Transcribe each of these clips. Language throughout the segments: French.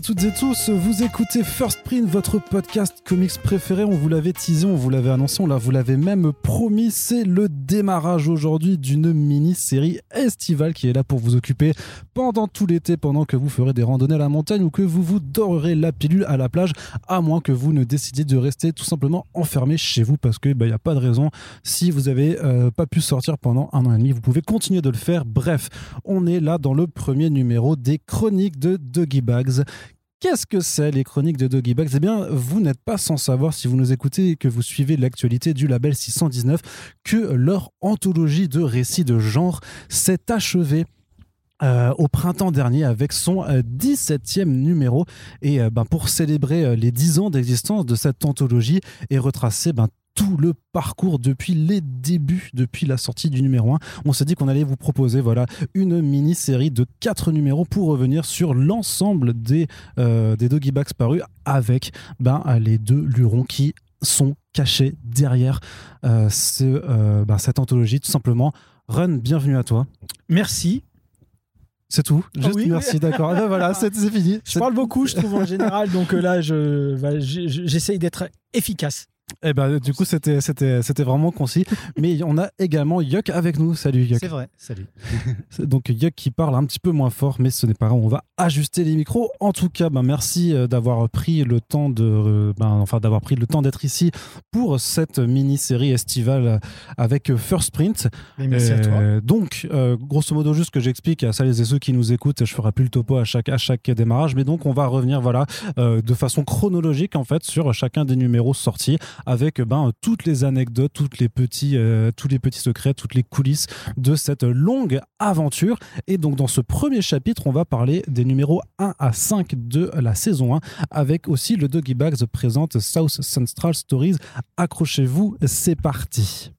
À toutes et tous, vous écoutez First Print, votre podcast comics préféré. On vous l'avait teasé, on vous l'avait annoncé, on vous l'avait même promis. C'est le démarrage aujourd'hui d'une mini-série estivale qui est là pour vous occuper pendant tout l'été, pendant que vous ferez des randonnées à la montagne ou que vous vous dorerez la pilule à la plage, à moins que vous ne décidiez de rester tout simplement enfermé chez vous parce qu'il n'y bah, a pas de raison. Si vous n'avez euh, pas pu sortir pendant un an et demi, vous pouvez continuer de le faire. Bref, on est là dans le premier numéro des chroniques de Doggy Bag Qu'est-ce que c'est les chroniques de Doggy Bags Eh bien, vous n'êtes pas sans savoir, si vous nous écoutez et que vous suivez l'actualité du label 619, que leur anthologie de récits de genre s'est achevée. Euh, au printemps dernier avec son 17e euh, numéro et euh, ben, pour célébrer les 10 ans d'existence de cette anthologie et retracer ben, tout le parcours depuis les débuts, depuis la sortie du numéro 1. On s'est dit qu'on allait vous proposer voilà, une mini-série de 4 numéros pour revenir sur l'ensemble des, euh, des Doggy Bags parus avec ben, les deux lurons qui sont cachés derrière euh, ce, euh, ben, cette anthologie, tout simplement. Run, bienvenue à toi. Merci. C'est tout? Ah Juste merci, d'accord. Ben voilà, c'est fini. Je parle beaucoup, je trouve en général, donc là, je, j'essaye d'être efficace. Eh ben, du coup, c'était, c'était, c'était vraiment concis. Mais on a également Yuck avec nous. Salut Yuck. C'est vrai, salut. Donc Yuck qui parle un petit peu moins fort, mais ce n'est pas grave, on va ajuster les micros. En tout cas, ben, merci euh, d'avoir pris le temps de, euh, ben, enfin, d'avoir pris le temps d'être ici pour cette mini-série estivale avec First Print. merci à toi. Euh, donc, grosso modo, juste que j'explique à celles et ceux qui nous écoutent, je ferai plus le topo à chaque, à chaque démarrage, mais donc on va revenir, voilà, de façon chronologique en fait sur chacun des numéros sortis avec ben, toutes les anecdotes, toutes les petits, euh, tous les petits secrets, toutes les coulisses de cette longue aventure. Et donc dans ce premier chapitre, on va parler des numéros 1 à 5 de la saison 1, avec aussi le Doggy Bags présente South Central Stories. Accrochez-vous, c'est parti.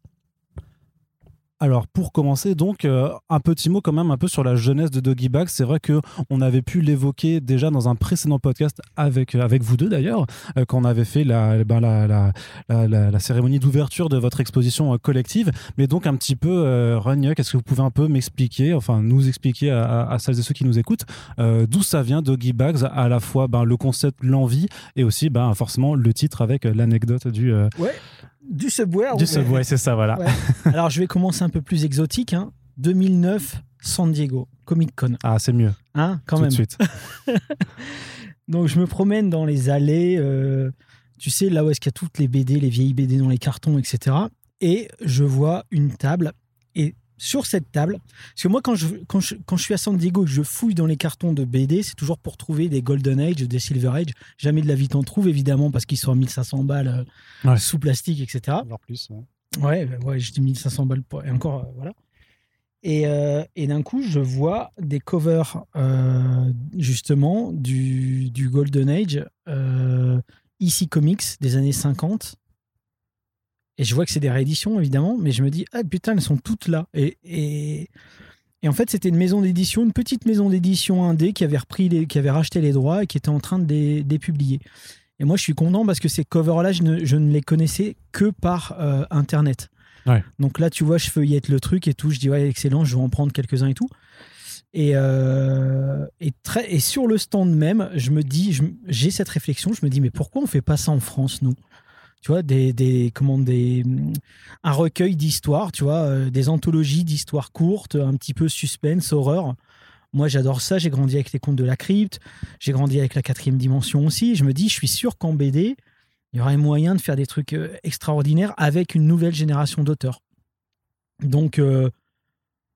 Alors pour commencer, donc euh, un petit mot quand même un peu sur la jeunesse de Doggy Bag. C'est vrai que on avait pu l'évoquer déjà dans un précédent podcast avec euh, avec vous deux d'ailleurs, euh, quand on avait fait la ben, la, la, la, cérémonie d'ouverture de votre exposition collective. Mais donc un petit peu, euh, est-ce que vous pouvez un peu m'expliquer, enfin nous expliquer à, celles et ceux qui nous écoutent, d'où ça vient Doggy Bags, à la fois ben, le concept, l'envie et aussi ben, forcément le titre avec l'anecdote du. Du Subway. Du Subway, c'est ça, voilà. Alors, je vais commencer un peu plus exotique. 2009, hein. San Diego, Comic Con. Ah, c'est mieux. Hein, quand Tout même. de suite. Donc, je me promène dans les allées, euh, tu sais, là où est-ce qu'il y a toutes les BD, les vieilles BD dans les cartons, etc. Et je vois une table. Et sur cette table. Parce que moi, quand je, quand je, quand je suis à San Diego et que je fouille dans les cartons de BD, c'est toujours pour trouver des Golden Age, des Silver Age. Jamais de la vie t'en trouve, évidemment, parce qu'ils sont à 1500 balles euh, sous plastique, etc. Voire plus. Ouais, ouais, ouais je dis 1500 balles. Pour, et encore, euh, voilà. Et, euh, et d'un coup, je vois des covers, justement, du, du Golden Age, ici Comics des années 50 et je vois que c'est des rééditions, évidemment, mais je me dis, ah putain, elles sont toutes là. Et, et, et en fait, c'était une maison d'édition, une petite maison d'édition indé qui avait, repris les, qui avait racheté les droits et qui était en train de les, publier. Et moi, je suis content parce que ces covers-là, je ne, je ne, les connaissais que par euh, Internet. Donc là, tu vois, je feuillette le truc et tout. Je dis, ouais, excellent, je vais en prendre quelques-uns et tout. Et, euh, et, très, et sur le stand même, je me dis, j'ai cette réflexion, je me dis, mais pourquoi on fait pas ça en France, nous? Tu vois, des, des, comment, des, un recueil d'histoires, tu vois, euh, des anthologies d'histoires courtes, un petit peu suspense, horreur. Moi, j'adore ça. J'ai grandi avec les contes de la crypte. J'ai grandi avec la quatrième dimension aussi. Je me dis, je suis sûr qu'en BD, il y aurait moyen de faire des trucs euh, extraordinaires avec une nouvelle génération d'auteurs. Donc, euh,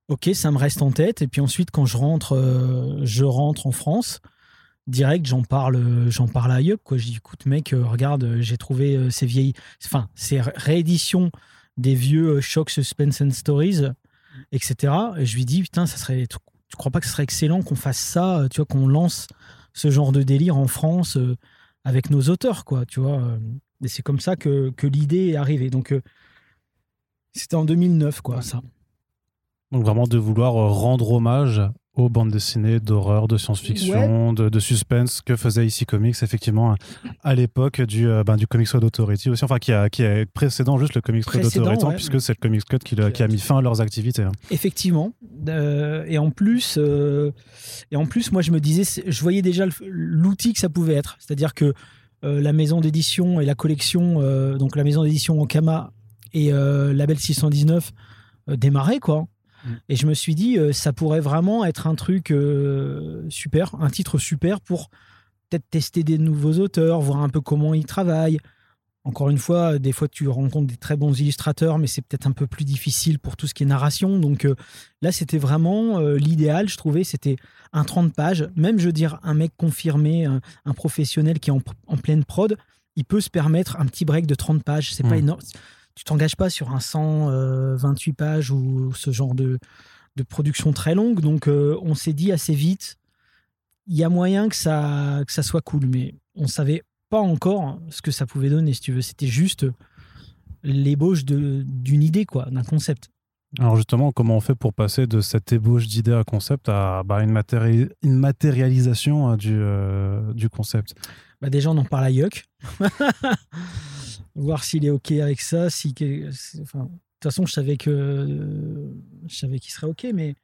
ok, ça me reste en tête. Et puis ensuite, quand je rentre, je rentre en France direct, j'en parle, j'en parle à Yup, quoi. Je dis, écoute, mec, euh, regarde, euh, j'ai trouvé euh, ces vieilles, enfin, ces rééditions des vieux Shock Suspense and Stories, etc. Et je lui dis, putain, ça serait, tu, crois pas que ce serait excellent qu'on fasse ça, tu vois, qu'on lance ce genre de délire en France avec nos auteurs, quoi, tu vois. Et c'est comme ça que, que l'idée est arrivée. Donc, c'était en 2009, quoi, ça. Donc vraiment de vouloir rendre hommage aux bandes dessinées d'horreur, de science-fiction, de, de, suspense que faisait ici Comics, effectivement, à l'époque du, euh, ben, du Comics Code Authority aussi, enfin, qui, a, qui est précédent juste le Comics Code Authority, puisque c'est le Comics Code qui, qui, a mis fin à leurs activités. Hein. Effectivement. Euh, et, en plus, euh, et en plus, moi, je me disais, je voyais déjà l'outil que ça pouvait être. C'est-à-dire que la maison d'édition et la collection, donc la maison d'édition Okama et Label 619 démarraient, quoi Mm. Et je me suis dit, euh, ça pourrait vraiment être un truc euh, super, un titre super pour peut-être tester des nouveaux auteurs, voir un peu comment ils travaillent. Encore une fois, des fois tu rencontres des très bons illustrateurs, mais c'est peut-être un peu plus difficile pour tout ce qui est narration. Donc euh, là, c'était vraiment l'idéal, je trouvais. C'était un 30 pages. Même, je veux dire, un mec confirmé, un, professionnel qui est en, pleine prod, il peut se permettre un petit break de 30 pages. C'est pas mm. énorme tu t'engages pas sur un 128 euh, pages ou ce genre de, de production très longue. Donc, euh, on s'est dit assez vite, il y a moyen que ça, que ça soit cool, mais on savait pas encore ce que ça pouvait donner, si tu veux. C'était juste l'ébauche d'une idée, quoi, d'un concept. Alors justement, comment on fait pour passer de cette ébauche d'idée à concept à bah, une, une, matérialisation euh, du, du concept? Bah Déjà, on en parle à Yuck. voir s'il est OK avec ça. Si, enfin, de toute façon, je savais que je savais qu'il serait OK, mais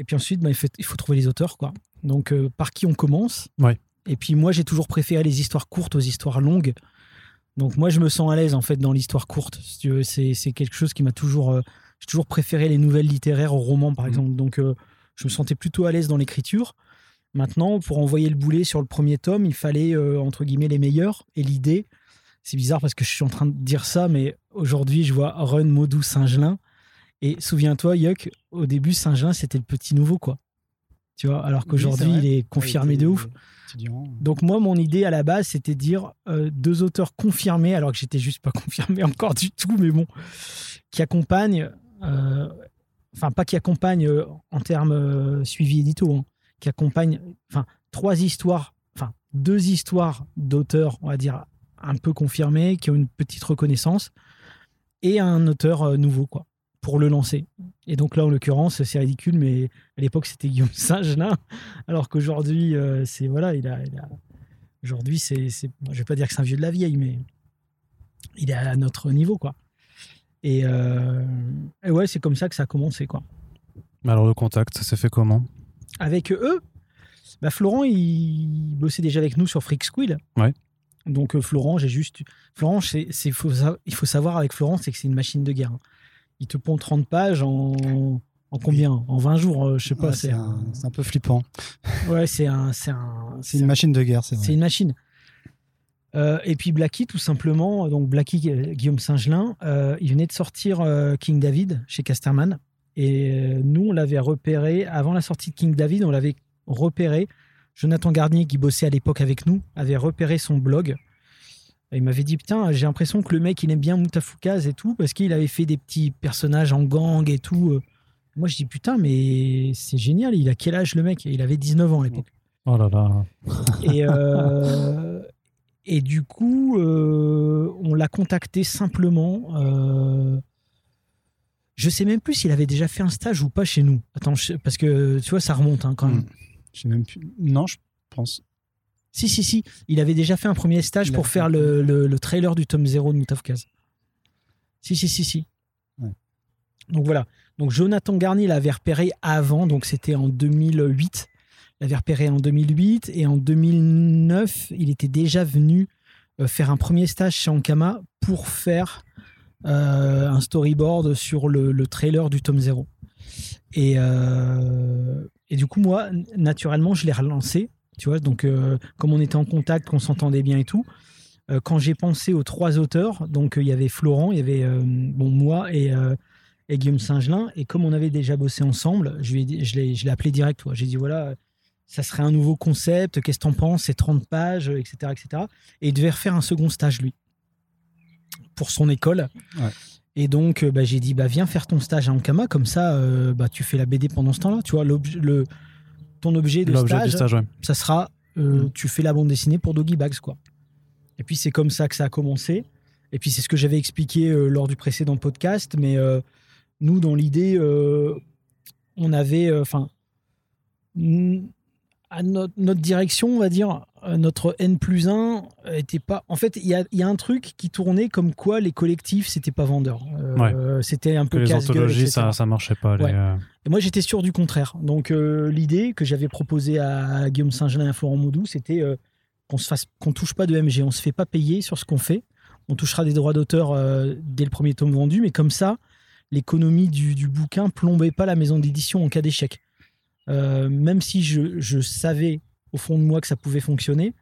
et puis ensuite, bah, il, faut, il, faut, trouver les auteurs, quoi. Donc, euh, par qui on commence? Ouais. Et puis moi, j'ai toujours préféré les histoires courtes aux histoires longues. Donc moi, je me sens à l'aise en fait dans l'histoire courte. C'est quelque chose qui m'a toujours, euh, j'ai toujours préféré les nouvelles littéraires aux romans, par mmh. exemple. Donc, euh, je me sentais plutôt à l'aise dans l'écriture. Maintenant, pour envoyer le boulet sur le premier tome, il fallait entre guillemets les meilleurs. Et l'idée, c'est bizarre parce que je suis en train de dire ça, mais aujourd'hui, je vois Run, Modou, Saint-Gelin. Et souviens-toi, Yuck, au début, Saint-Gelin, c'était le petit nouveau, quoi. Tu vois, alors qu'aujourd'hui, il est confirmé de ouf. Donc, moi, mon idée à la base, c'était de dire euh, deux auteurs confirmés, alors que j'étais juste pas confirmé encore du tout, mais bon, qui accompagnent, euh, enfin, pas qui accompagnent euh, en termes suivi édito, hein, qui accompagnent, enfin, trois histoires, enfin, deux histoires d'auteurs, on va dire, un peu confirmés, qui ont une petite reconnaissance, et un auteur euh, nouveau, quoi, pour le lancer. Et donc là, en l'occurrence, c'est ridicule, mais à l'époque, c'était Guillaume Saint-Gelin, alors qu'aujourd'hui, euh, c'est voilà, il a, aujourd'hui, c'est, je vais pas dire que c'est un vieux de la vieille, mais il est à notre niveau, quoi. Et, euh, et ouais, c'est comme ça que ça a commencé, quoi. Alors le contact, ça s'est fait comment? Avec eux, bah Florent, il bossait déjà avec nous sur Freak Squill. Ouais. Donc euh, Florent, j'ai juste. Florent, c'est, il faut savoir avec Florent, c'est que c'est une machine de guerre. Il te pond 30 pages en, en combien? En 20 jours, euh, je sais pas. c'est, un, un, peu flippant. Ouais, c'est un. C'est, un, une machine de guerre, c'est vrai. C'est une machine. Euh, et puis Blacky, tout simplement, donc Blacky, Guillaume Saint-Gelin, il venait de sortir King David chez Casterman. Et nous, on l'avait repéré, avant la sortie de King David, on l'avait repéré Jonathan Garnier, qui bossait à l'époque avec nous, avait repéré son blog. il m'avait dit Putain, j'ai l'impression que le mec, il aime bien Moutafoukaz et tout, parce qu'il avait fait des petits personnages en gang et tout. Moi, je dis Putain, mais c'est génial. Il a quel âge le mec? Il avait 19 ans à l'époque. Oh là là. Et, euh, et du coup, euh, on l'a contacté simplement. Euh, je sais même plus s'il avait déjà fait un stage ou pas chez nous. Attends, parce que tu vois, ça remonte hein, quand même. Hmm. Je même Non, je pense. Si, si, si. Il avait déjà fait un premier stage pour faire le, le, trailer du tome 0 de Moutafkaz. Si, si, si, si. Donc voilà. Donc Jonathan Garnier l'avait repéré avant, donc c'était en 2008. Il l'avait repéré en 2008 et en 2009, il était déjà venu euh, faire un premier stage chez Ankama pour faire euh, un storyboard sur le, le, trailer du tome 0. Et, euh, et du coup, moi, naturellement, je l'ai relancé. Tu vois, donc, euh, comme on était en contact, qu'on s'entendait bien et tout, euh, quand j'ai pensé aux trois auteurs, donc il y avait Florent, il y avait bon, moi et, et Guillaume Saint-Gelin, et comme on avait déjà bossé ensemble, je, lui je l'ai appelé direct. J'ai dit voilà, ça serait un nouveau concept, qu'est-ce que t'en penses? C'est 30 pages, etc., etc. Et il devait refaire un second stage, lui, pour son école. Ouais. Et donc, euh, bah, j'ai dit, bah, viens faire ton stage à Ankama, comme ça, euh, bah, tu fais la BD pendant ce temps-là. Tu vois, le, ton objet de stage, ça sera, euh, mm. tu fais la bande dessinée pour Doggy Bags, quoi. Et puis, c'est comme ça que ça a commencé. Et puis, c'est ce que j'avais expliqué lors du précédent podcast. Mais nous, dans l'idée, on avait, enfin, à notre, notre direction, on va dire, euh, notre N plus 1 était pas. En fait, il y a, il y a un truc qui tournait comme quoi les collectifs, c'était pas vendeur. Euh, C'était un peu les anthologies, ça, ça marchait pas. les, Ouais. euh, Et moi, j'étais sûr du contraire. Donc, euh, l'idée que j'avais proposée à Guillaume Saint-Gelin et à Florent Maudou, c'était euh, qu'on se fasse, qu'on touche pas de MG. On se fait pas payer sur ce qu'on fait. On touchera des droits d'auteur euh, dès le premier tome vendu, mais comme ça, l'économie du, du bouquin plombait pas la maison d'édition en cas d'échec. Euh, même si je, je savais au fond de moi que ça pouvait fonctionner,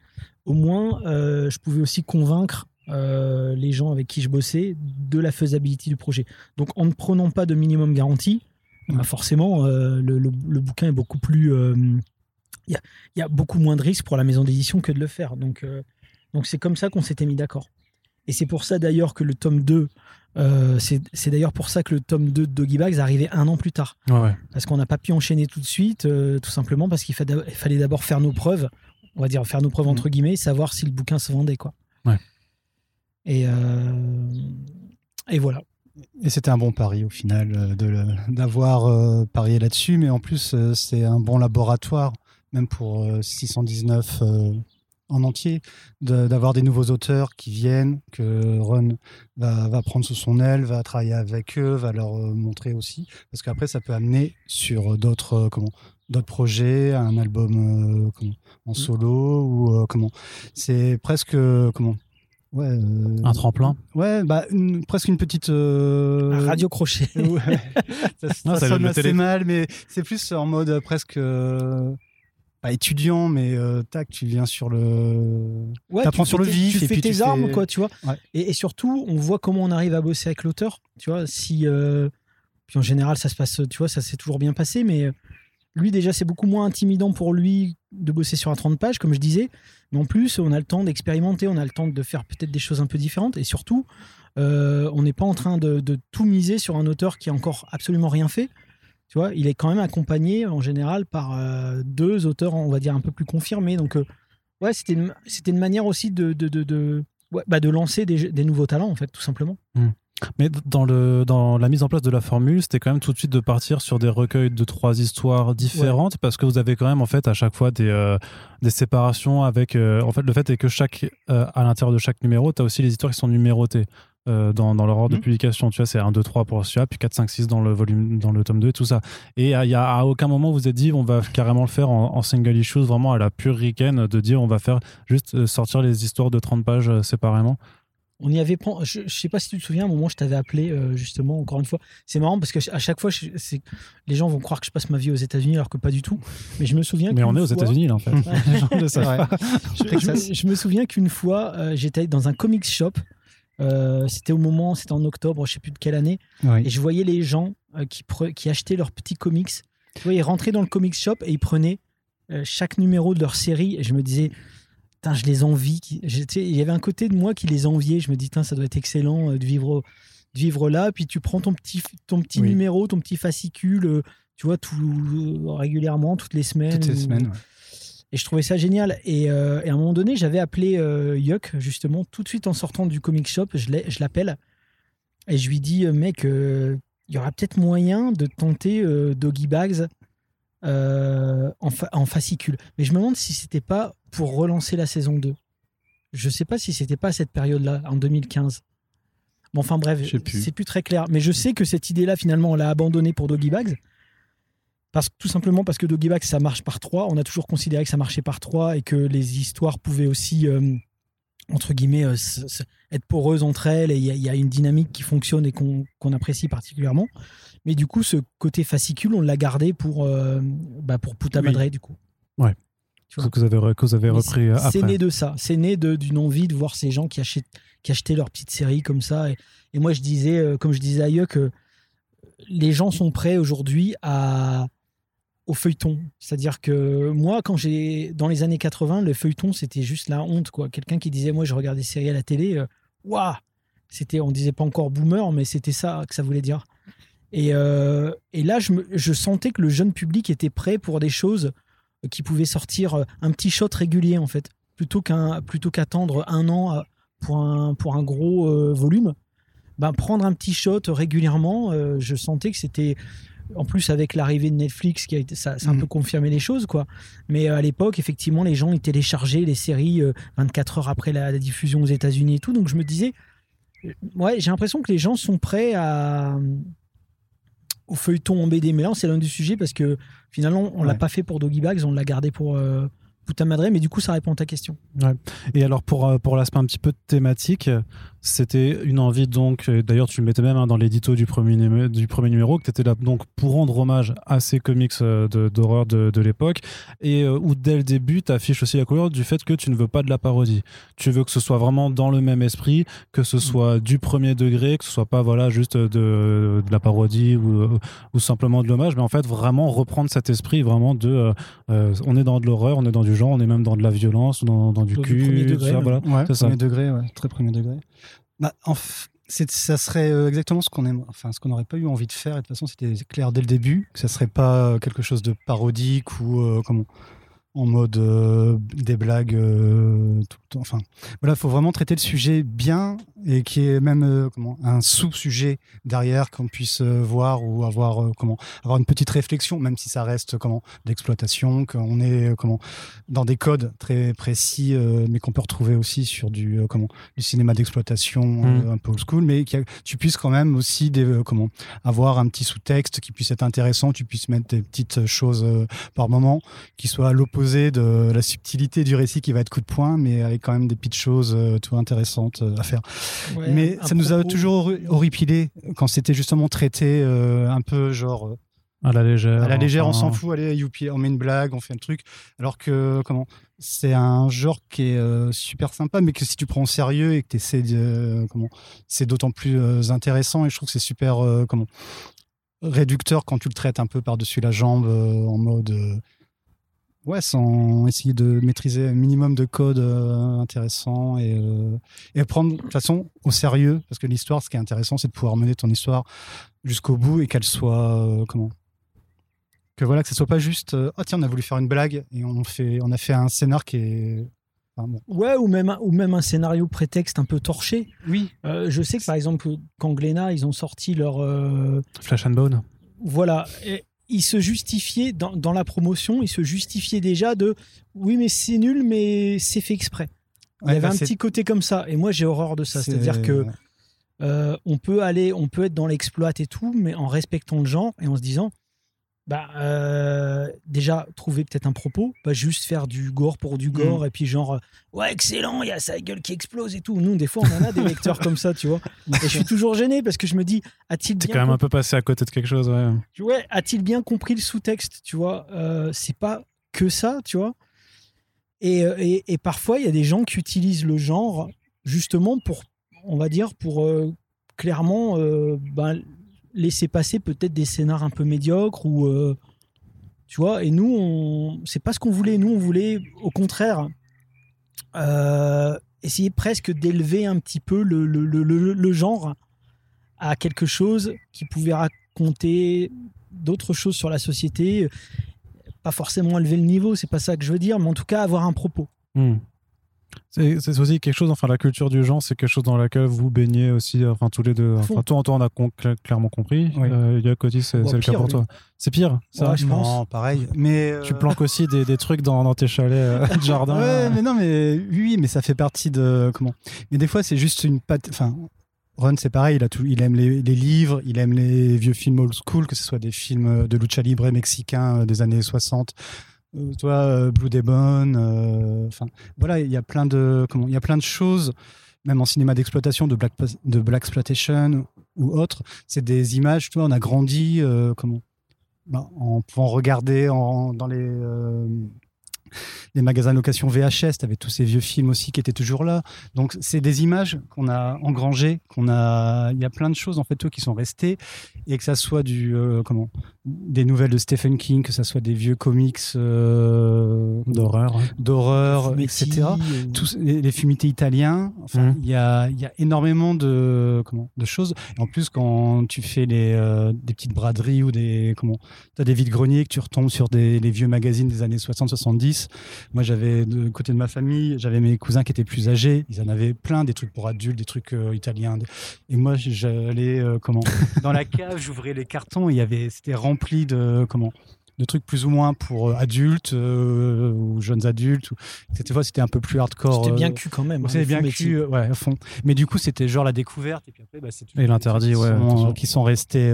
au moins, euh, je pouvais aussi convaincre euh, les gens avec qui je bossais de la faisabilité du projet. Donc, en ne prenant pas de minimum garantie, bah forcément, le, le- le bouquin est beaucoup plus. Il y, a, il y a beaucoup moins de risques pour la maison d'édition que de le faire. Donc, donc c'est comme ça qu'on s'était mis d'accord. Et c'est pour ça d'ailleurs que le tome 2, euh, c'est c'est d'ailleurs pour ça que le tome 2 de Doggy Bags arrivait un an plus tard. Ouais. Parce qu'on n'a pas pu enchaîner tout de suite, euh, tout simplement parce qu'il fa- il fallait d'abord faire nos preuves, on va dire faire nos preuves entre guillemets, savoir si le bouquin se vendait. Quoi. Ouais. Et, euh, et voilà. Et c'était un bon pari au final de le- d'avoir euh, parié là-dessus, mais en plus euh, c'est un bon laboratoire, même pour euh, 619 euh, en entier, de- d'avoir des nouveaux auteurs qui viennent, que Ron va, va prendre sous son aile, va travailler avec eux, va leur euh, montrer aussi, parce qu'après ça peut amener sur d'autres euh, comment d'autres projets, un album euh, comment, en solo ou euh, comment. C'est presque euh, comment. Ouais, euh, Un tremplin. Ouais, bah, une- presque une petite. euh, Un radio crochet. Ouais. ça, ça Non, ça sonne le assez télé- mal, mais c'est plus en mode euh, presque. Pas étudiant, mais euh, tac, tu viens sur le. Ouais, T'apprends sur le vif Tu et fais puis tes tu armes, fais- quoi, tu vois. Ouais. Et, et surtout, on voit comment on arrive à bosser avec l'auteur. Tu vois, si. euh, Puis en général, ça se passe, tu vois, ça s'est toujours bien passé, mais euh, lui, déjà, c'est beaucoup moins intimidant pour lui de bosser sur un 30 pages, comme je disais. Mais en plus, on a le temps d'expérimenter, on a le temps de faire peut-être des choses un peu différentes. Et surtout, euh, on n'est pas en train de, de tout miser sur un auteur qui a encore absolument rien fait. Tu vois, il est quand même accompagné en général par euh, deux auteurs, on va dire, un peu plus confirmés. Donc, euh, ouais, c'était une, c'était une manière aussi de, de, de, de- ouais, bah, de lancer des, des nouveaux talents, en fait, tout simplement. Mais dans, le, dans la mise en place de la formule, c'était quand même tout de suite de partir sur des recueils de trois histoires différentes parce que vous avez quand même en fait à chaque fois des, euh, des séparations avec. euh, en fait, le fait est que chaque, euh, à l'intérieur de chaque numéro, tu as aussi les histoires qui sont numérotées. Euh, dans, dans leur ordre Mhm. de publication, tu vois, c'est 1, 2, 3 pour celui-là, puis 4, 5, 6 dans le volume, dans le tome 2 et tout ça. Et il y a, à aucun moment vous êtes dit, on va carrément le faire en, en single issues, vraiment à la pure ricaine, de dire, on va faire juste euh, sortir les histoires de 30 pages euh, séparément. On y avait je, je sais pas si tu te souviens, à un moment, je t'avais appelé, euh, justement, encore une fois. C'est marrant parce que à chaque fois, je- les gens vont croire que je passe ma vie aux États-Unis alors que pas du tout. Mais je me souviens Mais on est aux fois- États-Unis là en fait. Les gens le savent Ouais. pas. je, je- je me souviens qu'une fois, euh, j'étais dans un comics shop. Euh, c'était au moment, c'était en octobre, je sais plus de quelle année, Oui. et je voyais les gens euh, qui, pre- qui achetaient leurs petits comics. Tu vois, ils rentraient dans le comics shop et ils prenaient euh, chaque numéro de leur série, et je me disais, Putain, je les envie. Il y avait un côté de moi qui les enviait. Je me dis, Putain, ça doit être excellent de vivre, au- de vivre là. Puis tu prends ton petit, ton petit Oui. numéro, ton petit fascicule, tu vois, tout, régulièrement, toutes les semaines. Toutes les ou- semaines. ouais. Et je trouvais ça génial. Et, euh, et à un moment donné, j'avais appelé euh, Yuck, justement, tout de suite en sortant du comic shop, je l'appelle. Et je lui dis, euh, mec, euh, il y aura peut-être moyen de tenter euh, Doggy Bags euh, en, fa- en fascicule. Mais je me demande si c'était pas pour relancer la saison 2. Je sais pas si c'était pas à cette période-là, en 2015. Bon, enfin bref, c'est plus très clair. Mais je sais que cette idée-là, finalement, on l'a abandonnée pour Doggy Bags. Parce, tout simplement parce que Doggy Bags, ça marche par trois. On a toujours considéré que ça marchait par trois et que les histoires pouvaient aussi, euh, entre guillemets, euh, être poreuses entre elles. Et il y, a- il y a une dynamique qui fonctionne et qu'on apprécie particulièrement. Mais du coup, ce côté fascicule, on l'a gardé pour, euh, bah, pour Puta Oui. Du coup. Ouais. Tu vois. que vous avez, que vous avez repris euh, c'est- C'est après. né de ça. C'est né d'une envie de voir ces gens qui, achètent, qui achetaient leur petite série comme ça. Et, et moi, je disais, comme je disais ailleurs, que les gens sont prêts aujourd'hui à au feuilleton. C'est-à-dire que moi, quand j'ai dans les années 80, le feuilleton, c'était juste la honte. quoi. Quelqu'un qui disait, moi, je regarde des séries à la télé, euh, waouh C'était, on disait pas encore boomer, mais c'était ça que ça voulait dire. Et, euh, et là, je, me- je sentais que le jeune public était prêt pour des choses qui pouvaient sortir euh, un petit shot régulier, en fait, plutôt qu'un plutôt qu'attendre un an euh, pour un, pour un gros euh, volume. Ben, prendre un petit shot régulièrement, euh, je sentais que c'était en plus avec l'arrivée de Netflix, qui a été, ça, ça a un Mm. peu confirmé les choses, quoi. Mais euh, à l'époque, effectivement, les gens ils téléchargeaient les séries euh, 24 heures après la, la diffusion aux États-Unis et tout. Donc je me disais, euh, ouais, j'ai l'impression que les gens sont prêts à au feuilleton en BD. Mais là, c'est l'un du sujet parce que finalement, on l'a Ouais. pas fait pour Doggy Bags, on l'a gardé pour euh, Putain Madré. Mais du coup, ça répond à ta question. Et alors pour, euh, pour l'aspect un petit peu thématique, c'était une envie donc, d'ailleurs tu le mettais même hein, dans l'édito du premier, numé- du premier numéro, que tu étais là donc pour rendre hommage à ces comics euh, de- d'horreur de, de l'époque, et euh, où dès le début tu affiches aussi la couleur du fait que tu ne veux pas de la parodie. Tu veux que ce soit vraiment dans le même esprit, que ce soit du premier degré, que ce soit pas voilà juste de, de la parodie ou, ou simplement de l'hommage, mais en fait vraiment reprendre cet esprit vraiment de euh, euh, on est dans de l'horreur, on est dans du genre, on est même dans de la violence, dans, dans du cul, premier degré, ça, voilà. Ouais, ça. premier degré, ouais, très premier degré. Bah, en ça serait euh, exactement ce qu'on aime, enfin ce qu'on n'aurait pas eu envie de faire. Et de toute façon, c'était clair dès le début que ça serait pas euh, quelque chose de parodique ou euh, comment en mode euh, des blagues euh, tout le temps. Enfin, voilà, faut vraiment traiter le sujet bien et qu'il y ait même euh, comment un sous-sujet derrière qu'on puisse euh, voir ou avoir comment avoir une petite réflexion, même si ça reste comment d'exploitation, qu'on est comment dans des codes très précis, mais qu'on peut retrouver aussi sur du comment du cinéma d'exploitation Mm. euh, un peu old school, mais que tu puisses quand même aussi des, comment avoir un petit sous-texte qui puisse être intéressant, tu puisses mettre des petites choses par moment qui soient à l'opposé de la subtilité du récit qui va être coup de poing, mais avec quand même des petites choses euh, tout intéressantes euh, à faire. Ouais, mais ça nous a toujours horri- horripilé quand c'était justement traité euh, un peu genre euh, À la légère. à la légère, on s'en fout, allez, youpi, on met une blague, on fait un truc. Alors que, comment, c'est un genre qui est euh, super sympa, mais que si tu prends au sérieux et que tu essaies de, euh, comment, c'est d'autant plus euh, intéressant et je trouve que c'est super, euh, comment, réducteur quand tu le traites un peu par-dessus la jambe euh, en mode, euh, ouais, sans essayer de maîtriser un minimum de code euh, intéressant et, euh, et prendre de toute façon au sérieux, parce que l'histoire, ce qui est intéressant, c'est de pouvoir mener ton histoire jusqu'au bout et qu'elle soit, euh, comment, que voilà que ce soit pas juste euh, oh tiens on a voulu faire une blague et on fait on a fait un scénar qui est enfin, bon. Ouais, ou même, un- ou même un scénario prétexte un peu torché. oui Euh, je sais que par exemple, quand Glénat, ils ont sorti leur. euh, Flash and Bone. voilà. Et ils se justifiaient, dans, dans la promotion, ils se justifiaient déjà de. Oui, mais c'est nul, mais c'est fait exprès. Il y avait un petit côté comme ça. Et moi, j'ai horreur de ça. C'est-à-dire que euh, on peut aller, on peut être dans l'exploit et tout, mais en respectant le genre et en se disant. Bah, euh, déjà, trouver peut-être un propos, pas juste faire du gore pour du gore, et puis genre, euh, ouais, excellent, il y a sa gueule qui explose et tout. Nous, des fois, on en a des lecteurs comme ça, tu vois. Et je suis toujours gêné parce que je me dis, a-t-il bien, quand même un peu passé à côté de quelque chose, ouais. ouais, a-t-il bien compris le sous-texte, tu vois? Euh, C'est pas que ça, tu vois. Et, et, et parfois, il y a des gens qui utilisent le genre justement pour, on va dire, pour euh, clairement ben, laisser passer peut-être des scénars un peu médiocres ou euh, tu vois. Et nous, on, c'est pas ce qu'on voulait. Nous, on voulait, au contraire, euh, essayer presque d'élever un petit peu le, le, le, le- genre à quelque chose qui pouvait raconter d'autres choses sur la société. Pas forcément élever le niveau, c'est pas ça que je veux dire, mais en tout cas avoir un propos. Hmm. C'est aussi quelque chose, enfin la culture du genre, c'est quelque chose dans laquelle vous baignez aussi, enfin tous les deux. Enfin toi, toi on a con- clairement compris. Oui. Euh, c'est le cas pire, pour oui. toi. C'est pire, ça Ouais, je pense. non pareil mais euh, Tu planques aussi des, des trucs dans, dans tes chalets euh, de jardin. ouais mais non mais oui mais ça fait partie de comment mais des fois c'est juste une patte enfin Ron, c'est pareil, il, a tout, il aime les, les livres, il aime les vieux films old school, que ce soit des films de lucha libre mexicains euh, des années 60, euh, toi, euh, Blue Demon, euh, enfin, voilà, il y a plein de, comment, il y a plein de choses, même en cinéma d'exploitation, de black, de black exploitation ou autre, c'est des images, tu vois, on a grandi, bah, en pouvant regarder en, dans les, les magasins de location VHS, tu avais tous ces vieux films aussi qui étaient toujours là. Donc, c'est des images qu'on a engrangées, qu'on a. Il y a plein de choses, en fait, qui sont restées. Et que ça soit du. euh, comment Des nouvelles de Stephen King, que ça soit des vieux comics euh, D'horreur. d'horreur, etc. euh, Tous les, les fumités italiens. Enfin, Mhm. il y, a, il y a énormément de, comment, de choses. Et en plus, quand tu fais les, euh, des petites braderies ou des. Comment, tu as des vides greniers que tu retombes sur des, les vieux magazines des années 60-70. Moi, j'avais de côté de ma famille, j'avais mes cousins qui étaient plus âgés. Ils en avaient plein, des trucs pour adultes, des trucs euh, italiens. Et moi, j'allais euh, comment? Dans la cave, j'ouvrais les cartons. Il y avait, c'était rempli de comment? De trucs plus ou moins pour euh, adultes ou jeunes adultes. Cette fois, c'était un peu plus hardcore. C'était bien cul quand même. C'était hein, bien cul, ouais, à fond. Mais du coup, c'était genre la découverte. Et puis après, bah, c'est Et l'interdit, ouais. qui sont restés.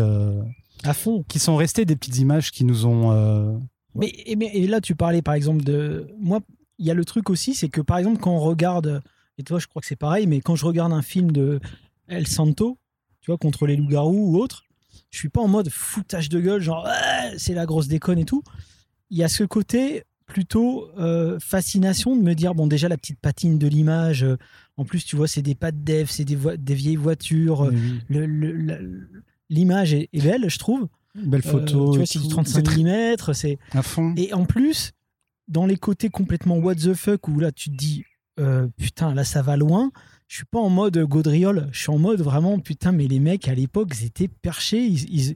à fond. Qui sont restés des petites images qui nous ont mais, et, là, tu parlais par exemple de. Moi, il y a le truc aussi, c'est que par exemple, quand on regarde. Et toi, je crois que c'est pareil, mais quand je regarde un film de El Santo, tu vois, contre les loups-garous ou autre, je suis pas en mode foutage de gueule, genre c'est la grosse déconne et tout. Il y a ce côté plutôt euh, fascination de me dire bon déjà la petite patine de l'image euh, en plus tu vois c'est des pas de dev c'est des, des, vieilles voitures l'image est, est, belle je trouve Belle euh, photo. tu vois, c'est du 35 mm. C'est à fond. Et en plus, dans les côtés complètement what the fuck, où là, tu te dis, euh, putain, là, ça va loin. Je suis pas en mode gaudriole. Je suis en mode vraiment, putain, mais les mecs, à l'époque, ils étaient perchés. Ils,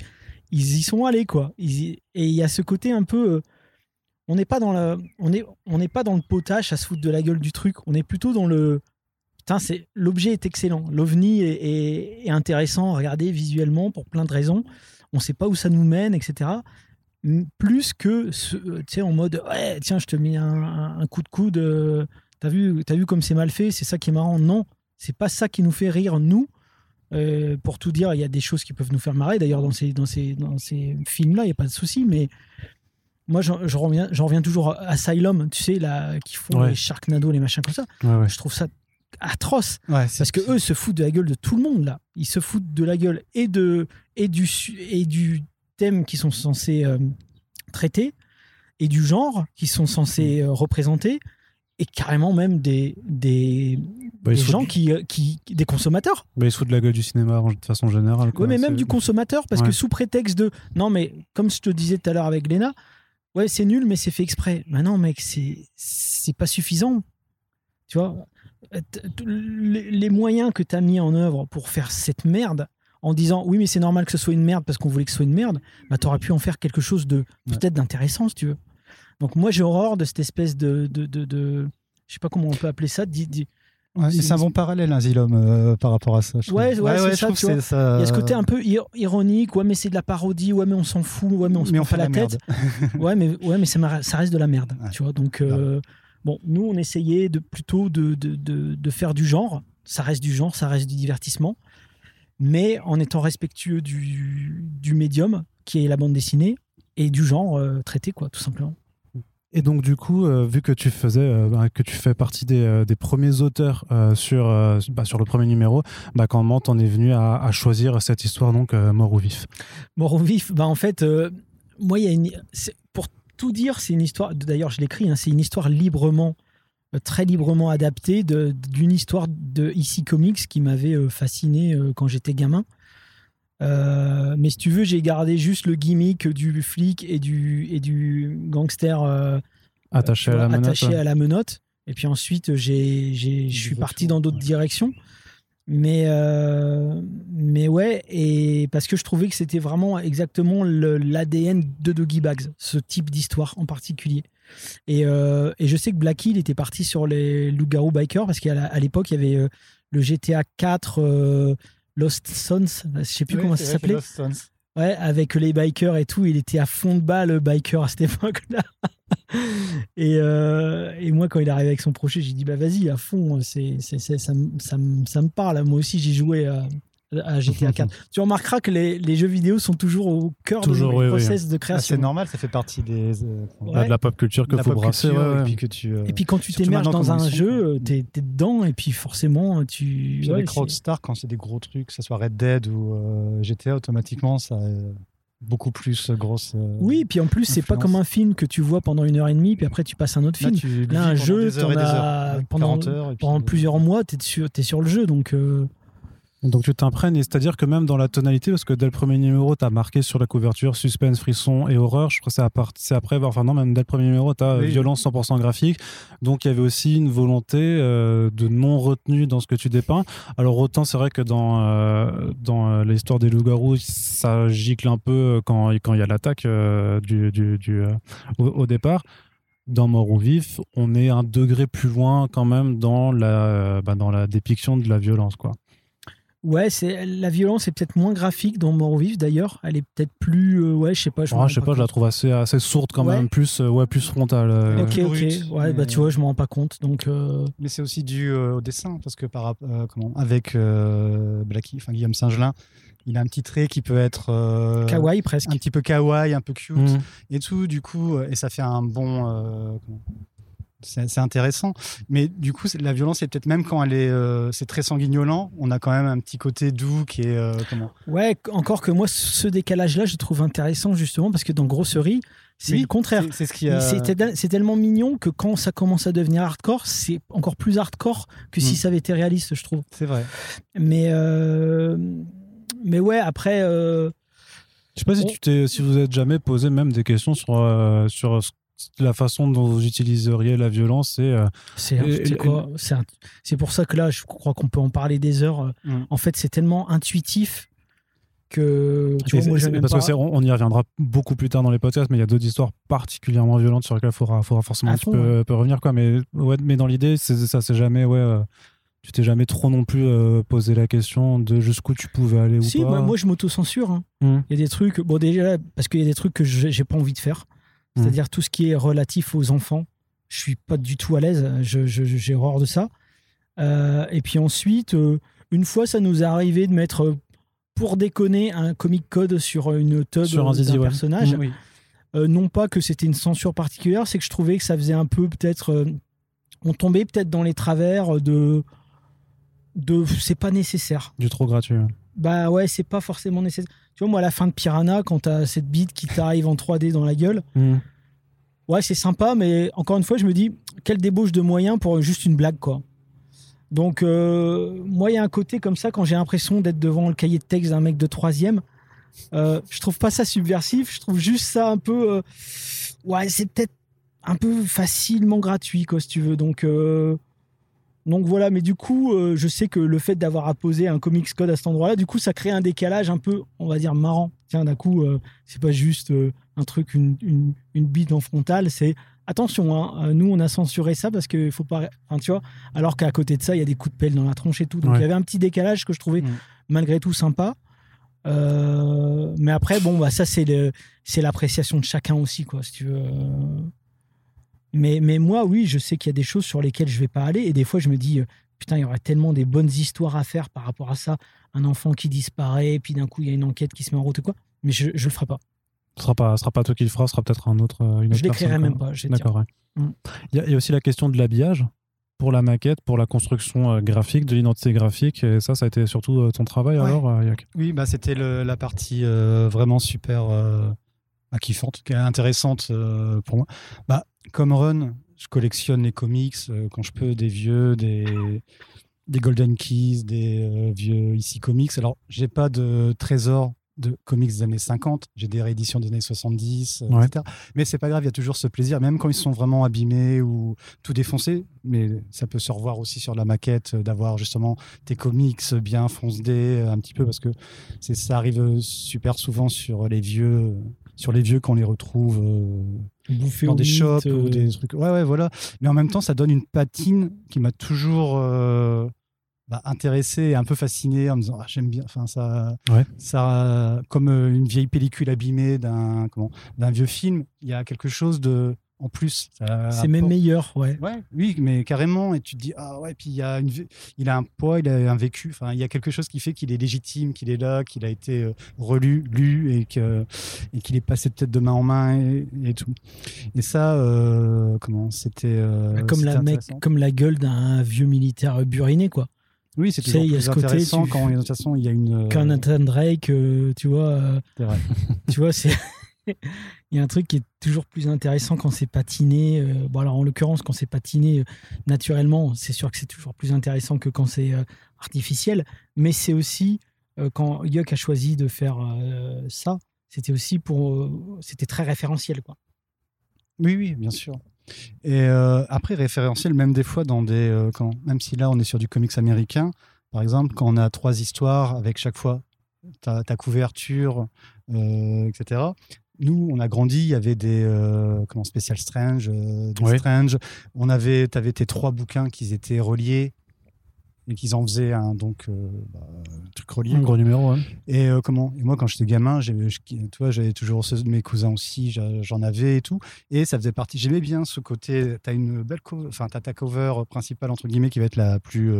ils, y sont allés, quoi. et il y a ce côté un peu. Euh, on n'est pas dans le, on est, on n'est pas dans le potage à se foutre de la gueule du truc. On est plutôt dans le, putain, c'est l'objet est excellent. L'ovni est, est, est, intéressant à regarder visuellement pour plein de raisons on ne sait pas où ça nous mène, etc. Plus que, tu sais, en mode, ouais, tiens, je te mets un, coup de coude, euh, t'as vu, as vu comme c'est mal fait, c'est ça qui est marrant. Non, c'est pas ça qui nous fait rire, nous. Euh, pour tout dire, il y a des choses qui peuvent nous faire marrer. D'ailleurs, dans ces, dans ces, dans ces films-là, il n'y a pas de souci. Mais moi, j'en reviens, reviens toujours à Asylum, tu sais, là, qui font les Sharknado, les machins comme ça. Je trouve ça atroce. parce que eux se foutent de la gueule de tout le monde là. Ils se foutent de la gueule et de et du et du thème qu'ils sont censés euh, traiter et du genre qu'ils sont censés mm. euh, représenter et carrément même des des, bah, gens qui, euh, qui des consommateurs. Bah, ils se foutent de la gueule du cinéma de façon générale. Oui, mais même du consommateur parce que sous prétexte de non mais comme je te disais tout à l'heure avec Léna, ouais c'est nul mais c'est fait exprès. Mais non mec c'est c'est pas suffisant. Tu vois, les moyens que tu as mis en œuvre pour faire cette merde, en disant oui mais c'est normal que ce soit une merde parce qu'on voulait que ce soit une merde, bah aurais pu en faire quelque chose de peut-être d'intéressant si tu veux. Donc moi j'ai horreur de cette espèce de, de, de, je sais pas comment on peut appeler ça. c'est un bon parallèle, un Zilom, euh, par rapport à ça. Ouais, ouais, c'est ça, Il y a ce côté un peu ironique, ouais, mais c'est de la parodie, ouais, mais on s'en fout, ouais, mais on se prend pas la, tête. ouais, mais, ouais, mais ça, ça reste de la merde, tu vois. Donc, euh, Bon, nous, on essayait de, plutôt de, de, faire du genre. Ça reste du genre, ça reste du divertissement. Mais en étant respectueux du, du médium, qui est la bande dessinée, et du genre euh, traité, quoi, tout simplement. Et donc du coup, euh, vu que tu faisais, euh, bah, que tu fais partie des, des premiers auteurs sur, bah, sur le premier numéro, bah, comment t'en es venu à, choisir cette histoire donc mort ou vif? Mort ou vif, bah en fait, moi il y a une, tout dire, c'est une histoire, d'ailleurs je l'écris, hein, c'est une histoire librement, euh, très librement adaptée d'une histoire de ici Comics qui m'avait euh, fasciné euh, quand j'étais gamin. mais si tu veux, j'ai gardé juste le gimmick du flic et du, et du gangster attaché, à, la attaché à la menotte. Et puis ensuite, je suis parti dans d'autres directions. Mais, euh, mais ouais, et parce que je trouvais que c'était vraiment exactement l'ADN de Doggy Bags, ce type d'histoire en particulier. Et, euh, et, je sais que Black Hill était parti sur les loups-garous bikers parce qu'à l'époque, il y avait euh, le GTA 4 Lost Sons, je sais plus comment ça s'appelait. Ouais, avec les bikers et tout, il était à fond de balle, le biker, à cette époque-là. et, euh, et, moi, quand il est arrivé avec son projet, j'ai dit bah vas-y, à fond, c'est, ça, me parle. Moi aussi, j'ai joué à, à GTA 4. tu remarqueras que les, les, jeux vidéo sont toujours au cœur toujours, du process de création. c'est normal, ça fait partie des, euh, de la pop culture que faut brasser. et, puis que tu, euh, et puis quand tu t'émerges dans un jeu, t'es, es dedans et puis forcément tu. Puis avec Rockstar, quand c'est des gros trucs, que ce soit Red Dead ou GTA, automatiquement ça beaucoup plus grosse. Euh, oui, puis en plus, c'est pas comme un film que tu vois pendant une heure et demie, puis après tu passes un autre film. Là, un jeu, pendant, heures, pendant plusieurs mois, tu es, es, sur le jeu, donc. Euh, donc tu t'imprègnes, c'est-à-dire que même dans la tonalité, parce que dès le premier numéro, tu as marqué sur la couverture suspense, frisson et horreur, je crois que c'est après, enfin non, même dès le premier numéro, tu as violence 100% graphique. Donc il y avait aussi une volonté euh, de non-retenue dans ce que tu dépeins. Alors autant c'est vrai que dans, euh, dans euh, l'histoire des loups-garous, ça gicle un peu quand il quand y a l'attaque du, du, du au, départ. dans Mort ou Vif, on est un degré plus loin quand même dans la, bah, dans la dépiction de la violence, quoi. Ouais, c'est la violence est peut-être moins graphique dans Mort ou Vif d'ailleurs. Elle est peut-être plus, euh, ouais, je sais pas. Je, je sais pas, je la trouve assez, assez sourde quand Ouais. même, plus, euh, ouais, plus frontale. euh. Ok, ok. brut, Ouais, bah tu vois, je m'en rends pas compte. Donc, euh, Mais c'est aussi dû euh, au dessin, parce que par, euh, comment, avec euh, Blackie, enfin Guillaume Singelin, il a un petit trait qui peut être euh, kawaii presque. un petit peu kawaii, un peu cute Mm. et tout. Du coup, et ça fait un bon. C'est c'est intéressant, mais du coup, c'est- la violence est peut-être même quand elle est, euh, c'est très sanguignolant. On a quand même un petit côté doux qui est euh, comment? Ouais, encore que moi, ce décalage-là, je trouve intéressant justement parce que dans Grosserie, c'est Oui, le contraire. C'est- C'est ce qui a. C'est tel- c'est tellement mignon que quand ça commence à devenir hardcore, c'est encore plus hardcore que si Mm. ça avait été réaliste, je trouve. C'est vrai. Mais, euh, mais ouais, après, euh, Je sais pas si, On- tu t'es, si vous êtes jamais posé même des questions sur, euh, sur ce- la façon dont vous utiliseriez la violence et euh, c'est c'est quoi C'est c'est pour ça que là, je crois qu'on peut en parler des heures. Mm. En fait, c'est tellement intuitif que tu vois, moi, c'est- parce pas. que c'est- on, on y reviendra beaucoup plus tard dans les podcasts, mais il y a d'autres histoires particulièrement violentes sur lesquelles il faudra, faudra forcément un petit peu, peu revenir. Quoi. Mais, ouais, mais dans l'idée, c'est, ça c'est jamais. Ouais, euh, tu t'es jamais trop non plus euh, posé la question de jusqu'où tu pouvais aller Si, ou pas. bah, moi, je m'auto-censure. hein. Hmm. Il y a des trucs, bon déjà parce qu'il y a des trucs que j'ai pas envie de faire, Mhm. c'est-à-dire tout ce qui est relatif aux enfants, je suis pas du tout à l'aise, j'ai horreur de ça. Euh, et puis ensuite, euh, une fois ça nous est arrivé de mettre euh, pour déconner un comic code sur une tub un d'un ouais. personnage. Oui. Euh, non pas que c'était une censure particulière, c'est que je trouvais que ça faisait un peu peut-être, on tombait peut-être dans les travers de, de, c'est pas nécessaire. Du trop gratuit. Bah ouais, c'est pas forcément nécessaire. Tu vois, moi, à la fin de Piranha, quand t'as cette bite qui t'arrive en 3D dans la gueule, Hmm. ouais, c'est sympa, mais encore une fois, je me dis, quelle débauche de moyens pour juste une blague, quoi. Donc, euh, moi, il y a un côté comme ça, quand j'ai l'impression d'être devant le cahier de texte d'un mec de troisième, euh, je trouve pas ça subversif, je trouve juste ça un peu. euh, ouais, c'est peut-être un peu facilement gratuit, quoi, si tu veux. Donc. Donc voilà, mais du coup, euh, je sais que le fait d'avoir apposé un comics code à cet endroit-là, du coup, ça crée un décalage un peu, on va dire, marrant. Tiens, d'un coup, euh, c'est pas juste euh, un truc, une, une, une bite en frontale, c'est attention, hein, euh, nous, on a censuré ça parce qu'il faut pas. Tu vois, alors qu'à côté de ça, il y a des coups de pelle dans la tronche et tout. Donc Ouais. il y avait un petit décalage que je trouvais Mm. malgré tout sympa. Mais après, bon, bah, ça, c'est l'appréciation de chacun aussi, quoi, si tu veux. Mais, mais moi, oui, je sais qu'il y a des choses sur lesquelles je vais pas aller. Et des fois, je me dis, euh, putain, il y aurait tellement des bonnes histoires à faire par rapport à ça. Un enfant qui disparaît, puis d'un coup, il y a une enquête qui se met en route ou quoi. Mais je, je le ferai pas. Ce sera pas, ce sera pas toi qui le fera, ce sera peut-être un autre, euh, une autre Je l'écrirai même pas. D'accord. ouais. Mm. Il y, a- il y a aussi la question de l'habillage pour la maquette, pour la construction euh, graphique, de l'identité graphique. Et ça, ça a été surtout ton travail Ouais. alors, Yak? Oui, bah, c'était la partie euh, vraiment super euh, bah, kiffante, intéressante euh, pour moi. Bah, comme Run, je collectionne les comics euh, quand je peux, des vieux, des, des Golden Keys, des euh, vieux ici comics. Alors, j'ai pas de trésor de comics des années 50, j'ai des rééditions des années 70, euh, Ouais. etc. Mais c'est pas grave, il y a toujours ce plaisir, même quand ils sont vraiment abîmés ou tout défoncés. Mais ça peut se revoir aussi sur la maquette, euh, d'avoir justement tes comics bien foncedés euh, un petit peu parce que ça arrive super souvent sur les vieux sur les vieux qu'on les retrouve Bouffer dans des mythe, shops euh, ou des trucs. Ouais ouais voilà. Mais en même temps ça donne une patine qui m'a toujours euh, bah, intéressé et un peu fasciné en me disant ah, j'aime bien enfin ça Ouais. ça comme euh, une vieille pellicule abîmée d'un d'un vieux film il y a quelque chose de en plus C'est même meilleur, ouais. Ouais, oui, mais carrément. Et tu te dis, ah ouais, puis il, y a une, il a un poids, il a un vécu. Enfin, il y a quelque chose qui fait qu'il est légitime, qu'il est là, qu'il a été euh, relu, lu et que- et qu'il est passé peut-être de main en main et, et tout. Et ça, euh, comment C'était. euh, comme, c'était la mec, intéressant. comme la gueule d'un vieux militaire buriné, quoi. Oui, c'est sais, toujours y a plus côté, intéressant tu- quand, de toute façon, il y a une. Qu'un Nathan Drake, euh, tu vois. c'est vrai. tu vois, c'est. Il y a un truc qui est toujours plus intéressant quand c'est patiné. euh, bon, alors en l'occurrence, quand c'est patiné euh, naturellement, c'est sûr que c'est toujours plus intéressant que quand c'est euh, artificiel. Mais c'est aussi quand Yuck a choisi de faire ça, c'était aussi pour. c'était très référentiel, quoi. Oui, oui, bien sûr. Et après, référentiel, même des fois, dans des. quand, même si là, on est sur du comics américain, par exemple, quand on a trois histoires avec chaque fois ta, couverture, etc., nous, on a grandi, il y avait des euh, comment Special Strange, euh. Strange. On avait, t'avais tes trois bouquins qui étaient reliés et qu'ils en faisaient un donc euh, bah, un truc relié. Un gros numéro, ouais. Et euh, comment Et moi, quand j'étais gamin, tu vois, j'avais toujours ceux de mes cousins aussi, j'en avais et tout. Et ça faisait partie. J'aimais bien ce côté. T'as une belle, cover, enfin, t'as ta cover principale entre guillemets qui va être la plus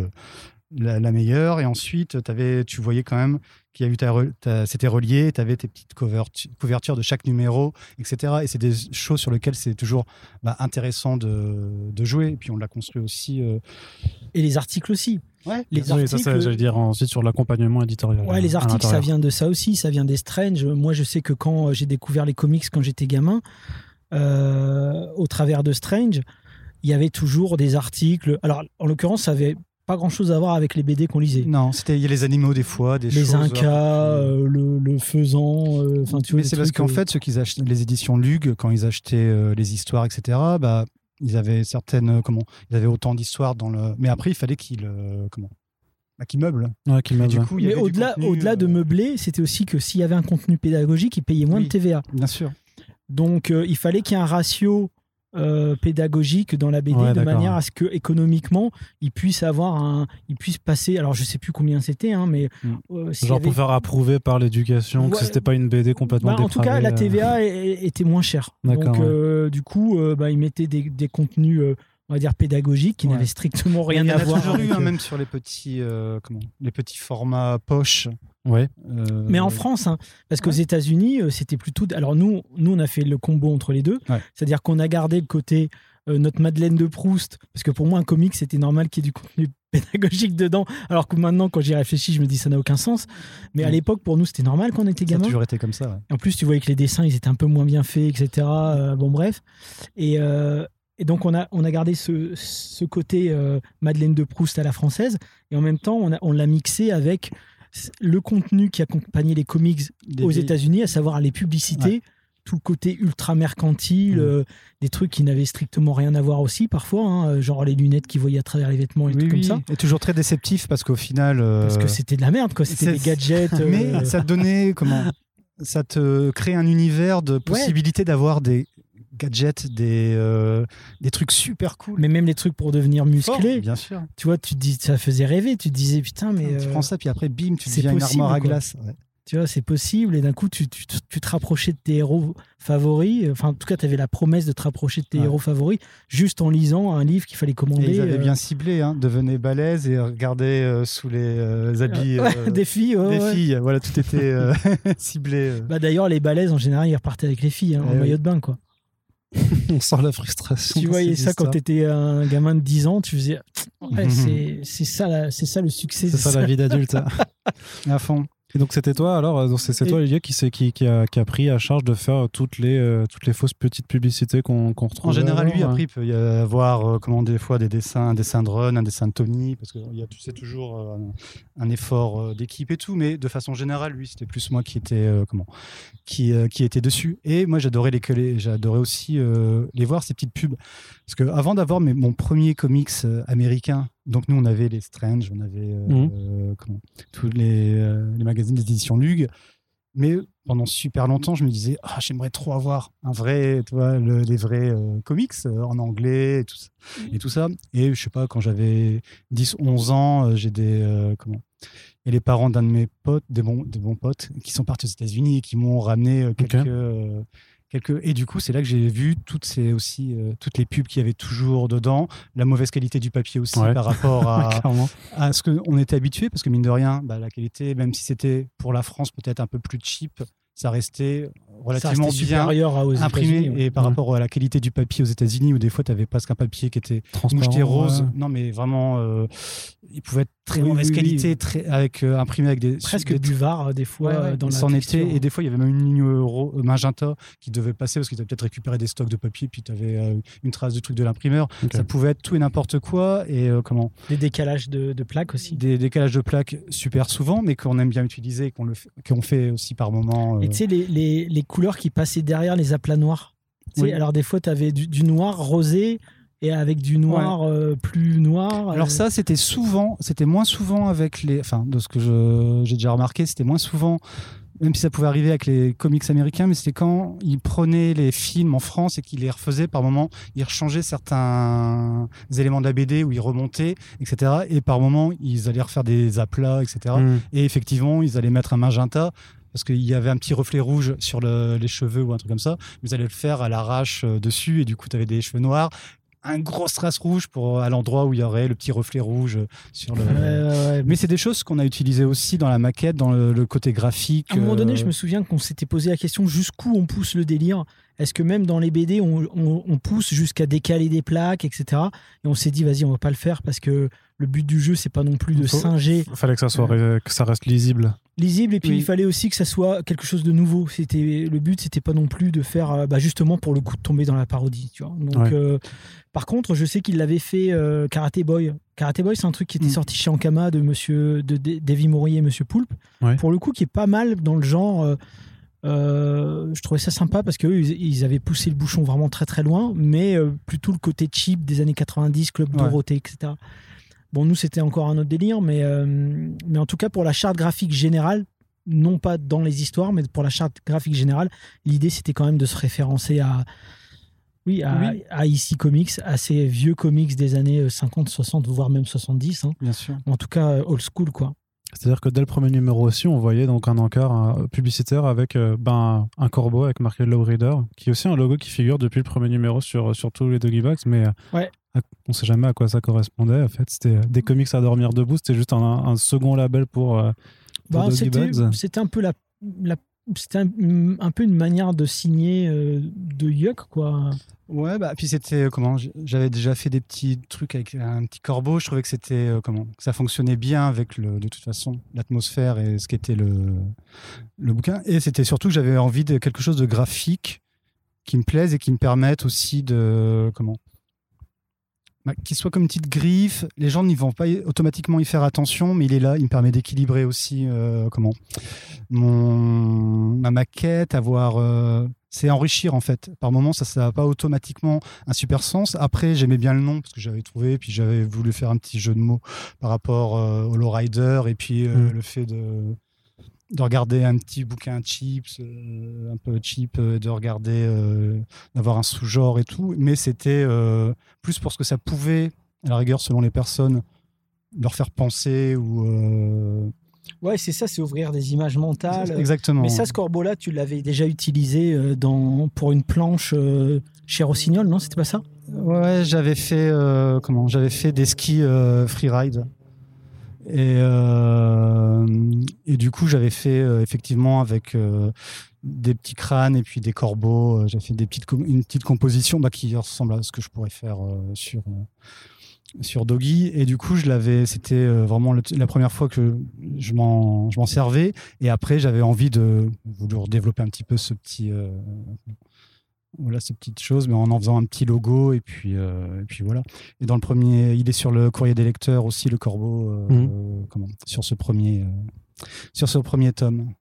la, la meilleure. Et ensuite, t'avais, tu voyais quand même qu'il y a eu ta, c'était relié. T'avais tes petites couvertu- couvertures de chaque numéro, etc. Et c'est des choses sur lesquelles c'est toujours bah, intéressant de, de jouer. Et puis on l'a construit aussi. euh, Et les articles aussi. Ouais. Les Oui, ça, articles, ça, j'allais dire ensuite sur l'accompagnement éditorial. Ouais, les articles, ça vient de ça aussi, ça vient des Strange. Moi, je sais que quand euh, j'ai découvert les comics quand j'étais gamin, euh, au travers de Strange, il y avait toujours des articles. Alors, en l'occurrence, ça avait pas grand-chose à voir avec les BD qu'on lisait. Non, c'était il y a les animaux des fois, des Les choses. Incas, euh, euh, le, le faisan, euh, enfin tu vois. Mais c'est parce qu'en euh, fait, ceux qui achetaient les éditions Lug, quand ils achetaient euh, les histoires, etc., bah, ils avaient certaines, euh, comment, ils avaient autant d'histoires dans le. Mais après, il fallait qu'ils, euh, comment, bah, qu'ils meublent. Ouais, Et meuble. du coup, il y Mais au-delà, au-delà de euh, meubler, c'était aussi que s'il y avait un contenu pédagogique, ils payaient moins Oui. de TVA. Bien sûr. Donc, euh, il fallait qu'il y ait un ratio euh, pédagogique dans la BD Ouais, de manière à ce que économiquement, ils puissent avoir un, ils puissent passer. Alors, je sais plus combien c'était, hein, mais Mm. euh, Genre avait- pour faire approuver par l'éducation que Ouais. c'était pas une BD complètement Bah, en tout cas, la euh. TVA était moins chère. Donc, ouais. du coup, bah, ils mettaient des, des contenus, on va dire pédagogiques, qui Ouais. n'avaient strictement rien il y en à a voir. toujours eu, hein, euh, même sur les petits, euh, comment, les petits formats poche. Ouais. euh, Mais en France, hein, parce qu'aux Ouais. États-Unis, c'était plutôt. Alors nous, nous, on a fait le combo entre les deux. Ouais. C'est-à-dire qu'on a gardé le côté euh, notre Madeleine de Proust, parce que pour moi, un comic, c'était normal qu'il y ait du contenu pédagogique dedans. Alors que maintenant, quand j'y réfléchis, je me dis ça n'a aucun sens. Mais à l'époque, pour nous, c'était normal quand on était ça a gamin. toujours été comme ça. ouais. En plus, tu voyais que les dessins, ils étaient un peu moins bien faits, etc. Euh, bon, bref. Et, euh, et donc, on a, on a gardé ce, ce côté euh, Madeleine de Proust à la française. Et en même temps, on, a- on l'a mixé avec le contenu qui accompagnait les comics Des aux États-Unis, à savoir les publicités, tout le côté ultra mercantile, Mm. euh, des trucs qui n'avaient strictement rien à voir aussi parfois, hein, genre les lunettes qui voyaient à travers les vêtements et Oui, tout oui. comme ça. Et toujours très déceptif parce qu'au final. euh, Parce que c'était de la merde, quoi. C'était des gadgets. euh, Mais ça te donnait comment Ça te crée un univers de possibilité d'avoir des gadgets, des, euh, des trucs super cool. mais même les trucs pour devenir musclé, Fort, bien sûr. tu vois, tu dis, ça faisait rêver. Tu te disais, putain, mais tu euh, prends ça, puis après, bim, tu deviens une possible, armoire à quoi. glace. Ouais. tu vois, c'est possible. Et d'un coup, tu, tu, tu te rapprochais de tes héros favoris. Enfin, en tout cas, tu avais la promesse de te rapprocher de tes Ouais. héros favoris juste en lisant un livre qu'il fallait commander. Et ils avaient euh, bien ciblé, hein, devenez balèze et regardez euh, sous les euh, habits des filles. ouais, des ouais. filles. Voilà, tout était ciblé. Bah, D'ailleurs, les balaises, en général, ils repartaient avec les filles, hein, Eh en maillot de bain. quoi. On sent la frustration. Tu voyais ça quand tu étais un gamin de 10 ans, tu faisais. Ouais, c'est- c'est ça, la- c'est ça le succès. C'est ça la vie d'adulte. ça. à fond. Et donc c'était toi alors, euh, c'est toi Olivier qui, qui, qui, a, qui a pris à charge de faire toutes les, euh, toutes les fausses petites publicités qu'on retrouve. En général, lui, après, il peut y avoir euh, comment, des fois des dessins, un dessin de Ron, un dessin de Tony, parce que il y a, c'est toujours euh, un, effort euh, d'équipe et tout, mais de façon générale, lui, c'était plus moi qui était, euh, comment, qui, euh, qui était dessus. Et moi, j'adorais les coller, j'adorais aussi euh, les voir, ces petites pubs. Parce que avant d'avoir mon premier comics euh, américain, donc nous, on avait les Strange, on avait euh, Mhm. comment, tous les, euh, les magazines des éditions Lug. Mais pendant super longtemps, je me disais, ah, j'aimerais trop avoir un vrai, tu vois, le- les vrais euh, comics euh, en anglais et tout, ça, et tout ça. Et je sais pas, quand j'avais 10, 11 ans, euh, j'ai des. comment Et les parents d'un de mes potes, des bons, des bons potes, qui sont partis aux États-Unis et qui m'ont ramené quelques. Quelques... Et du coup, c'est là que j'ai vu toutes, ces, aussi, euh, toutes les pubs qu'il y avait toujours dedans, la mauvaise qualité du papier aussi Ouais. par rapport à, ce qu'on était habitué, parce que mine de rien, bah, la qualité, même si c'était pour la France peut-être un peu plus cheap, ça restait relativement restait bien supérieur à- aux imprimé. États-Unis, ouais. Et par Ouais. rapport à la qualité du papier aux États-Unis, où des fois, tu avais presque un papier qui était Transparent. moucheté rose. ouais. Non, mais vraiment, euh, il pouvait être très Oui, mauvaise oui, oui. qualité, très, avec, euh, imprimé avec des. Presque des- du var, euh, des fois, Ouais, ouais, dans la était, et des fois il y avait même une ligne magenta qui devait passer parce que tu avais peut-être récupéré des stocks de papier puis tu avais une trace du truc de l'imprimeur ça pouvait être tout et n'importe quoi et euh, comment Des décalages de, de plaques aussi. des décalages de plaques super souvent, mais qu'on aime bien utiliser et qu'on le fait, qu'on fait aussi par moment. euh, Et tu sais, les, les, les couleurs qui passaient derrière les aplats noirs. Oui. Alors, des fois, tu avais du, du noir rosé et avec du noir euh, plus noir. Alors euh, ça, c'était souvent, c'était moins souvent avec les, enfin, de ce que j'ai déjà remarqué, c'était moins souvent même si ça pouvait arriver avec les comics américains, mais c'était quand ils prenaient les films en France et qu'ils les refaisaient par moment, ils rechangeaient certains éléments de la BD où ils remontaient, etc. Et par moment, ils allaient refaire des aplats, etc. Mm. Et effectivement, ils allaient mettre un magenta parce qu'il y avait un petit reflet rouge sur le- les cheveux ou un truc comme ça. Ils allaient le faire à l'arrache euh, dessus et du coup, tu avais des cheveux noirs. Un gros strass rouge pour à l'endroit où il y aurait le petit reflet rouge sur le. Ouais. Mais c'est des choses qu'on a utilisées aussi dans la maquette, dans le, le côté graphique. À un moment donné, euh, je me souviens qu'on s'était posé la question jusqu'où on pousse le délire. Est-ce que même dans les BD, on, on- on pousse jusqu'à décaler des plaques, etc. Et on s'est dit, vas-y, on va pas le faire parce que le but du jeu, c'est pas non plus de Faut- singer Fallait que ça soit ré- que ça reste lisible. lisible. Et puis Oui. il fallait aussi que ça soit quelque chose de nouveau. C'était le but, c'était pas non plus de faire, euh, bah, justement, pour le coup, de tomber dans la parodie. Tu vois. Donc, Ouais. euh, par contre, je sais qu'il l'avait fait euh, Karate Boy. Karate Boy, c'est un truc qui était Mm. sorti chez Ankama de Monsieur de Davy et Monsieur Poulpe. Ouais. Pour le coup, qui est pas mal dans le genre. Euh, je trouvais ça sympa parce qu'eux, ils, ils avaient poussé le bouchon vraiment très très loin, mais euh, plutôt le côté cheap des années 90, Club Ouais. Dorothée, etc. Bon, nous, c'était encore un autre délire, mais, euh, mais en tout cas, pour la charte graphique générale, non pas dans les histoires, mais pour la charte graphique générale, l'idée, c'était quand même de se référencer à, oui, à, Oui. à IC Comics, à ces vieux comics des années euh, 50, 60, voire même 70. hein. Bien sûr. En tout cas, old school, quoi. C'est-à-dire que dès le premier numéro aussi, on voyait donc un encart un- publicitaire avec euh, ben, un corbeau avec marqué Lowrider, qui est aussi un logo qui figure depuis le premier numéro sur, sur tous les Doggy Box, mais euh, Ouais. à- on sait jamais à quoi ça correspondait. En fait, c'était euh, des comics à dormir debout, c'était juste un, un second label pour, euh, pour Bah, Doggy c'était un peu la, la- c'était un, un peu une manière de signer euh, de Yuck, quoi. Ouais, bah, puis c'était euh, comment J'avais déjà fait des petits trucs avec un petit corbeau. Je trouvais que c'était euh, comment ça fonctionnait bien avec le, de toute façon l'atmosphère et ce qu'était le le bouquin. Et c'était surtout que j'avais envie de quelque chose de graphique qui me plaise et qui me permette aussi de comment bah, qu'il soit comme une petite griffe. Les gens n'y vont pas automatiquement y faire attention, mais il est là. Il me permet d'équilibrer aussi euh, comment mon ma maquette, avoir euh, c'est enrichir en fait. Par moments, ça ça n'a pas automatiquement un super sens. Après, j'aimais bien le nom parce que j'avais trouvé, puis j'avais voulu faire un petit jeu de mots par rapport euh, au lowrider et puis Mm. le fait de de regarder un petit bouquin chips, euh, un peu cheap, euh, de regarder, euh, d'avoir un sous-genre et tout. Mais c'était euh, plus pour ce que ça pouvait, à la rigueur, selon les personnes, leur faire penser ou. Ouais, c'est ça, c'est ouvrir des images mentales. Exactement. Mais ça, ce corbeau-là, tu l'avais déjà utilisé dans, pour une planche chez Rossignol, non? C'était pas ça? Ouais, j'avais fait comment? J'avais fait des skis freeride. Et, euh, et du coup, j'avais fait euh, effectivement avec euh, des petits crânes et puis des corbeaux. J'ai fait une petite composition bah, qui ressemble à ce que je pourrais faire sur sur Doggy. Et du coup. C'était vraiment la première fois que je m'en servais. Et après, j'avais envie de vouloir développer un petit peu ce petit voilà ces petites choses, mais en en faisant un petit logo et puis euh, et puis voilà. Et dans le premier, il est sur le courrier des lecteurs aussi le corbeau, euh, comment sur ce premier euh, sur ce premier tome.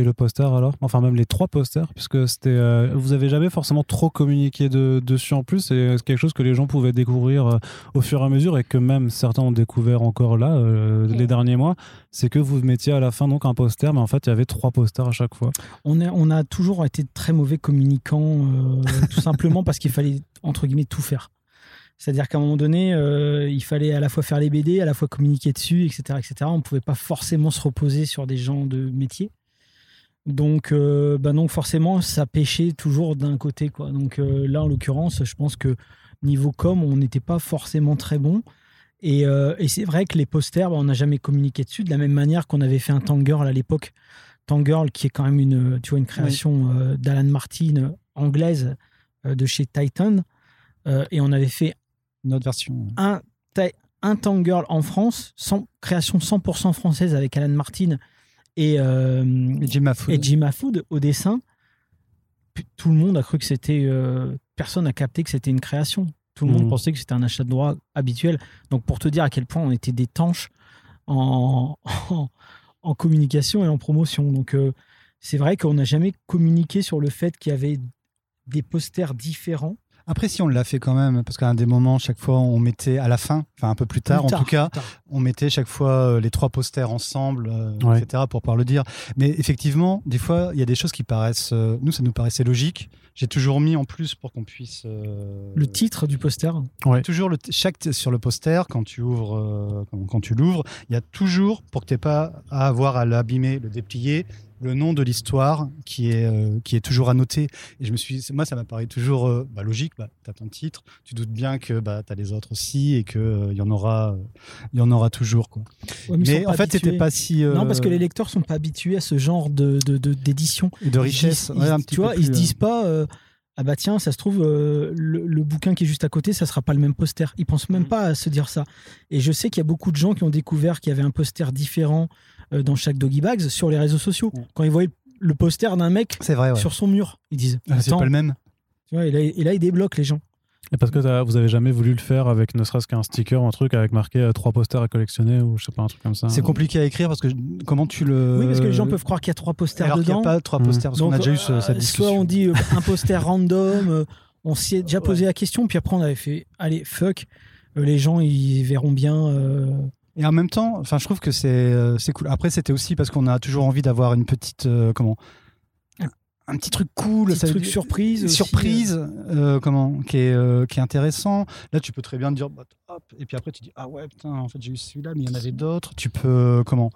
Et le poster alors? Enfin même les trois posters, puisque c'était, euh, vous avez jamais forcément trop communiqué de- dessus en plus, c'est quelque chose que les gens pouvaient découvrir euh, au fur et à mesure, et que même certains ont découvert encore là, euh, les derniers mois, c'est que vous mettiez à la fin donc un poster, mais en fait il y avait trois posters à chaque fois. on, est, on a toujours été très mauvais communicants, tout simplement parce qu'il fallait, entre guillemets, tout faire. C'est-à-dire qu'à un moment donné, euh, il fallait à la fois faire les BD, à la fois communiquer dessus, etc. etc. On ne pouvait pas forcément se reposer sur des gens de métier. Donc, euh, bah donc forcément, ça pêchait toujours d'un côté. Quoi. Donc euh, là, en l'occurrence, je pense que niveau com, on n'était pas forcément très bon. Et, euh, et c'est vrai que les posters, bah, on n'a jamais communiqué dessus, de la même manière qu'on avait fait un Tangirl à l'époque. Tangirl, qui est quand même une, tu vois, une création d'Alan Martin anglaise de chez Titan. Et on avait fait Une autre version. un, un Tangirl en France, sans, création 100% française avec Alan Martin et, euh, Et Jim et Jim Mahfood au dessin. Tout le monde a cru que c'était. euh, personne n'a capté que c'était une création. Tout le monde Mhm. pensait que c'était un achat de droit habituel. Donc, pour te dire à quel point on était des tanches en, en, en communication et en promotion. Donc, euh, c'est vrai qu'on n'a jamais communiqué sur le fait qu'il y avait des posters différents. Après, si on l'a fait quand même, parce qu'à un des moments, chaque fois, on mettait à la fin, enfin un peu plus tard, Plus en tout cas, tard. on mettait chaque fois euh, les trois posters ensemble, euh, Ouais. etc., pour pouvoir le dire. Mais effectivement, des fois, il y a des choses qui paraissent, euh, nous, ça nous paraissait logique. J'ai toujours mis en plus pour qu'on puisse. euh, Le titre du poster. Toujours le chaque sur le poster quand tu ouvres euh, quand, quand tu l'ouvres, il y a toujours pour que tu pas à avoir à l'abîmer, le déplier, le nom de l'histoire qui est euh, qui est toujours annoté. Et je me suis moi ça m'a paru toujours euh, bah, logique. Bah, tu as ton titre, tu doutes bien que bah, tu as les autres aussi et que euh, il y en aura euh, il y en aura toujours quoi. Ouais, mais en fait c'était pas si euh, Non, parce que les lecteurs sont pas habitués à ce genre de de- de- d'édition. de richesse. Ils, ouais, un ils- petit tu peu vois, ils se plus, disent euh, pas. euh, ah bah tiens, ça se trouve, euh, le, le bouquin qui est juste à côté, ça sera pas le même poster. Ils pensent même Mhm. pas à se dire ça. Et je sais qu'il y a beaucoup de gens qui ont découvert qu'il y avait un poster différent euh, dans chaque Doggy Bags sur les réseaux sociaux. Quand ils voient le poster d'un mec C'est vrai. Ouais. sur son mur, ils disent Ah, c'est pas le même. tu vois, et, là, et là, ils débloquent les gens. Et parce que vous avez jamais voulu le faire avec ne serait-ce qu'un sticker ou un truc avec marqué euh, trois posters à collectionner ou je sais pas, un truc comme ça. C'est compliqué à écrire parce que comment tu le oui, parce que les gens peuvent croire qu'il y a trois posters alors qu'il n'y a dedans. pas trois posters parce qu'on a déjà eu ce- euh, cette discussion. Soit on dit euh, un poster random, euh, on s'y est déjà posé la question, puis après on avait fait allez, fuck, euh, les gens ils verront bien. Et en même temps, enfin, je trouve que c'est euh, c'est cool. Après, c'était aussi parce qu'on a toujours envie d'avoir une petite euh, comment? Un- un petit truc cool, petit ça veut truc surprise. aussi, surprise, euh, comment? Qui est euh, qui est intéressant. Là, tu peux très bien te dire bah, hop, et puis après tu dis ah ouais putain, en fait j'ai eu celui-là, mais il y en avait d'autres. Tu peux comment?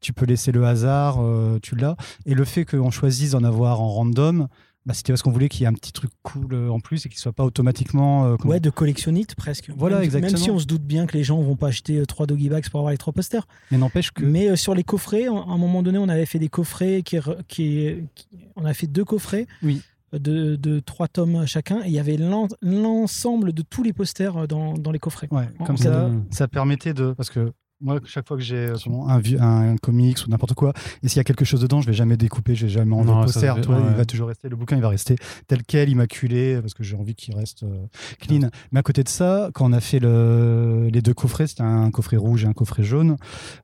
Tu peux laisser le hasard, euh, tu l'as. Et le fait qu'on choisisse d'en avoir en random. Bah, c'était parce qu'on voulait qu'il y ait un petit truc cool euh, en plus et qu'il soit pas automatiquement euh, Ouais, de collectionnite presque. Voilà, même, exactement. Même si on se doute bien que les gens vont pas acheter euh, trois doggy bags pour avoir les trois posters. mais n'empêche que Mais euh, sur les coffrets, à un moment donné, on avait fait des coffrets qui, qui, qui- on a fait deux coffrets. Oui. De, de trois tomes chacun et il y avait l'en- l'ensemble de tous les posters dans, dans les coffrets. Ouais, comme ça, ça permettait de. Parce que moi, chaque fois que j'ai euh, un, un, comics ou n'importe quoi, et s'il y a quelque chose dedans, je vais jamais découper, je vais jamais enlever le poster. toi, ouais. Il va toujours rester, le bouquin, il va rester tel quel, immaculé, parce que j'ai envie qu'il reste euh, clean. Mais à côté de ça, quand on a fait le, les deux coffrets, c'était un coffret rouge et un coffret jaune,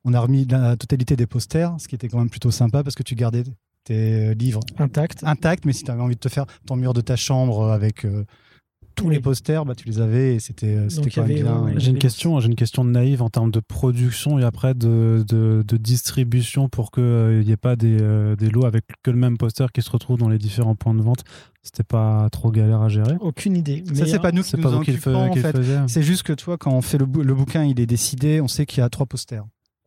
on a remis la totalité des posters, ce qui était quand même plutôt sympa parce que tu gardais tes livres Intact. intacts, mais si tu avais envie de te faire ton mur de ta chambre avec. euh, tous Oui. les posters, bah, tu les avais et c'était euh, quand même avait, bien. ouais, J'ai une question, j'ai une question naïve en termes de production et après de, de, de distribution pour qu'il n'y ait pas des, euh, des lots avec que le même poster qui se retrouve dans les différents points de vente. C'était pas trop galère à gérer. Aucune idée. Ça, c'est pas euh, nous qui C'est nous pas en vous qui le, occupons, fa- en fait. C'est juste que toi, quand on fait le, bou- le bouquin, il est décidé, on sait qu'il y a trois posters.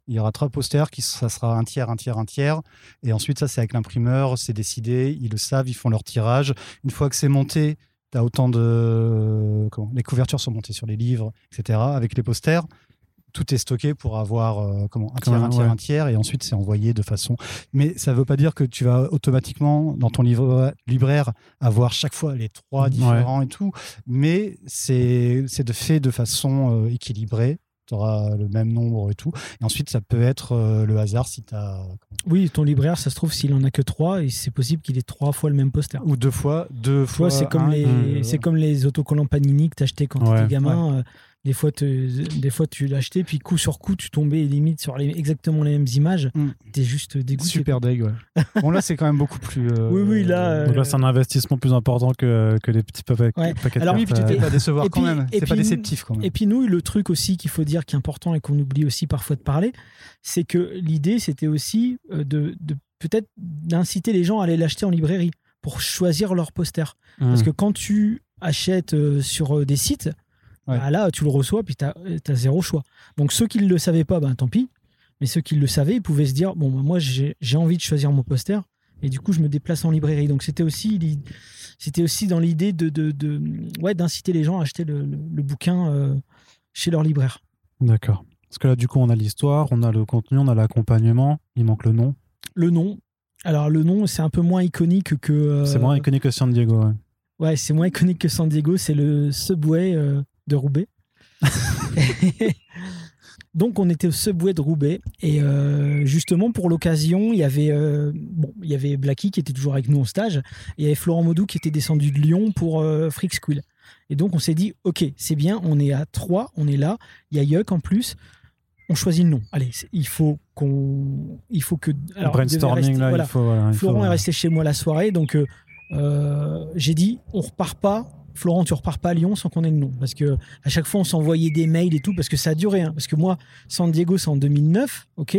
Il y aura trois posters, qui, ça sera un tiers, un tiers, un tiers. Et ensuite, ça, c'est avec l'imprimeur, c'est décidé, ils le savent, ils font leur tirage. Une fois que c'est monté, tu as autant de. Comment les couvertures sont montées sur les livres, etc. Avec les posters, tout est stocké pour avoir euh, comment, un tiers, même, un tiers, ouais. un tiers. Et ensuite, c'est envoyé de façon. Mais ça ne veut pas dire que tu vas automatiquement, dans ton livre, libraire, avoir chaque fois les trois Ouais. différents et tout. Mais c'est c'est de fait de façon euh, équilibrée. Tu auras le même nombre et tout. Et ensuite, ça peut être euh, le hasard si tu as. Oui, ton libraire, ça se trouve, s'il en a que trois, et c'est possible qu'il ait trois fois le même poster. Ou deux fois. Deux Tu fois c'est comme, les, c'est comme les autocollants Panini que t'achetais quand Ouais, t'étais gamin. euh, des, fois, te- des fois, tu l'achetais, puis coup sur coup, tu tombais limite sur les, exactement les mêmes images. Mm. T'es juste dégoûté. Super deg, ouais. bon, là, c'est quand même beaucoup plus. euh, Oui, oui, là, euh, Donc là, c'est un investissement plus important que, que les petits paquets, Ouais. paquets de Alors, Oui, cartes, puis tu euh, t'es pas décevoir et quand puis- même. et C'est pas déceptif quand même. Et puis nous, le truc aussi qu'il faut dire qui est important et qu'on oublie aussi parfois de parler, c'est que l'idée, c'était aussi euh, de, de peut-être d'inciter les gens à aller l'acheter en librairie pour choisir leur poster. hmm. Parce que quand tu achètes euh, sur euh, des sites, Ouais. bah là, tu le reçois, puis tu as, zéro choix. Donc ceux qui ne le savaient pas, ben, tant pis. Mais ceux qui le savaient, ils pouvaient se dire, bon, bah, moi, j'ai envie de choisir mon poster. Et du coup, je me déplace en librairie. Donc c'était aussi, c'était aussi dans l'idée de, de, de- ouais, d'inciter les gens à acheter le, le- le bouquin euh, chez leur libraire. D'accord. Parce que là, du coup, on a l'histoire, on a le contenu, on a l'accompagnement. Il manque le nom. Le nom. Alors le nom, c'est un peu moins iconique que... euh, C'est moins iconique que San Diego. ouais. Ouais, c'est moins iconique que San Diego, c'est le Subway euh, de Roubaix. Donc on était au Subway de Roubaix et euh, justement pour l'occasion, il y avait euh, bon, il y avait Blacky qui était toujours avec nous en stage et il y avait Florent Maudou qui était descendu de Lyon pour euh, Freak Squill. Et donc on s'est dit OK, c'est bien, on est à trois, on est là, il y a Yuck en plus. On choisit le nom. Allez, il faut qu'on il faut que alors, Brainstorming, rester- là, voilà. il faut. voilà, il Florent faut- est resté chez moi la soirée, donc euh, euh, j'ai dit on repart pas Florent, tu repars pas à Lyon sans qu'on ait le nom. Parce que à chaque fois, on s'envoyait des mails et tout, parce que ça a duré. hein. parce que moi, San Diego, c'est en 2009, ok?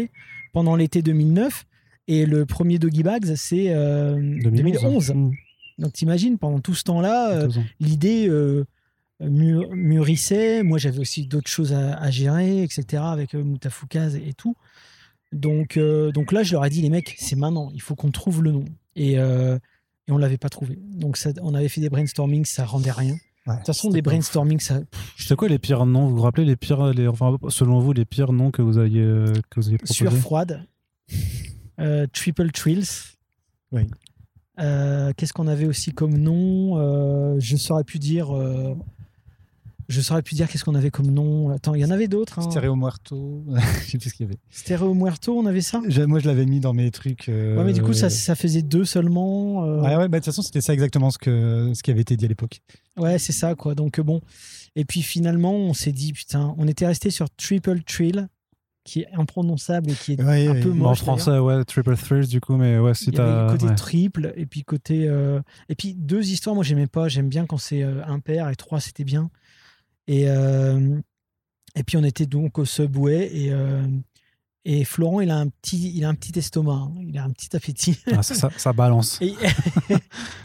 Pendant l'été 2009. Et le premier Doggy Bags, c'est euh, 2011. Mmh. Donc t'imagines, pendant tout ce temps-là, euh, l'idée euh, mûr- mûrissait. Moi, j'avais aussi d'autres choses à, à gérer, etc., avec euh, Moutafoukaz et tout. Donc, euh, donc là, je leur ai dit, les mecs, c'est maintenant, il faut qu'on trouve le nom. Et, euh, et on l'avait pas trouvé. Donc, ça- on avait fait des brainstormings, ça rendait rien. De toute façon, des brainstormings, ça. C'était quoi les pires noms Vous vous rappelez les pires, les, enfin, selon vous, les pires noms que vous aviez, euh, que vous aviez proposés? Sueur froide, euh, Triple Trills. Oui. Euh, Qu'est-ce qu'on avait aussi comme nom? Euh, Je saurais plus dire. Je saurais plus dire qu'est-ce qu'on avait comme nom. Attends, il y en avait d'autres. hein. Stereo Muerto. je sais plus ce qu'il y avait. Stéréo Muerto, on avait ça? Je- Moi, je l'avais mis dans mes trucs. euh, Ouais, mais du coup, ça, ça faisait deux seulement. euh, Ouais, ouais, bah, de toute façon, c'était ça exactement ce, que, ce qui avait été dit à l'époque. Ouais, c'est ça, quoi. Donc, euh, bon. Et puis finalement, on s'est dit, putain, on était resté sur Triple Trill, qui est imprononçable et qui est Ouais, un ouais. peu moche. en français, ouais, Triple Thrills du coup, mais ouais, si t'as. côté ouais. triple et puis côté euh, et puis deux histoires moi j'aimais pas j'aime bien quand c'est euh, impair et trois c'était bien et euh, et puis on était donc au subway et euh, et Florent il a un petit il a un petit estomac hein. il a un petit appétit Ah, ça, ça, ça balance. et,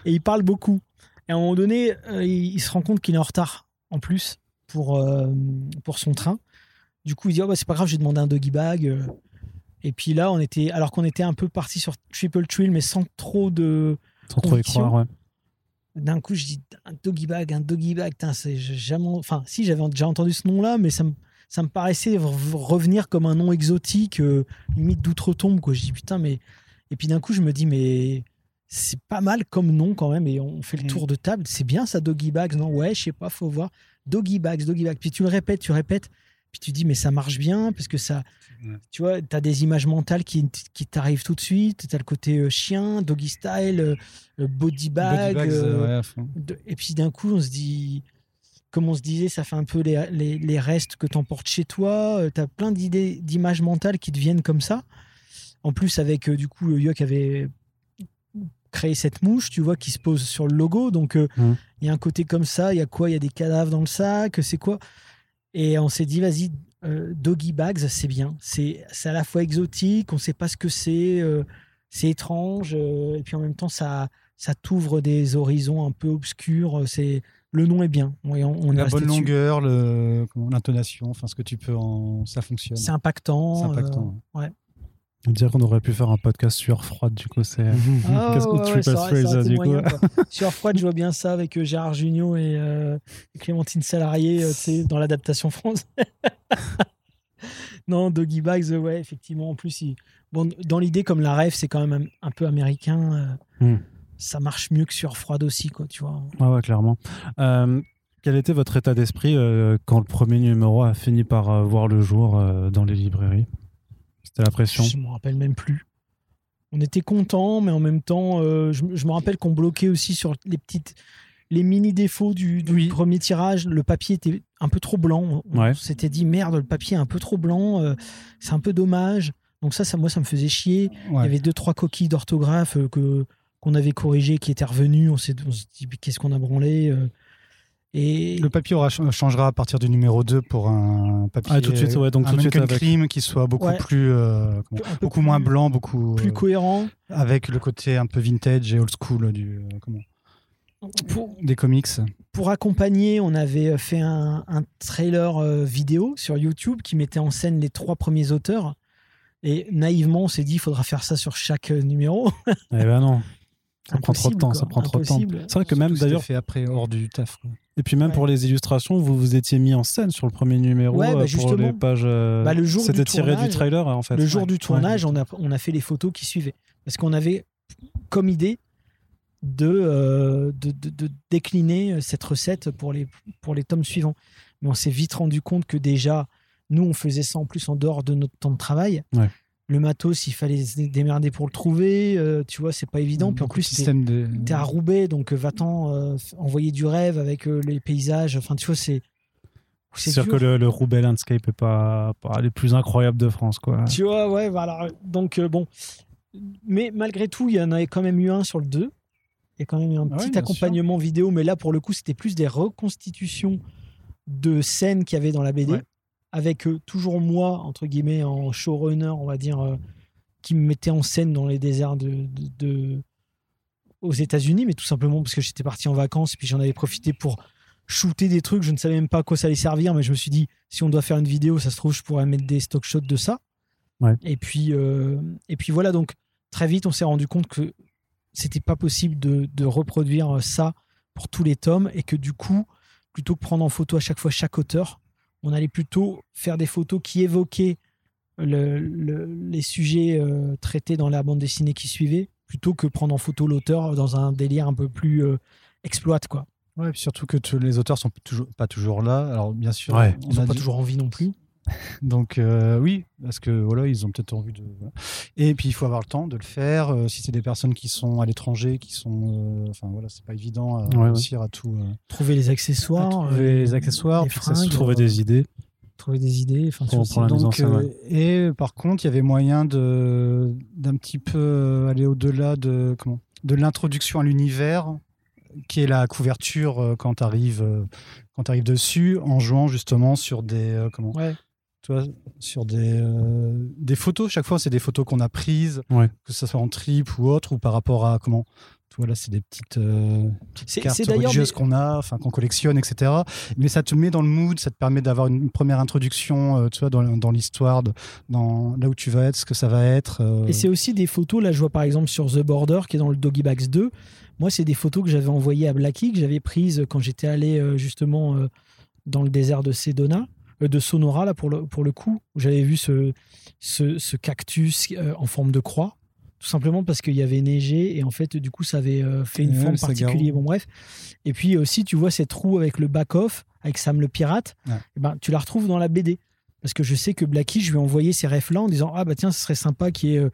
et il parle beaucoup et à un moment donné euh, il, il se rend compte qu'il est en retard en plus pour pour son train du coup il dit oh, bah, c'est pas grave j'ai demandé un doggy bag et puis là on était alors qu'on était un peu parti sur triple trill mais sans trop de Sans trop y croire, ouais. D'un coup, je dis un doggy bag, un doggy bag. Putain, c'est jamais. Enfin, si j'avais déjà entendu ce nom-là, mais ça me, ça me paraissait re- revenir comme un nom exotique, euh, limite d'outre-tombe. Quoi. Je dis putain, mais. Et puis d'un coup, je me dis, mais c'est pas mal comme nom quand même. Et on fait le Mm. tour de table. C'est bien ça, doggy bags, non? Ouais, je sais pas, faut voir. Doggy bags, doggy bags. Puis tu le répètes, tu répètes. Puis tu dis, mais ça marche bien parce que ça. Ouais. Tu vois, tu as des images mentales qui, qui t'arrivent tout de suite. Tu as le côté euh, chien, doggy style, euh, euh, body bag. Body bags, euh, ouais, de- et puis d'un coup, on se dit, comme on se disait, ça fait un peu les, les- les restes que tu emportes chez toi. tu as plein d'idées, d'images mentales qui te viennent comme ça. En plus, avec du coup, Yo qui avait créé cette mouche, tu vois, qui se pose sur le logo. Donc, euh, il y a un côté comme ça. Il y a quoi? Il y a des cadavres dans le sac? C'est quoi? Et on s'est dit, vas-y, euh, Doggy Bags, c'est bien. C'est à la fois exotique, on sait pas ce que c'est, euh, c'est étrange, euh, et puis en même temps, ça, ça t'ouvre des horizons un peu obscurs. C'est Le nom est bien. On, on- La bonne longueur, l'intonation, enfin ce que tu peux en. Ça fonctionne. C'est impactant. C'est impactant. euh, Dire qu'on aurait pu faire un podcast sur froide, du coup, c'est. Qu'est-ce que ouais, ouais, Triple ça aurait- ça Thrills, aurait été du coup moyen, Froide, je vois bien ça avec euh, Gérard Jugnot et, euh, Clémentine Salarié euh, dans l'adaptation française. non, Doggy Bags, ouais, effectivement. En plus, il- bon, dans l'idée, comme la rêve, c'est quand même un, peu américain. Hmm. Ça marche mieux que sur Froide aussi, quoi, tu vois. Ah ouais, clairement. Quel était votre état d'esprit quand le premier numéro a fini par voir le jour dans les librairies? C'était la pression Je me rappelle même plus. On était contents, mais en même temps, euh, je, je me rappelle qu'on bloquait aussi sur les petites, les mini défauts du, du premier tirage. Le papier était un peu trop blanc. On Ouais. s'était dit merde, le papier est un peu trop blanc. euh, c'est un peu dommage. Donc ça, ça, moi, ça me faisait chier. Il y avait deux trois coquilles d'orthographe euh, que qu'on avait corrigées, qui étaient revenues. On s'est dit mais qu'est-ce qu'on a branlé euh, Et Le papier aura, changera à partir du numéro 2 pour un papier. Ah, tout de suite, ouais, donc un tout de suite avec- Cream qui soit beaucoup Ouais. plus. euh, comment- beaucoup plus- moins blanc, beaucoup. plus euh, cohérent. avec le côté un peu vintage et old school du, euh, comment, Pour, des comics. pour accompagner, on avait fait un, un trailer vidéo sur YouTube qui mettait en scène les trois premiers auteurs. Et naïvement, on s'est dit, il faudra faire ça sur chaque numéro. Eh ben non. Ça prend trop de temps, quoi. ça prend trop de temps. C'est vrai que même d'ailleurs, fait après hors du taf. quoi. et puis même Ouais. pour les illustrations, vous vous étiez mis en scène sur le premier numéro Ouais, bah, euh, pour justement. les pages. euh, Bah, le jour C'était tiré du trailer en fait. Le jour Ouais. du tournage, on, a, on a fait les photos qui suivaient. Parce qu'on avait comme idée de, euh, de, de- de décliner cette recette pour les, pour les tomes suivants. Mais on s'est vite rendu compte que déjà, nous, on faisait ça en plus en dehors de notre temps de travail. Le matos, il fallait se démerder pour le trouver. euh, tu vois, c'est pas évident. Puis en plus, t'es- système de. t'es à Roubaix, donc euh, va-t'en euh, envoyer du rêve avec euh, les paysages. Enfin, tu vois, c'est. C'est sûr que le, le Roubaix Landscape est pas, pas les plus incroyables de France, quoi. Tu vois, ouais, voilà. Donc, euh, bon. Mais malgré tout, il y en avait quand même eu un sur le 2. Il y a quand même un Ah petit accompagnement vidéo, mais là, pour le coup, c'était plus des reconstitutions de scènes qu'il y avait dans la BD, Ouais. Avec euh, toujours moi, entre guillemets, en showrunner, on va dire, euh, qui me mettait en scène dans les déserts de, de- de- aux États-Unis, mais tout simplement parce que j'étais parti en vacances et puis j'en avais profité pour shooter des trucs. Je ne savais même pas à quoi ça allait servir, mais je me suis dit, si on doit faire une vidéo, ça se trouve, je pourrais mettre des stock shots de ça. Ouais. Et puis, euh, et puis voilà, donc très vite, on s'est rendu compte que c'était pas possible de, de reproduire ça pour tous les tomes et que du coup, plutôt que prendre en photo à chaque fois chaque auteur, on allait plutôt faire des photos qui évoquaient le- le- les sujets euh, traités dans la bande dessinée qui suivait, plutôt que prendre en photo l'auteur dans un délire un peu plus euh, exploite, quoi. Ouais, puis surtout que tous les auteurs sont toujours, pas toujours là. Alors bien sûr, Ouais. on Ils n'ont pas dit- toujours envie non plus. Donc euh, oui, parce que voilà, ils ont peut-être envie de. voilà. Et puis il faut avoir le temps de le faire. Euh, si c'est des personnes qui sont à l'étranger, qui sont, euh, enfin voilà, c'est pas évident à Ouais, ouais. réussir à tout. euh, Trouver les accessoires, trouver les accessoires, les fringues, Trouver des idées. trouver des idées. Enfin, Pour- tu vois, pour la mise en Donc, scène, ouais. et par contre, il y avait moyen de d'un petit peu aller au-delà de comment de l'introduction à l'univers, qui est la couverture quand tu arrives quand tu arrives dessus, en jouant justement sur des euh, comment Ouais. Tu vois, sur des euh, des photos. Chaque fois, c'est des photos qu'on a prises, Ouais. que ce soit en trip ou autre, ou par rapport à comment. Tu vois, là, c'est des petites, euh, petites cartes religieuses qu'on a, enfin qu'on collectionne, etc. Mais ça te met dans le mood, ça te permet d'avoir une première introduction, euh, tu vois, dans, dans l'histoire, dans là où tu vas être, ce que ça va être. euh. Et c'est aussi des photos, là je vois par exemple sur The Border qui est dans le Doggy Bags 2. Moi, c'est des photos que j'avais envoyées à Blackie, que j'avais prises quand j'étais allé justement dans le désert de Sedona, de Sonora, là pour le, pour le coup, où j'avais vu ce, ce, ce cactus euh, en forme de croix. Tout simplement parce qu'il y avait neigé et en fait, du coup, ça avait euh, fait une Ouais, forme particulière. Bon, bref. Et puis aussi, tu vois cette roue avec le back-off, avec Sam le pirate, Ouais. eh ben, tu la retrouves dans la BD. Parce que je sais que Blackie, je lui ai envoyé ces refs-là en disant Ah bah tiens, ce serait sympa qu'il y ait. euh,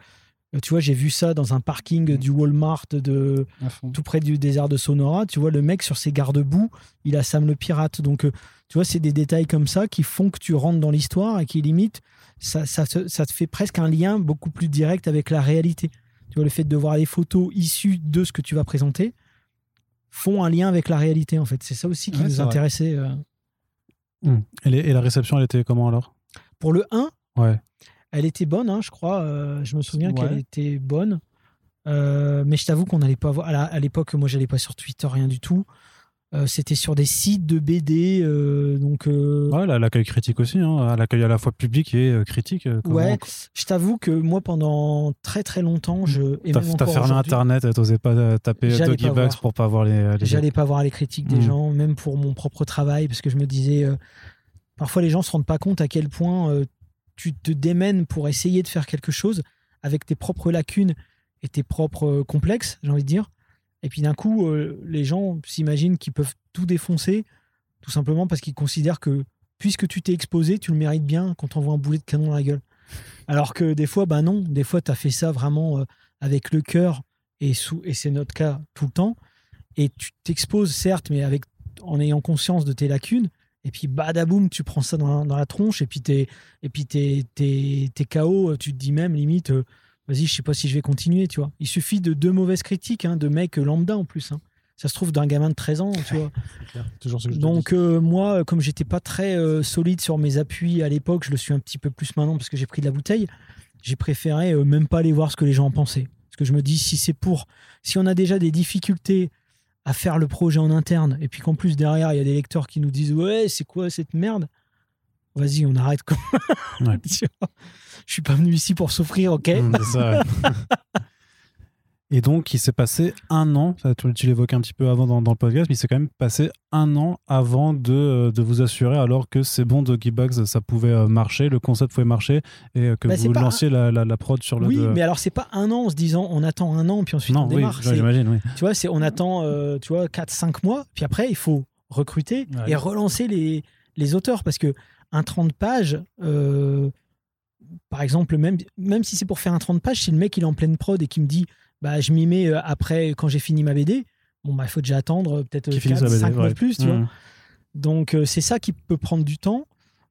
tu vois, j'ai vu ça dans un parking du Walmart de tout près du désert de Sonora. Tu vois, le mec sur ses garde-boue, il a Sam le pirate. Donc, euh, tu vois, c'est des détails comme ça qui font que tu rentres dans l'histoire et qui limite, ça, ça, te- ça te fait presque un lien beaucoup plus direct avec la réalité. Tu vois, le fait de voir les photos issues de ce que tu vas présenter font un lien avec la réalité, en fait. C'est ça aussi qui Ouais, nous intéressait. euh. Hmm. Et, les- et la réception, elle était comment alors? Pour le 1, Ouais. Elle était bonne, hein, je crois. euh, je me souviens Ouais. qu'elle était bonne. Euh, mais je t'avoue qu'on n'allait pas voir. À l'époque, moi, j'allais pas sur Twitter, rien du tout. Euh, C'était sur des sites de BD. euh, donc, euh, Ouais, l'accueil critique aussi, hein. l'accueil à la fois public et critique. ouais. Je t'avoue que moi, pendant très très longtemps, je. T'as fermé Internet, t'osais pas taper Doggy pas Bugs voir. pour pas voir les. les- J'allais pas voir les critiques des Mm. gens, même pour mon propre travail, parce que je me disais, parfois les gens se rendent pas compte à quel point tu te démènes pour essayer de faire quelque chose avec tes propres lacunes et tes propres complexes, j'ai envie de dire. Et puis d'un coup, euh, les gens s'imaginent qu'ils peuvent tout défoncer, tout simplement parce qu'ils considèrent que puisque tu t'es exposé, tu le mérites bien quand on voit un boulet de canon dans la gueule. Alors que des fois, bah non, des fois, tu as fait ça vraiment euh, avec le cœur, et, et c'est notre cas tout le temps et tu t'exposes certes, mais avec en ayant conscience de tes lacunes. Et puis badaboum, tu prends ça dans la, tronche et puis t'es KO. Tu te dis même limite, euh, vas-y, je sais pas si je vais continuer, tu vois. Il suffit de deux mauvaises critiques, hein, de mecs lambda en plus. hein. Ça se trouve d'un gamin de 13 ans, tu vois. Toujours ce que je te Donc euh, moi, euh, comme j'étais pas très euh, solide sur mes appuis à l'époque, je le suis un petit peu plus maintenant parce que j'ai pris de la bouteille. J'ai préféré euh, même pas aller voir ce que les gens en pensaient. Parce que je me dis, si c'est pour, si on a déjà des difficultés à faire le projet en interne, et puis qu'en plus derrière il y a des lecteurs qui nous disent ouais, c'est quoi cette merde? Vas-y, on arrête. Quoi. Ouais. Je suis pas venu ici pour souffrir, ok c'est ça, ouais. Et donc, il s'est passé un an, tu, tu l'évoquais un petit peu avant dans, dans le podcast, mais il s'est quand même passé un an avant de, euh, de vous assurer, alors que c'est bon, Doggy Bugs, ça pouvait euh, marcher, le concept pouvait marcher, et euh, que Bah, vous lanciez la, la, la prod sur le. Oui, de- mais alors c'est pas un an en se disant on attend un an puis ensuite non, on oui, démarre. C'est- j'imagine, oui. Tu vois, c'est on attend, euh, tu vois, 4-5 mois, puis après, il faut recruter Ouais. et relancer les, les auteurs parce que un 30 pages, euh, par exemple, même, même si c'est pour faire un 30 pages, si le mec il est en pleine prod et qui me dit bah, je m'y mets euh, après quand j'ai fini ma BD, bon, bah, il faut déjà attendre euh, peut-être Qui finisse la 4, BD, 5 mois ouais. de plus, tu vois. Hmm. Donc, euh, c'est ça qui peut prendre du temps.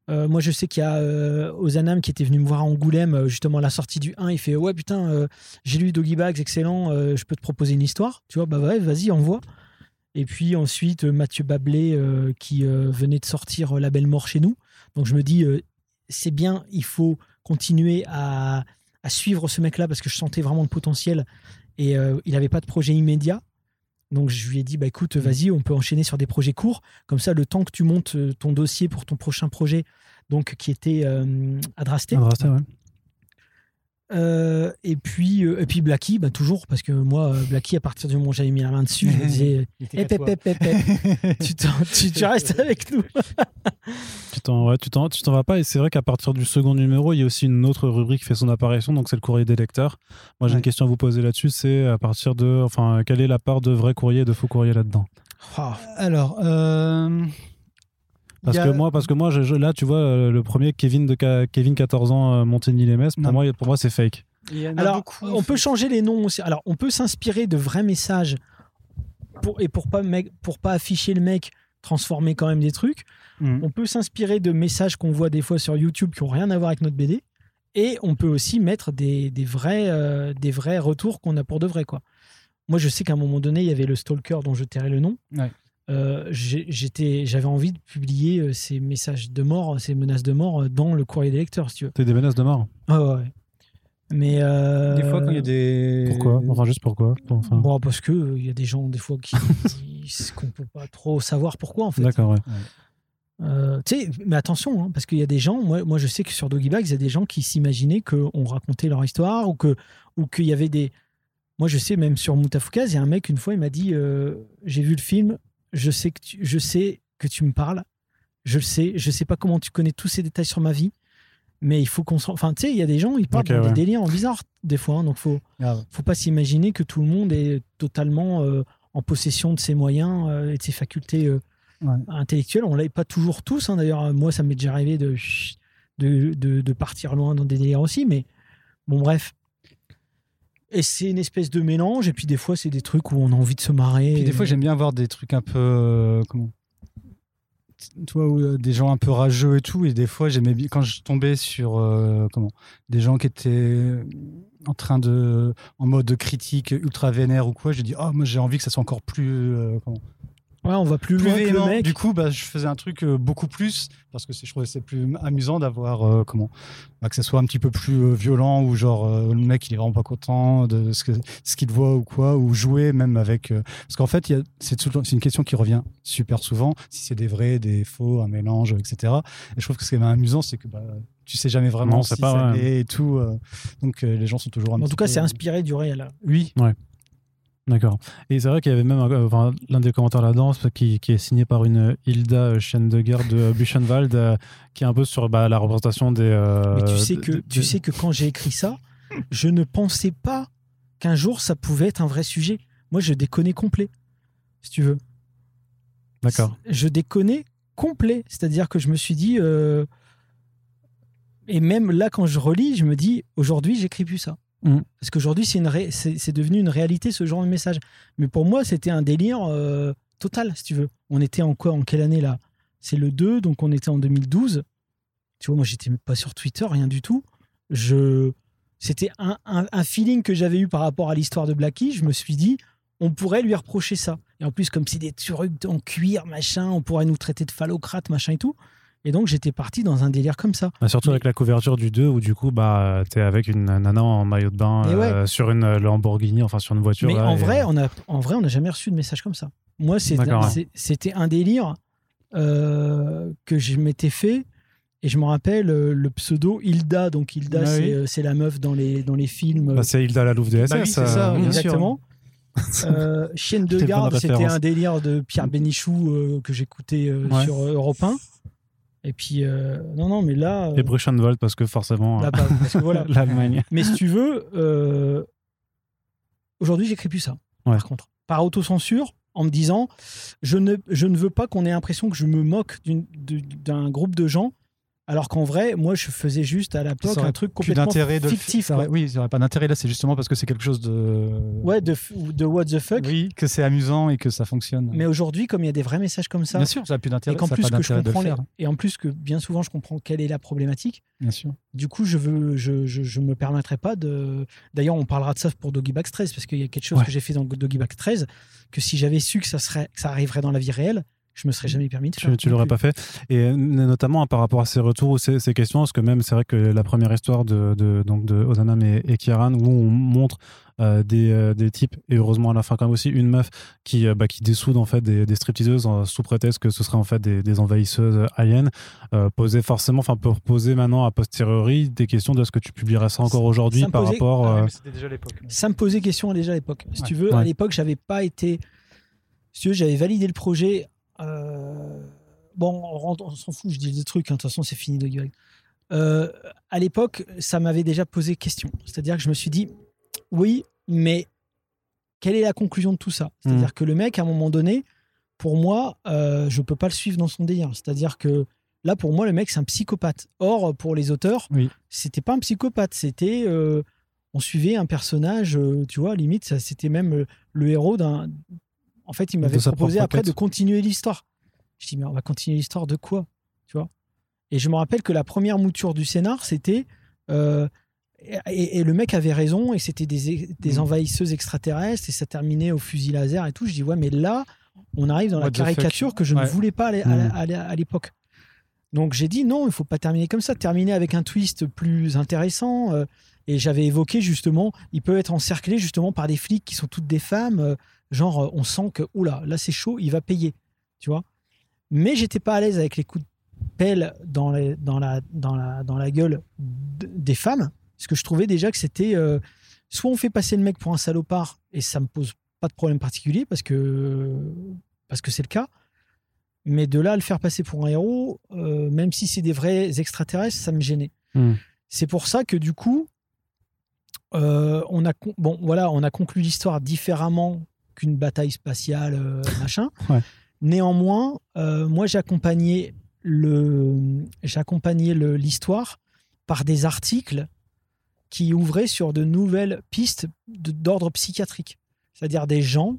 Euh, moi, je sais qu'il y a euh, Ozanam qui était venu me voir à Angoulême, euh, justement à la sortie du 1. Il fait Ouais, putain, euh, j'ai lu Doggy Bags, excellent, euh, je peux te proposer une histoire. Tu vois, bah ouais, vas-y, envoie. Et puis ensuite, euh, Mathieu Bablé euh, qui euh, venait de sortir euh, La Belle Mort chez nous. Donc je me dis euh, C'est bien, il faut continuer à, à suivre ce mec-là parce que je sentais vraiment le potentiel. Et euh, il n'avait pas de projet immédiat. Donc je lui ai dit, bah écoute, vas-y, on peut enchaîner sur des projets courts. Comme ça, le temps que tu montes euh, ton dossier pour ton prochain projet, donc qui était euh, à Drasté. Adrasté, ouais. Euh, et puis euh, et puis Blacky, bah toujours parce que moi, euh, Blacky, à partir du moment où j'avais mis la main dessus, je me disais, eh, pep, pep, pep, tu, t'en- tu, tu restes avec nous. Tu t'en ouais, vas pas et c'est vrai qu'à partir du second numéro, il y a aussi une autre rubrique qui fait son apparition, donc c'est le courrier des lecteurs. Moi, j'ai Ouais. une question à vous poser là-dessus, c'est à partir de, enfin, quelle est la part de vrai courrier et de faux courrier là-dedans? Ah, Alors, euh, Parce a- que moi, parce que moi, je- je- là, tu vois, euh, le premier Kevin de Kevin 14 ans, euh, Montigny-les-Metz, pour Non. moi, pour moi, c'est fake. il y en a Alors, beaucoup, on peut changer les noms aussi. Alors, on peut s'inspirer de vrais messages pour, et pour pas, mec, pour pas afficher le mec, transformer quand même des trucs. Mhm. On peut s'inspirer de messages qu'on voit des fois sur YouTube qui ont rien à voir avec notre BD. Et on peut aussi mettre des, des vrais, euh, des vrais retours qu'on a pour de vrai. Quoi. Moi, je sais qu'à un moment donné, il y avait le Stalker dont je tairai le nom. Ouais. Euh, j'étais, j'avais envie de publier euh, ces messages de mort, ces menaces de mort euh, dans le courrier des lecteurs, si tu veux. T'as des menaces de mort. Ouais, ouais, ouais. Mais euh, Des fois, quand il y a des. Pourquoi? Enfin, juste pourquoi? Enfin, Bon, parce que euh, il y a des gens des fois qui, qui- qu'on peut pas trop savoir pourquoi en fait. D'accord, ouais. Euh, tu sais, mais attention, hein, parce qu'il y a des gens, moi, moi je sais que sur Doggy Bags, il y a des gens qui s'imaginaient qu'on racontait leur histoire ou que ou qu'il y avait des. Moi je sais, même sur Moutafoukaz, il y a un mec une fois, il m'a dit euh, J'ai vu le film, je sais, que tu, je sais que tu me parles, je le sais, je sais pas comment tu connais tous ces détails sur ma vie, mais il faut qu'on s'en. Enfin, tu sais, il y a des gens, ils parlent Ok, dans ouais. des délires bizarres des fois, hein, donc faut Grave. faut pas s'imaginer que tout le monde est totalement euh, en possession de ses moyens euh, et de ses facultés euh, Ouais. intellectuelles. On l'est pas toujours tous. hein. D'ailleurs, moi, ça m'est déjà arrivé de, de, de, de partir loin dans des délires aussi. Mais bon, bref. Et c'est une espèce de mélange. Et puis des fois, c'est des trucs où on a envie de se marrer. Puis des fois, j'aime bien avoir des trucs un peu. euh, comment tu vois, où, euh, des gens un peu rageux et tout. Et des fois, j'aimais bien. Quand je tombais sur. euh, comment Des gens qui étaient en train de. En mode critique ultra vénère ou quoi, j'ai dit, oh, moi, j'ai envie que ça soit encore plus. euh, comment Ouais, on va plus, plus loin que le mec. Du coup, bah, je faisais un truc euh, beaucoup plus parce que c'est- je trouvais que c'est plus amusant d'avoir euh, comment bah, que ça soit un petit peu plus euh, violent ou genre euh, le mec il est vraiment pas content de ce que ce qu'il voit ou quoi ou jouer même avec euh, parce qu'en fait c'est une question qui revient super souvent si c'est des vrais des faux un mélange etc et je trouve que ce qui est amusant c'est que bah, tu sais jamais vraiment Non, si c'est pas l'est et tout euh, donc euh, les gens sont toujours un en petit tout cas, c'est inspiré du réel. oui D'accord. Et c'est vrai qu'il y avait même euh, enfin, l'un des commentaires là-dedans qui, qui est signé par une Hilda chienne de Buchenwald, euh, qui est un peu sur bah, la représentation des. euh, Mais tu sais que, tu sais que quand j'ai écrit ça, je ne pensais pas qu'un jour ça pouvait être un vrai sujet. Moi, je déconnais complet, si tu veux. D'accord. Je déconnais complet. C'est-à-dire que je me suis dit. Et même là, quand je relis, je me dis aujourd'hui, j'écris plus ça. Mhm. Parce qu'aujourd'hui, c'est devenu une réalité, ce genre de message. Mais pour moi, c'était un délire euh, total, si tu veux. On était en quoi En quelle année là? C'est le 2, donc on était en 2012. Tu vois, moi, j'étais pas sur Twitter, rien du tout. Je... C'était un, feeling que j'avais eu par rapport à l'histoire de Blackie. Je me suis dit, on pourrait lui reprocher ça. Et en plus, comme c'est des trucs en cuir, machin, on pourrait nous traiter de phallocrate, machin et tout. Et donc, j'étais parti dans un délire comme ça. Bah, surtout Mais- avec la couverture du 2 où du coup bah t'es avec une nana en maillot de bain ouais. euh, sur une Lamborghini enfin sur une voiture Mais là, en et- vrai, on a, en vrai, on n'a jamais reçu de message comme ça. Moi, c'était un délire euh, que je m'étais fait. Et je me rappelle euh, le pseudo Hilda. Donc, Hilda, Ah c'est oui. euh, c'est la meuf dans les, dans les films. bah, c'est Hilda la Louve des SS Bah oui, c'est ça, euh, sûr. Exactement. Euh, Chienne de garde, c'était un délire de Pierre Bénichou euh, que j'écoutais euh, Ouais. sur euh, Europe 1. Et puis, euh, non, non, mais là. euh, et Bruchenwald parce que forcément là, parce que voilà. l'Allemagne Mais si tu veux, euh, aujourd'hui, j'écris plus ça. Ouais. Par contre, par autocensure, en me disant, je ne, je ne veux pas qu'on ait l'impression que je me moque d'un groupe de gens Alors qu'en vrai, moi, je faisais juste à aurait un truc complètement de fictif. oui, il n'y aurait pas d'intérêt là, c'est justement parce que c'est quelque chose de. Ouais, de, f- de what the fuck. Oui, que c'est amusant et que ça fonctionne. Mais aujourd'hui, comme il y a des vrais messages comme ça, bien sûr, ça n'a plus d'intérêt. et qu'en plus que je comprends les- et en plus que bien souvent je comprends quelle est la problématique. Bien sûr. Du coup, je veux, je, je, je me permettrai pas de. D'ailleurs, on parlera de ça pour Doggy Bags 13 parce qu'il y a quelque chose Ouais. que j'ai fait dans Doggy Bags 13 que si j'avais su que ça serait, que ça arriverait dans la vie réelle, je me serais jamais permis de faire. Tu, tu l'aurais pas fait. Et notamment par rapport à ces retours ou ces, ces questions, parce que même c'est vrai que la première histoire de, de, donc de Ozanam et, et Kieran, où on montre euh, des, euh, des types, et heureusement à la fin quand même aussi, une meuf qui, euh, bah, qui dessoude en fait des, des stripteaseuses sous prétexte que ce serait en fait des, des envahisseuses aliens, euh, posait forcément, enfin pour poser maintenant a posteriori des questions de ce que tu publierais ça encore aujourd'hui Ça me par posait- rapport... Ah ouais, mais c'était déjà l'époque. Ça me posait question déjà à l'époque. Si Ouais. tu veux, à l'époque, j'avais pas été. Si tu veux, j'avais validé le projet. Euh, Bon, on, s'en fout, je dis des trucs, hein, de toute façon, c'est fini de gueule. Euh, à l'époque, ça m'avait déjà posé question. C'est-à-dire que je me suis dit, oui, mais quelle est la conclusion de tout ça? C'est-à-dire Mhm. que le mec, à un moment donné, pour moi, euh, je peux pas le suivre dans son délire. C'est-à-dire que là, pour moi, le mec, c'est un psychopathe. Or, pour les auteurs, Oui. c'était pas un psychopathe, c'était. euh, on suivait un personnage, tu vois, limite, ça, c'était même le héros d'un. En fait, il m'avait proposé après de continuer l'histoire. Je dis, mais on va continuer l'histoire de quoi Tu vois? Et je me rappelle que la première mouture du scénar, c'était. euh, et, et le mec avait raison, et c'était des, des Mm. envahisseuses extraterrestres, et ça terminait au fusil laser et tout. Je dis, ouais, mais là, on arrive dans la What caricature que je Ouais. ne voulais pas à l'é- à l'é- à l'époque. Donc j'ai dit non, il faut pas terminer comme ça, terminer avec un twist plus intéressant. euh, et j'avais évoqué justement, il peut être encerclé justement par des flics qui sont toutes des femmes. Genre, euh, on sent que, oula, là c'est chaud, il va payer. Tu vois? Mais j'étais pas à l'aise avec les coups de pelle dans, les- dans, la, dans, la, dans la gueule des femmes. Parce que je trouvais déjà que c'était. euh, soit on fait passer le mec pour un salopard, et ça me pose pas de problème particulier parce que parce que c'est le cas. Mais de là à le faire passer pour un héros, euh, même si c'est des vrais extraterrestres, ça me gênait. Hmm. C'est pour ça que du coup, euh, on a bon voilà, on a conclu l'histoire différemment qu'une bataille spatiale euh, machin. Ouais. Néanmoins, euh, moi j'accompagnais le j'accompagnais le- l'histoire par des articles qui ouvraient sur de nouvelles pistes de- d'ordre psychiatrique, c'est-à-dire des gens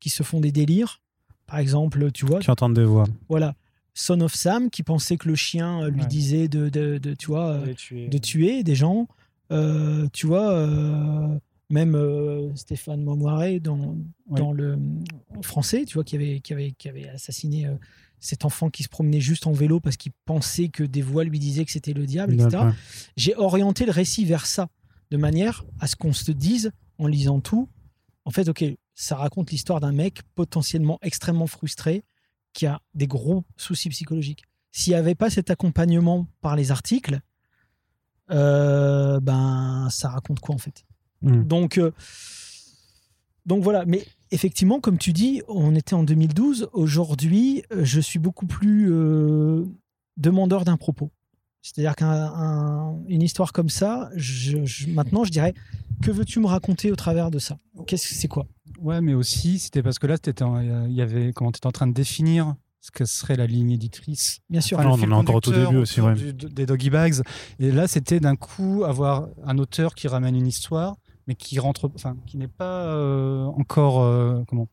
qui se font des délires. Par exemple, tu vois, qui entendent des voix. voilà, Son of Sam qui pensait que le chien euh, lui Ouais. disait de, de, de, tu vois, euh, de tuer des gens. Euh, tu vois, euh, même euh, Stéphane Momoiré dans, Ouais. dans le en français, tu vois, qui avait, qui avait, qui avait assassiné euh, cet enfant qui se promenait juste en vélo parce qu'il pensait que des voix lui disaient que c'était le diable, etc. J'ai orienté le récit vers ça, de manière à ce qu'on se dise, en lisant tout, en fait, ok, ça raconte l'histoire d'un mec potentiellement extrêmement frustré qui a des gros soucis psychologiques. S'il n'y avait pas cet accompagnement par les articles, euh, ben ça raconte quoi en fait? Hmm. Donc, euh, donc voilà. Mais effectivement, comme tu dis, on était en 2012. Aujourd'hui, euh, je suis beaucoup plus euh, demandeur d'un propos. C'est-à-dire qu'une histoire comme ça, je- je- maintenant, je dirais, que veux-tu me raconter au travers de ça? Qu'est-ce que c'est quoi? Ouais, mais aussi, c'était parce que là, il y avait, comment t'étais en train de définir ce que serait la ligne éditrice. Bien sûr. Enfin, on en est encore au début aussi, ouais. du- des Doggy Bags. Et là, c'était d'un coup avoir un auteur qui ramène une histoire, mais qui rentre, enfin, qui n'est pas euh, encore, euh, comment,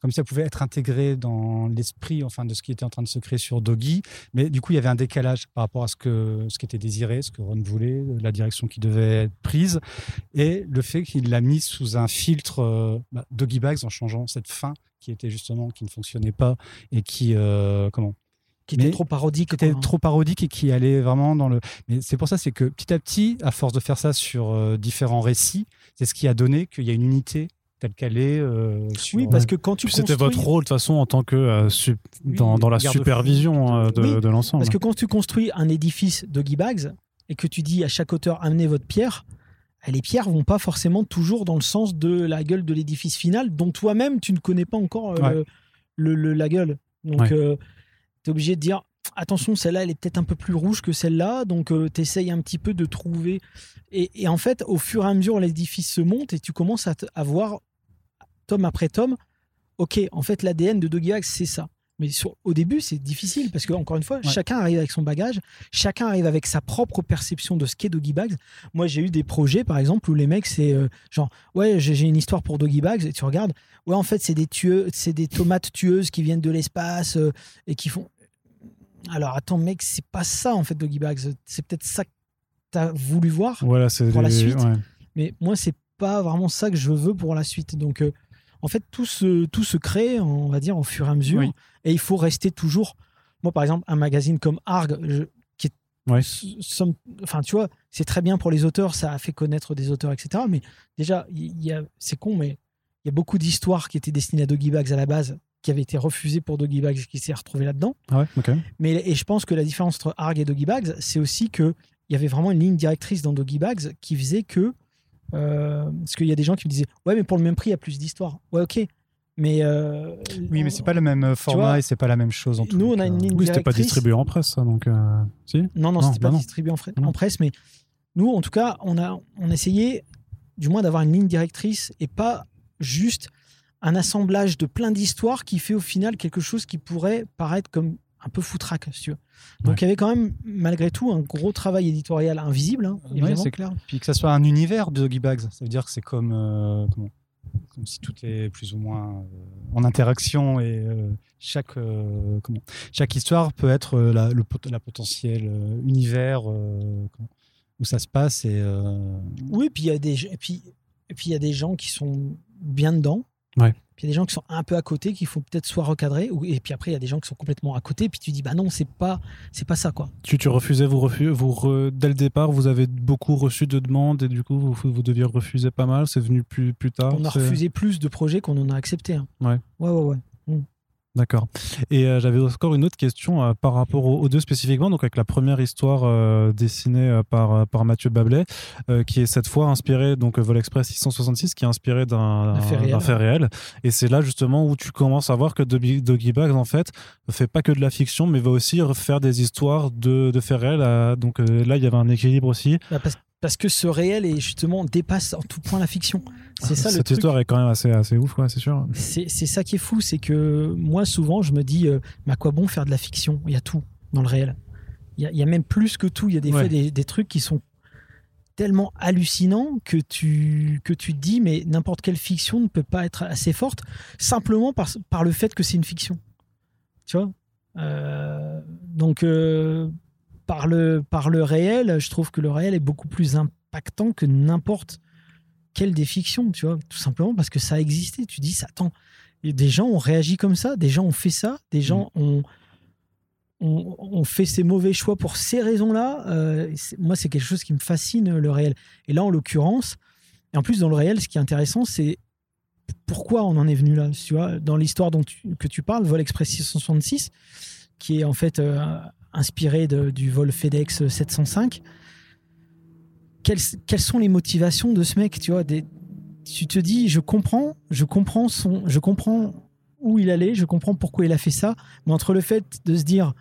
comme ça pouvait être intégré dans l'esprit, enfin, de ce qui était en train de se créer sur Doggy. Mais du coup, il y avait un décalage par rapport à ce que, ce qui était désiré, ce que Ron voulait, la direction qui devait être prise, et le fait qu'il l'a mis sous un filtre euh, bah, Doggy Bags en changeant cette fin qui était justement qui ne fonctionnait pas et qui, euh, comment Qui était trop parodique. qui était quoi. trop parodique et qui allait vraiment dans le. Mais c'est pour ça, c'est que petit à petit, à force de faire ça sur euh, différents récits, c'est ce qui a donné qu'il y a une unité telle qu'elle est. euh, sur- Oui, parce que quand tu Puis c'était construis- votre rôle de toute façon en tant que euh, su- Oui, dans, dans la supervision euh, de, Oui, de l'ensemble. Parce que quand tu construis un édifice Doggy Bags et que tu dis à chaque auteur amenez votre pierre, eh, les pierres vont pas forcément toujours dans le sens de la gueule de l'édifice final dont toi-même tu ne connais pas encore euh, Ouais. le, le- le- la gueule. Donc Ouais. Tu es obligé de dire attention, celle-là elle est peut-être un peu plus rouge que celle-là, donc tu essayes un petit peu de trouver. Et, en fait, au fur et à mesure, l'édifice se monte et tu commences à, à voir tome après tome, ok, en fait l'ADN de Bags c'est ça. Mais sur- au début, c'est difficile parce que, encore une fois, chacun arrive avec son bagage, chacun arrive avec sa propre perception de ce qu'est Doggy Bags. Moi, j'ai eu des projets, par exemple, où les mecs, c'est euh, genre, ouais, j'ai une histoire pour Doggy Bags, et tu regardes, ouais, en fait, c'est des, tueux, c'est des tomates tueuses qui viennent de l'espace euh, et qui font. Alors, attends, mec, c'est pas ça, en fait, Doggy Bags. C'est peut-être ça que tu as voulu voir. Voilà, Pour la suite. ouais. Mais moi, c'est pas vraiment ça que je veux pour la suite. Donc, euh, en fait, tout se, tout se crée, on va dire, au fur et à mesure. Oui. Et il faut rester toujours. Moi, par exemple, un magazine comme Arg, je- qui est. Ouais. s- somme- Enfin, tu vois, c'est très bien pour les auteurs, ça a fait connaître des auteurs, etc. Mais déjà, il y a, c'est con, mais il y a beaucoup d'histoires qui étaient destinées à Doggy Bags à la base, qui avaient été refusées pour Doggy Bags, qui s'est retrouvé là-dedans. Ah ouais. Mais et je pense que la différence entre Arg et Doggy Bags, c'est aussi que il y avait vraiment une ligne directrice dans Doggy Bags qui faisait que euh, parce qu'il y a des gens qui me disaient ouais mais pour le même prix il y a plus d'histoire. Ouais ok. Mais euh, Oui, mais c'est pas le même format vois, et c'est pas la même chose en tout nous, on a cas. une ligne Oui, c'était pas distribué en presse, ça, donc. euh, Si Non, non, Non, c'était bah pas non. distribué en, presse, mais nous, en tout cas, on a, on a essayé, du moins, d'avoir une ligne directrice et pas juste un assemblage de plein d'histoires qui fait au final quelque chose qui pourrait paraître comme un peu foutraque, si tu veux. Donc, Ouais. il y avait quand même, malgré tout, un gros travail éditorial invisible, hein, Ouais, c'est clair. Puis que ça soit un univers Doggy Bags, ça veut dire que c'est comme, euh, comment- comme si tout est plus ou moins euh, en interaction et euh, chaque, comment, chaque histoire peut être la, le, la potentiel euh, univers comment- où ça se passe. Et, Oui, puis il y a des, et puis, et puis il y a des gens qui sont bien dedans. Ouais. Puis il y a des gens qui sont un peu à côté, qu'il faut peut-être soit recadrer. Ou, et puis après, il y a des gens qui sont complètement à côté. Puis tu dis, bah non, c'est pas, c'est pas ça, quoi. Tu, tu refusais, vous refusez, vous re- dès le départ, vous avez beaucoup reçu de demandes et du coup, vous, vous deviez refuser pas mal. C'est venu plus, plus tard. on a refusé plus de projets qu'on en a accepté. hein. Ouais. Ouais, ouais, ouais. D'accord. Et euh, j'avais encore une autre question euh, par rapport aux, aux deux spécifiquement, donc avec la première histoire euh, dessinée par, par Mathieu Bablet, qui est cette fois inspirée, donc Vol Express 666, qui est inspiré d'un Un fait réel. d'un fait réel. Et c'est là justement où tu commences à voir que Doggy Doggy Bags, en fait, ne fait pas que de la fiction, mais va aussi faire des histoires de, de faits réels. donc là, il y avait un équilibre aussi. Bah, parce, parce que ce réel est justement dépasse en tout point la fiction. C'est ça le Cette truc. histoire est quand même assez, assez ouf, quoi, c'est sûr. C'est ça qui est fou, c'est que moi souvent je me dis, euh, mais à quoi bon faire de la fiction? Il y a tout dans le réel. Il y a, il y a même plus que tout. Il y a des Ouais. fois des, des trucs qui sont tellement hallucinants que tu que tu te dis, mais n'importe quelle fiction ne peut pas être assez forte simplement par par le fait que c'est une fiction. Tu vois? Euh, Donc euh, par le par le réel, je trouve que le réel est beaucoup plus impactant que n'importe quelle des fictions, tu vois, tout simplement parce que ça a existé. Tu dis, ça, attends, des gens ont réagi comme ça, des gens ont fait ça, des gens ont, ont, ont fait ces mauvais choix pour ces raisons-là. Euh, moi, c'est quelque chose qui me fascine, le réel. Et là, en l'occurrence, et en plus, dans le réel, ce qui est intéressant, c'est pourquoi on en est venu là. Tu vois, dans l'histoire dont tu- que tu parles, Vol Express 666, qui est en fait euh, inspiré de- du vol FedEx 705 quelles, sont les motivations de ce mec tu vois tu te dis je comprends je comprends je comprends où il allait je comprends pourquoi il a fait ça mais entre le fait de se dire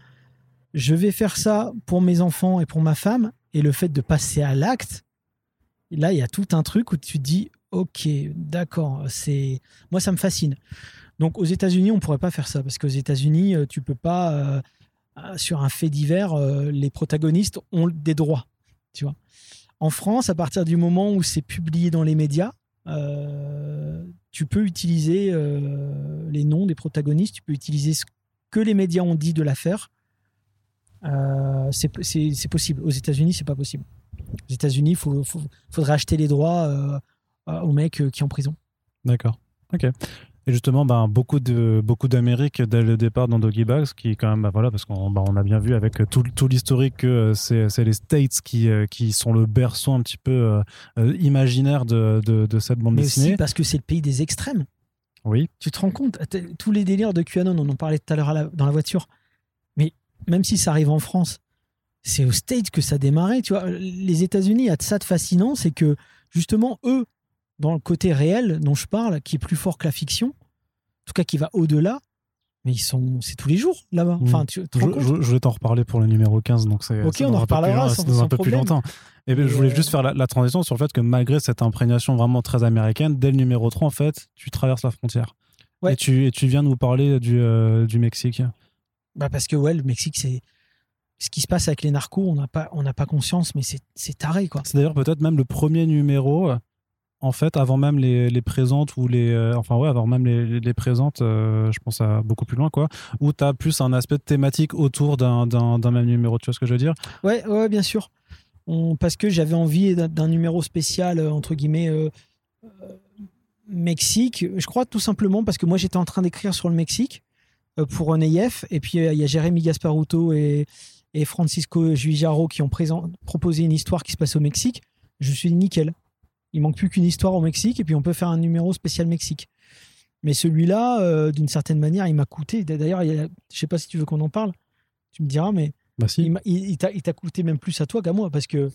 je vais faire ça pour mes enfants et pour ma femme et le fait de passer à l'acte là il y a tout un truc où tu te dis ok d'accord c'est moi ça me fascine. Donc aux États-Unis on pourrait pas faire ça parce qu'aux États-Unis euh, tu peux pas euh, euh, sur un fait divers les protagonistes ont des droits tu vois en France, à partir du moment où c'est publié dans les médias, euh, tu peux utiliser euh, les noms des protagonistes, tu peux utiliser ce que les médias ont dit de l'affaire. Euh, c'est possible. Aux États-Unis, c'est pas possible. Aux États-Unis, il faudrait acheter les droits aux mecs qui sont en prison. D'accord. Ok. Et justement, ben, beaucoup de beaucoup d'Amérique dès le départ dans Doggy Bags, qui quand même, ben, voilà, parce qu'on ben, on a bien vu avec tout, tout l'historique que euh, c'est les States qui, euh, qui sont le berceau un petit peu euh, imaginaire de, de, de cette bande Mais dessinée. aussi parce que c'est le pays des extrêmes. Oui. Tu te rends compte Tous les délires de QAnon, on en parlait tout à l'heure dans la voiture. Mais même si ça arrive en France, c'est au States que ça a démarré. Tu vois, les États-Unis, a ça de fascinant, c'est que justement, eux, dans le côté réel dont je parle, qui est plus fort que la fiction, en tout cas qui va au-delà, mais ils sont, c'est tous les jours là-bas. Mhm. Enfin, tu Je, je- je vais t'en reparler pour le numéro 15, donc c'est Ok, on en reparlera sans- un peu plus longtemps. Et ben, je Et, voulais euh, juste faire la, la transition sur le fait que malgré cette imprégnation vraiment très américaine, dès le numéro 3, en fait, tu traverses la frontière. Ouais. Et, tu, et tu viens de nous parler du, euh, du Mexique. Bah parce que ouais, le Mexique, c'est ce qui se passe avec les narcos, on n'a pas, on n'a pas conscience, mais c'est, c'est taré quoi. C'est d'ailleurs peut-être même le premier numéro, euh, en fait, avant même les, les présentes je pense à beaucoup plus loin, quoi, où tu as plus un aspect thématique autour d'un, même numéro. Tu vois ce que je veux dire? Ouais, bien sûr. Parce que j'avais envie d'un, numéro spécial euh, entre guillemets euh, euh, Mexique. Je crois tout simplement parce que moi j'étais en train d'écrire sur le Mexique pour un EIF, et puis il y a Jérémy Gasparuto et, Francisco Juijaro qui ont proposé une histoire qui se passe au Mexique. Je suis nickel. Il manque plus qu'une histoire au Mexique et puis on peut faire un numéro spécial Mexique. Mais celui-là, euh, d'une certaine manière, il m'a coûté. D'ailleurs, je sais pas si tu veux qu'on en parle. Tu me diras, mais Bah, si. il, t'a coûté même plus à toi qu'à moi parce que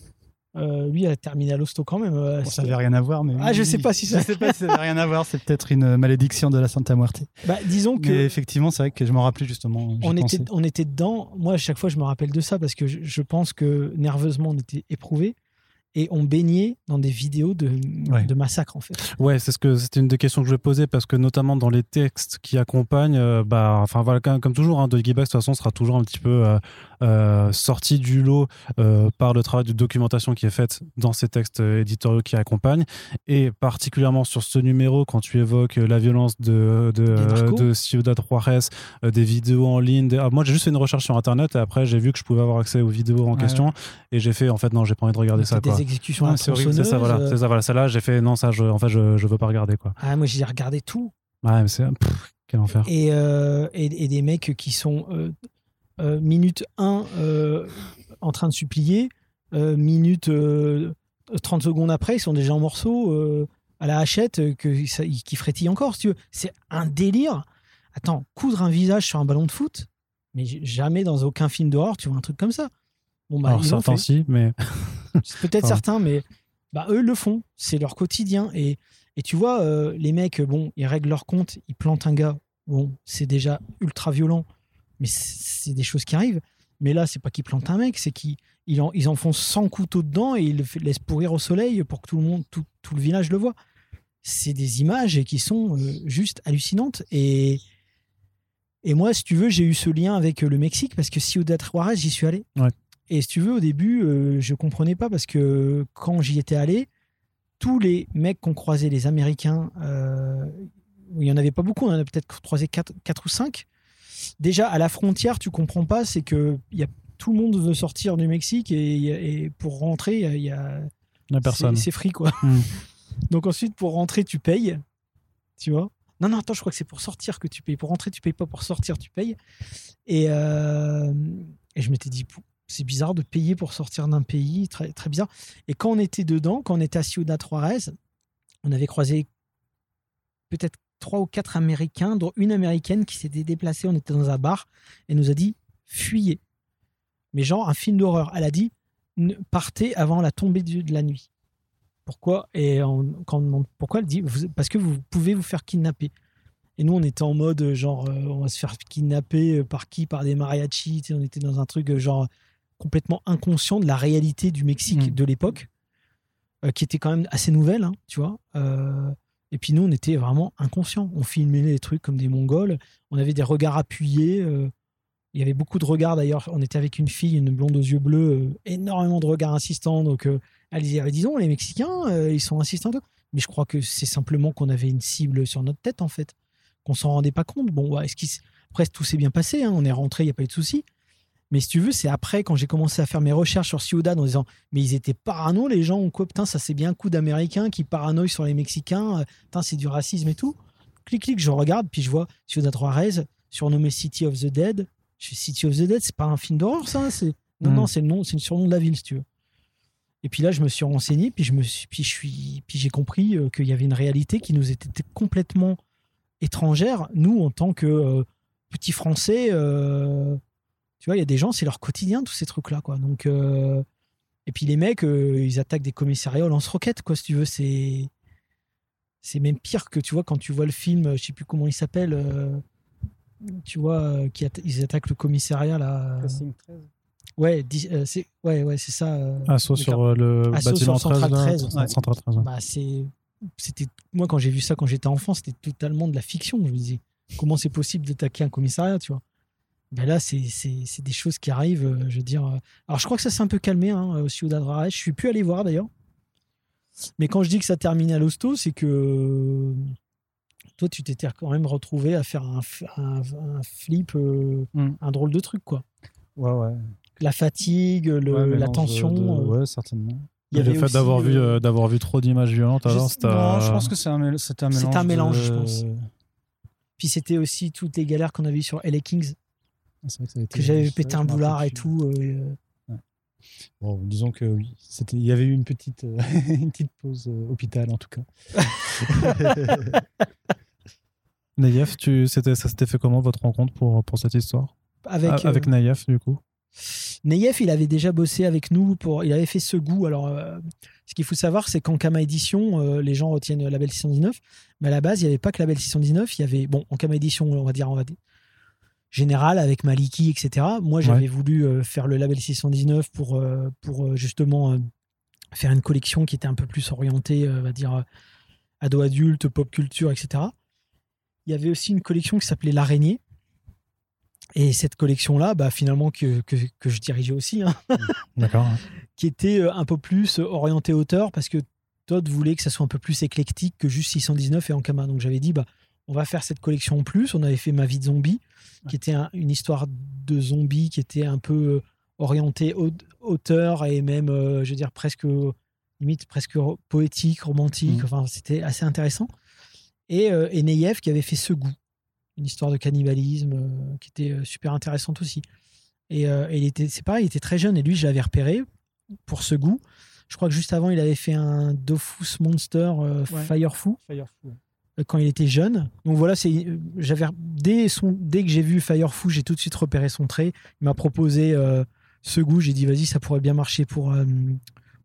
euh, lui a terminé à l'hosto quand même. euh, Bon, ça n'avait rien à voir, mais. Ah, je sais pas si ça- Je sais pas si ça n'avait rien à voir. C'est peut-être une malédiction de la Santa Muerte. bah, disons que Mais effectivement, c'est vrai que je m'en rappelais justement. on était, on était dedans. Moi, à chaque fois, je me rappelle de ça parce que je, je pense que nerveusement, on était éprouvés et on baignait dans des vidéos de, Ouais. de massacres en fait. Ouais, c'est ce que c'était une des questions que je vais poser parce que notamment dans les textes qui accompagnent, euh, bah, enfin voilà, comme, comme toujours, hein, Bags de toute façon sera toujours un petit peu euh, euh, sorti du lot euh, par le travail de documentation qui est fait dans ces textes euh, éditoriaux qui accompagnent et particulièrement sur ce numéro quand tu évoques euh, la violence de de, Des de Ciudad Juarez, des vidéos en ligne. des- ah, moi, j'ai juste fait une recherche sur internet et après j'ai vu que je pouvais avoir accès aux vidéos en Ouais. question et j'ai fait en fait non, j'ai pas envie de regarder ça C'était quoi. des exécutions la c'est ça, voilà, c'est ça, voilà. Celle-là, j'ai fait non, ça, je, en fait, je, je veux pas regarder quoi. Ah, moi, j'ai regardé tout. Ouais, mais c'est. quel enfer. Et, euh, et, et des mecs qui sont euh, euh, minute 1 euh, en train de supplier, euh, minute euh, 30 secondes après, ils sont déjà en morceaux à la hachette que, ça- qui frétillent encore, si tu veux. C'est un délire. Attends, coudre un visage sur un ballon de foot, mais jamais dans aucun film d'horreur tu vois un truc comme ça. Bon, bah, Alors, certains si, mais. C'est Peut-être Enfin. certains, mais bah, eux le font. C'est leur quotidien. Et, et tu vois, les mecs, bon, ils règlent leur compte, ils plantent un gars. Bon, c'est déjà ultra violent, mais c'est des choses qui arrivent. Mais là, c'est pas qu'ils plantent un mec, c'est qu'ils ils en, ils enfoncent 100 couteaux dedans et ils le laissent pourrir au soleil pour que tout le monde, tout, tout le village le voit. C'est des images qui sont euh, juste hallucinantes. Et, et moi, si tu veux, j'ai eu ce lien avec euh, le Mexique parce que Ciudad Juarez, j'y suis allé. Ouais. Et si tu veux, au début, euh, je comprenais pas parce que quand j'y étais allé, tous les mecs qu'on croisait, les Américains, euh, il y en avait pas beaucoup, on en a peut-être croisé 4, ou 5. Déjà, à la frontière, tu comprends pas, c'est que y a, tout le monde veut sortir du Mexique et, et pour rentrer, il y a, La personne. c'est free quoi. Hmm. Donc ensuite, pour rentrer, tu payes. Tu vois Non, non, attends, je crois que c'est pour sortir que tu payes. Pour rentrer, tu payes pas. Pour sortir, tu payes. Et, euh, et je m'étais dit, c'est bizarre de payer pour sortir d'un pays. Très, très bizarre. Et quand on était dedans, quand on était à Ciudad Juarez, on avait croisé peut-être trois ou quatre Américains, dont une Américaine qui s'était déplacée. On était dans un bar et nous a dit, fuyez. Mais genre, un film d'horreur. Elle a dit, partez avant la tombée de la nuit. Pourquoi? Et on- quand on demande pourquoi, elle dit vous- parce que vous pouvez vous faire kidnapper. Et nous, on était en mode euh, genre, euh, on va se faire kidnapper euh, par qui? Par des mariachis. tu sais, On était dans un truc genre complètement inconscient de la réalité du Mexique Mm. de l'époque, euh, qui était quand même assez nouvelle, hein, tu vois. Euh, et puis nous, on était vraiment inconscients. On filmait les trucs comme des Mongols. On avait des regards appuyés. euh, il y avait beaucoup de regards d'ailleurs. On était avec une fille, une blonde aux yeux bleus, euh, énormément de regards insistants. Donc euh, elle disait Ah, disons, les Mexicains, euh, ils sont insistants. Mais je crois que c'est simplement qu'on avait une cible sur notre tête en fait, qu'on s'en rendait pas compte. Bon, est-ce après tout s'est bien passé, hein, on est rentré, il n'y a pas eu de souci. Mais si tu veux, c'est après quand j'ai commencé à faire mes recherches sur Ciudad en disant mais ils étaient parano les gens ou quoi putain ça c'est bien un coup d'américains qui paranoïent sur les Mexicains, euh, putain c'est du racisme et tout. Clic clic, je regarde puis je vois Ciudad Juarez surnommé City of the Dead. Je fais City of the Dead, c'est pas un film d'horreur ça, c'est non Mm. non c'est le nom, c'est le surnom de la ville si tu veux. Et puis là, je me suis renseigné, puis je me suis, puis je suis, puis j'ai compris euh, qu'il y avait une réalité qui nous était complètement étrangère. Nous, en tant que euh, petits Français, euh, tu vois, il y a des gens, c'est leur quotidien, tous ces trucs-là, quoi. Donc, euh, et puis les mecs, euh, ils attaquent des commissariats au lance-roquettes, quoi, si tu veux. C'est, c'est même pire que, tu vois, quand tu vois le film, je sais plus comment il s'appelle, euh, tu vois, euh, qui atta- ils attaquent le commissariat là. euh, Ouais, dix- euh, c'est, ouais, ouais, c'est ça. euh, Assaut sur euh, le Assaut bâtiment sur Central 13. là. 13. Ouais, Central 13, ouais. bah, c'est c'était moi quand j'ai vu ça quand j'étais enfant, c'était totalement de la fiction. Je me disais, comment c'est possible d'attaquer un commissariat, tu vois ben là, c'est des choses qui arrivent, euh, je veux dire. euh. Alors, je crois que ça s'est un peu calmé hein, au Ciudad Juárez. Je suis plus allé voir d'ailleurs. Mais quand je dis que ça termine à l'hosto, c'est que euh, toi, tu t'étais quand même retrouvé à faire un, un- un flip, euh, Mm. un drôle de truc, quoi. Ouais, ouais. La fatigue, le- Ouais, la mélange tension. de- euh, Ouais, certainement. il y avait le fait d'avoir le- vu, euh, d'avoir vu trop d'images violentes, alors Je- c'était. Non, je pense que c'est un, mél- c'était un C'était mélange. un mélange, de- je pense. Puis c'était aussi toutes les galères qu'on a vues sur LA Kings, C'est vrai que, ça a été- que j'avais pété un boulard et tout. euh, Bon, disons que oui, c'était, il y avait eu une petite, euh, une petite pause euh, hôpital en tout cas. Naïef, tu, c'était, ça s'était fait comment votre rencontre pour, pour cette histoire? Avec, Ah, Avec euh, Naïef, du coup? Neyef, il avait déjà bossé avec nous pour. Il avait fait ce goût. Alors, euh, ce qu'il faut savoir, c'est qu'en Kama Édition, euh, les gens retiennent Label 619, mais à la base, il n'y avait pas que Label 619. Il y avait, bon, en Kama Édition, on va dire, on va dire général avec Maliki, etc. Moi, j'avais voulu euh, faire le Label 619 pour, euh, pour euh, justement euh, faire une collection qui était un peu plus orientée, on va dire, ado-adulte, pop culture, etc. Il y avait aussi une collection qui s'appelait L'Araignée. Et cette collection-là, bah, finalement, que, que, que je dirigeais aussi, hein, D'accord. qui était un peu plus euh, orienté auteur parce que Todd voulait que ça soit un peu plus éclectique que juste 619 et Ankama. Donc j'avais dit, bah, on va faire cette collection en plus. On avait fait Ma vie de zombie, qui était un- une histoire de zombie qui était un peu euh, orientée au- auteur et même, euh, je veux dire, presque, limite, presque poétique, romantique. Mhm. Enfin, c'était assez intéressant. Et, euh, et Neyev qui avait fait Ce goût, une histoire de cannibalisme euh, qui était super intéressante aussi. Et, euh, et il était, c'est pareil, il était très jeune et lui, je l'avais repéré pour ce goût. Je crois que juste avant, il avait fait un Dofus Monster Ouais. Firefoo Firefoo. Quand il était jeune. Donc voilà, c'est j'avais dès son dès que j'ai vu Firefoo, j'ai tout de suite repéré son trait. Il m'a proposé euh, ce goût, j'ai dit vas-y, ça pourrait bien marcher pour euh,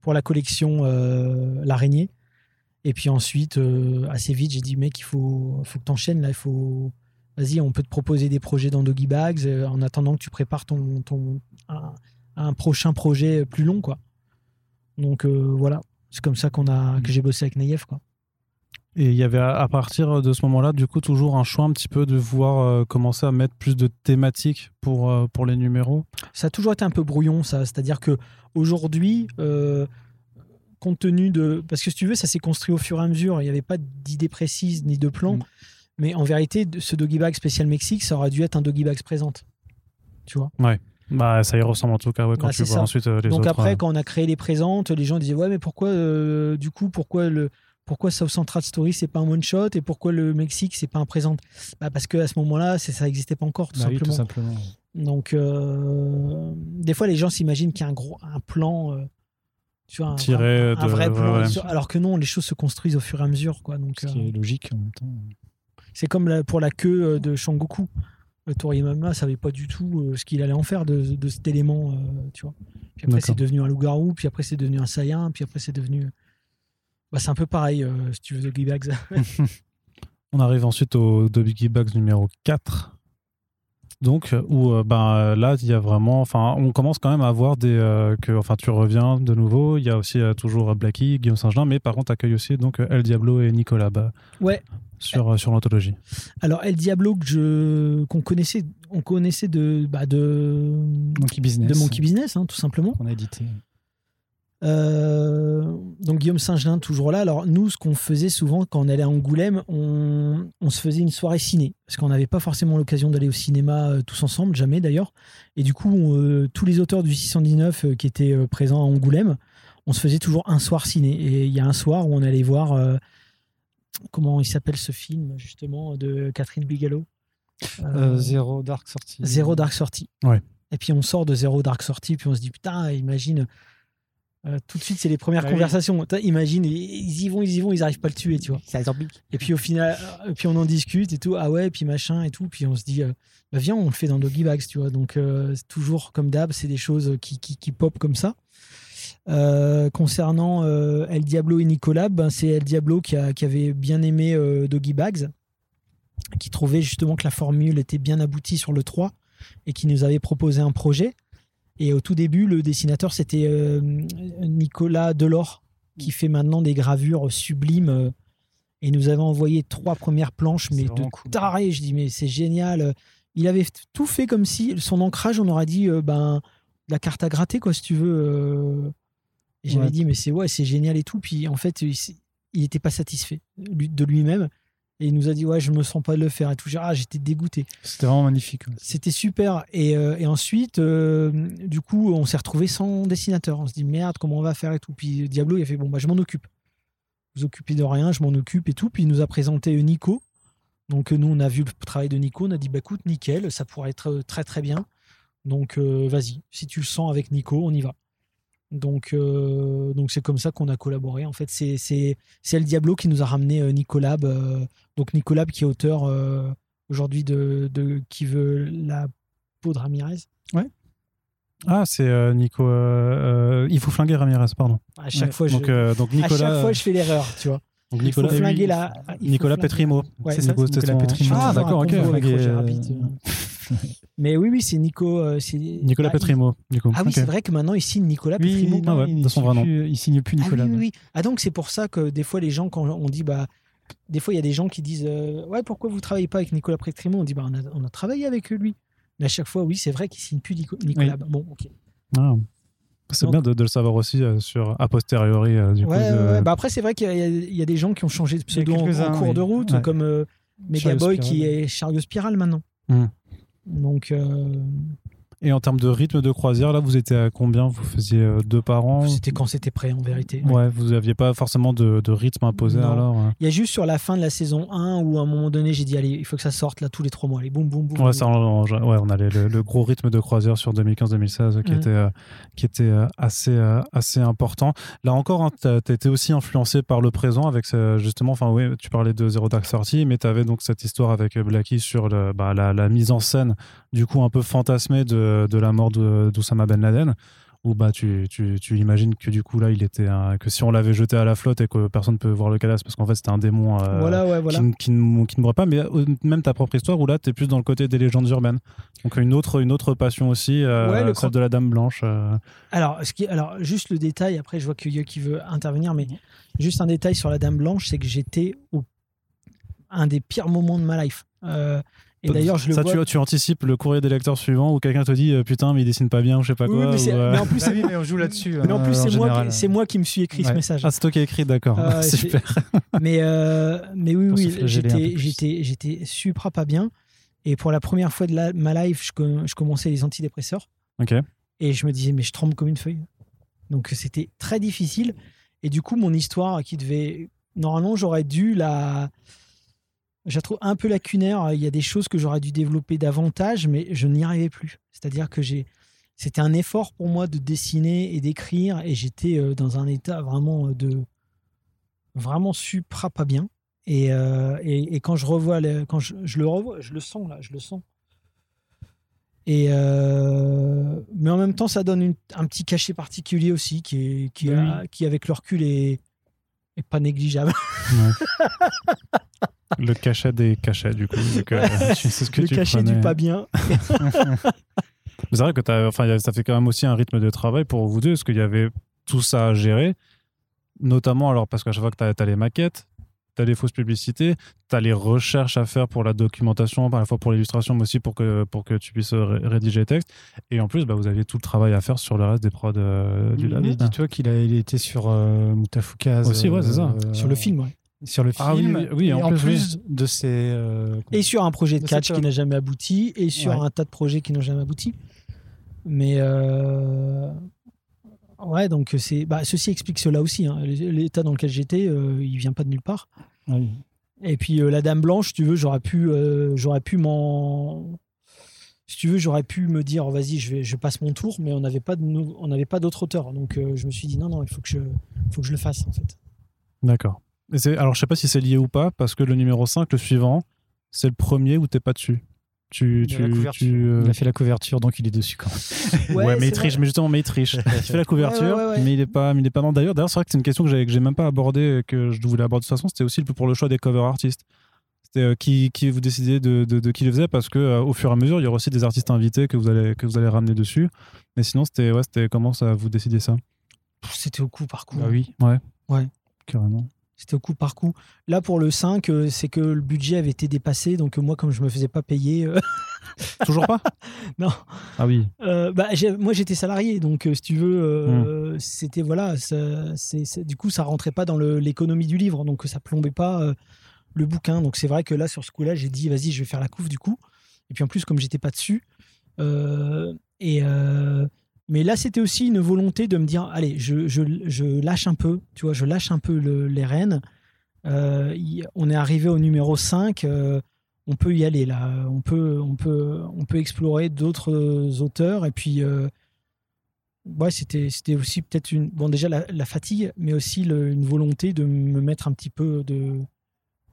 pour la collection euh, l'araignée. Et puis ensuite, assez vite, j'ai dit mec, il faut faut que t'enchaînes là, il faut vas-y, on peut te proposer des projets dans Doggy Bags en attendant que tu prépares ton ton un, prochain projet plus long quoi. Donc voilà, c'est comme ça qu'on a que j'ai bossé avec Naïef quoi. Et il y avait à partir de ce moment-là, du coup, toujours un choix un petit peu de vouloir euh, commencer à mettre plus de thématiques pour, euh, pour les numéros. ça a toujours été un peu brouillon, ça. C'est-à-dire que aujourd'hui, euh, compte tenu de. Parce que si tu veux, ça s'est construit au fur et à mesure. Il n'y avait pas d'idée précise ni de plan. Mm. Mais en vérité, ce doggy bag spécial Mexique, ça aurait dû être un doggy bag présente. Tu vois? Bah, ça y ressemble en tout cas, ouais, quand Bah, tu c'est vois ça. ensuite les Donc autres. après, quand on a créé les présentes, les gens disaient Ouais, mais pourquoi, euh, du coup, pourquoi le. Pourquoi South Central Story c'est pas un one shot et pourquoi le Mexique c'est pas un présent? Bah Parce qu'à ce moment-là ça n'existait pas encore tout Bah oui, simplement. tout simplement. Donc, euh, des fois, les gens s'imaginent qu'il y a un gros un plan, euh, tu vois, un, Tiré un- un de- vrai plan, ouais. alors que non, les choses se construisent au fur et à mesure, quoi. Donc, Ce qui euh, est logique en même temps. c'est comme la- pour la queue de Shangoku. Toriyama savait pas du tout ce qu'il allait en faire de, de cet élément, tu vois. Puis après, c'est devenu un loup-garou, puis après, c'est devenu un Saiyan, puis après, c'est devenu. Bah, c'est un peu pareil, euh, si tu veux, de Bags. On arrive ensuite au The Biggie Bags numéro 4. Donc, euh, où euh, ben, euh, là, il y a vraiment. Enfin, on commence quand même à voir des. euh, que, enfin, tu reviens de nouveau. Il y a aussi toujours Blackie, Guillaume Saint-Jean, mais par contre, accueille aussi donc, El Diablo et Nicolas bah, ouais, sur, sur l'anthologie. alors El Diablo, que je, qu'on connaissait, on connaissait de, bah, de, Monkey Business. de Monkey Business, hein, tout simplement. qu'on a édité. Euh, donc Guillaume Saint-Gelin toujours là. Alors nous, ce qu'on faisait souvent quand on allait à Angoulême, on, on se faisait une soirée ciné parce qu'on n'avait pas forcément l'occasion d'aller au cinéma euh, tous ensemble, jamais d'ailleurs. Et du coup, on, euh, tous les auteurs du 619 euh, qui étaient euh, présents à Angoulême, on se faisait toujours un soir ciné. Et il y a un soir où on allait voir euh, comment il s'appelle ce film justement de Catherine Bigelow? Zéro Dark sorti. Zéro Dark Sortie. Ouais. Et puis on sort de Zéro Dark Sortie, puis on se dit putain, imagine. Euh, tout de suite, c'est les premières Bah conversations. Imagine, ils y vont, ils y vont, ils arrivent pas à le tuer, tu vois. Et puis au final, euh, puis on en discute et tout. Ah ouais, puis machin et tout. Puis on se dit, euh, bah viens, on le fait dans Doggy Bags, tu vois. Donc toujours comme d'hab, c'est des choses qui, qui, qui pop comme ça. Concernant El Diablo et Nicolas, ben, c'est El Diablo qui, a- qui avait bien aimé Doggy Bags, qui trouvait justement que la formule était bien aboutie sur le 3 et qui nous avait proposé un projet. Et au tout début, le dessinateur, c'était euh, Nicolas Delors, qui fait maintenant des gravures sublimes. euh, Et nous avait envoyé trois premières planches, mais de cool. taré. Je dis, mais c'est génial. Il avait tout fait comme si son ancrage, on aurait dit, euh, ben, la carte à gratter, quoi, si tu veux. euh. Et j'avais Ouais. dit, mais c'est ouais, c'est génial et tout. Puis en fait, il n'était pas satisfait de lui-même. Et il nous a dit, ouais, je me sens pas de le faire et tout. Ah, j'étais dégoûté. C'était vraiment magnifique. C'était super. Et, euh, et ensuite, euh, du coup, on s'est retrouvé sans dessinateur. On se dit merde, comment on va faire et tout. Puis Diablo, il a fait bon, bah, je m'en occupe. Vous occupez de rien, je m'en occupe et tout. Puis il nous a présenté Nico. Donc nous, on a vu le travail de Nico. On a dit bah écoute, nickel, ça pourrait être euh, très très bien. Donc euh, vas-y, si tu le sens avec Nico, on y va. Donc euh, donc c'est comme ça qu'on a collaboré. En fait, c'est c'est c'est El Diablo qui nous a ramené euh, Nicolab. euh, donc Nicolab qui est auteur euh, aujourd'hui de, de qui veut la peau de Ramirez. Ah, c'est euh, Nico. euh, il faut flinguer Ramirez, pardon. À chaque Ouais, fois, Donc, je, donc à Nicolas. chaque fois, je fais l'erreur, tu vois. donc Il faut Nicolas, flinguer oui, la. il faut Nicolas Petrimo. Ouais, C'est ça, Nicolas Petrimo. Ah, fais d'accord, ok. Flinguer. Mais oui, oui, c'est Nico. euh, Nicolas il- Petrimo, du coup. Ah oui, c'est vrai que maintenant il signe Nicolas Oui, Petrimo. Ah ouais, il, de son signe vrai nom. plus- il signe plus Ah Nicolas. oui, oui, oui. Ah donc c'est pour ça que des fois les gens quand on dit bah des fois il y a des gens qui disent euh, ouais pourquoi vous travaillez pas avec Nicolas Petrimo? On dit bah on a, on a travaillé avec lui mais à chaque fois oui c'est vrai qu'il signe plus Nico- Nicolas bon ok Ah. C'est bien de, de le savoir aussi euh, sur a posteriori euh, du coup. ouais, de- ouais, bah après c'est vrai qu'il y, a- y des gens qui ont changé de pseudo en, cours oui. de route Ouais. comme euh, Megaboy qui est Chariot Spiral maintenant Hmm. Donc euh, Et en termes de rythme de croisière, là, vous étiez à combien? Vous faisiez euh, deux par an? C'était quand c'était prêt en vérité Ouais, vous aviez pas forcément de, de rythme imposé Non. alors euh. il y a juste sur la fin de la saison 1 où à un moment donné j'ai dit allez il faut que ça sorte là tous les trois mois allez boum boum boum Ouais, boum. ça, on, on- ouais, on a le, le gros rythme de croisière sur 2015-2016 qui Mhm. était, euh, qui était euh, assez, euh, assez important. Là encore, hein, tu as, été aussi influencé par le présent avec justement, enfin, oui, tu parlais de Zero Dark Thirty, mais tu avais donc cette histoire avec Blackie sur le, bah, la, la mise en scène, du coup, un peu fantasmée de, de la mort d'Oussama Ben Laden. Où bah, tu, tu, tu imagines que du coup, là, il était un- que si on l'avait jeté à la flotte et que personne ne peut voir le cadavre, parce qu'en fait, c'était un démon. euh, voilà ouais voilà qui, ne- qui, ne, qui ne mourrait pas, mais euh, même ta propre histoire où là, tu es plus dans le côté des légendes urbaines. Donc une autre, une autre passion aussi, euh, Ouais, le celle de la Dame Blanche. euh. Alors, ce qui, alors, juste le détail, après je vois que qui veut intervenir, mais juste un détail sur la Dame Blanche, c'est que j'étais au un des pires moments de ma life. Et d'ailleurs, je le Ça, vois. tu, tu anticipes le courrier des lecteurs suivant où quelqu'un te dit euh, Putain, mais il dessine pas bien ou je sais pas oui, quoi. mais, c'est- ou, euh, mais en plus, Ah oui, mais on joue là-dessus. mais en plus, euh, c'est moi, qui- c'est moi qui me suis écrit ce message. Ah, c'est toi qui as écrit, d'accord. Ah, Super. mais, euh, mais oui, oui, j'étais, plus. j'étais, super pas bien. Et pour la première fois de la- ma life, je, com- je commençais les antidépresseurs. Ok. Et je me disais, mais je tremble comme une feuille. Donc c'était très difficile. Et du coup, mon histoire qui devait. Normalement, j'aurais dû la. Je la trouve un peu lacunaire. Il y a des choses que j'aurais dû développer davantage, mais je n'y arrivais plus. C'est-à-dire que j'ai. C'était un effort pour moi de dessiner et d'écrire. Et j'étais euh, dans un état vraiment de. Vraiment supra pas bien. Et, euh, et, et quand je revois. le- quand je, je le revois, je le sens là, je le sens. Et euh, mais en même temps, ça donne une- un petit cachet particulier aussi, qui, est, qui, a- qui avec le recul est, est pas négligeable. le cachet des cachets, du coup. que, euh, tu sais ce que le tu cachet du prenais. pas bien. Mais C'est vrai que t'as- enfin, ça fait quand même aussi un rythme de travail pour vous deux, parce qu'il y avait tout ça à gérer, notamment alors parce qu'à chaque fois que tu as, les maquettes, tu as les fausses publicités, tu as les recherches à faire pour la documentation, à la fois pour l'illustration, mais aussi pour que, pour que tu puisses ré- rédiger les textes. Et en plus, bah, vous aviez tout le travail à faire sur le reste des prods euh, du Mais label. Dis-toi qu'il a, il était sur euh. Aussi, ouais, c'est ça. euh, Sur le film, ouais. Sur le film. Ah oui, oui, oui, et en en, plus, plus, de ses. euh, Et sur un projet de De catch qui n'a jamais abouti, et sur Ouais. un tas de projets qui n'ont jamais abouti. Mais euh, ouais, donc c'est bah, ceci explique cela aussi. hein. L'état dans lequel j'étais, euh, il vient pas de nulle part. oui. Et puis euh, la Dame Blanche, si tu veux, j'aurais pu, euh, j'aurais pu m'en, si tu veux, j'aurais pu me dire, vas-y, je vais, je passe mon tour, mais on n'avait pas de, on n'avait pas d'autre auteur, donc euh, je me suis dit non, non, il faut que je, faut que je le fasse en fait. D'accord. Alors, je sais pas si c'est lié ou pas, parce que le numéro 5, le suivant, c'est le premier où t'es pas dessus. Tu, Il, a tu, la couverture. tu, euh, il a fait la couverture, donc il est dessus quand même. Ouais, mais il triche, vrai. mais justement, mais il triche. il fait la couverture, Ouais, ouais, ouais, ouais. mais il est pas, mais il est pas dans. D'ailleurs, d'ailleurs, c'est vrai que c'est une question que j'ai, que j'ai même pas abordée, que je voulais aborder de toute façon. C'était aussi pour le choix des cover artistes. C'était euh, qui, qui vous décidez de, de, de qui le faisait, parce que euh, au fur et à mesure, il y aura aussi des artistes invités que vous allez, que vous allez ramener dessus. Mais sinon, c'était, ouais, c'était comment ça vous décidez ça? C'était au coup par coup. Bah oui. Ouais. Ouais. Carrément. C'était au coup par coup. Là, pour le 5, euh, c'est que le budget avait été dépassé. Donc, euh, moi, comme je me faisais pas payer. euh, Toujours pas? Non. Ah oui. euh, bah, j'ai- moi, j'étais salarié. Donc, euh, si tu veux, euh, Hmm. c'était. Voilà. ça- c'est- c'est- du coup, ça rentrait pas dans le- l'économie du livre. Donc, ça plombait pas euh, le bouquin. Donc, c'est vrai que là, sur ce coup-là, j'ai dit, vas-y, je vais faire la couve du coup. Et puis, en plus, comme j'étais pas dessus. euh, et. euh, mais là, c'était aussi une volonté de me dire, allez, je, je, je lâche un peu, tu vois, je lâche un peu le- les rênes. Euh, on est arrivé au numéro 5, euh, on peut y aller là, on peut, on peut, on peut explorer d'autres auteurs. Et puis, euh, ouais, c'était, aussi peut-être une, bon déjà la, fatigue, mais aussi une volonté de me mettre un petit peu de,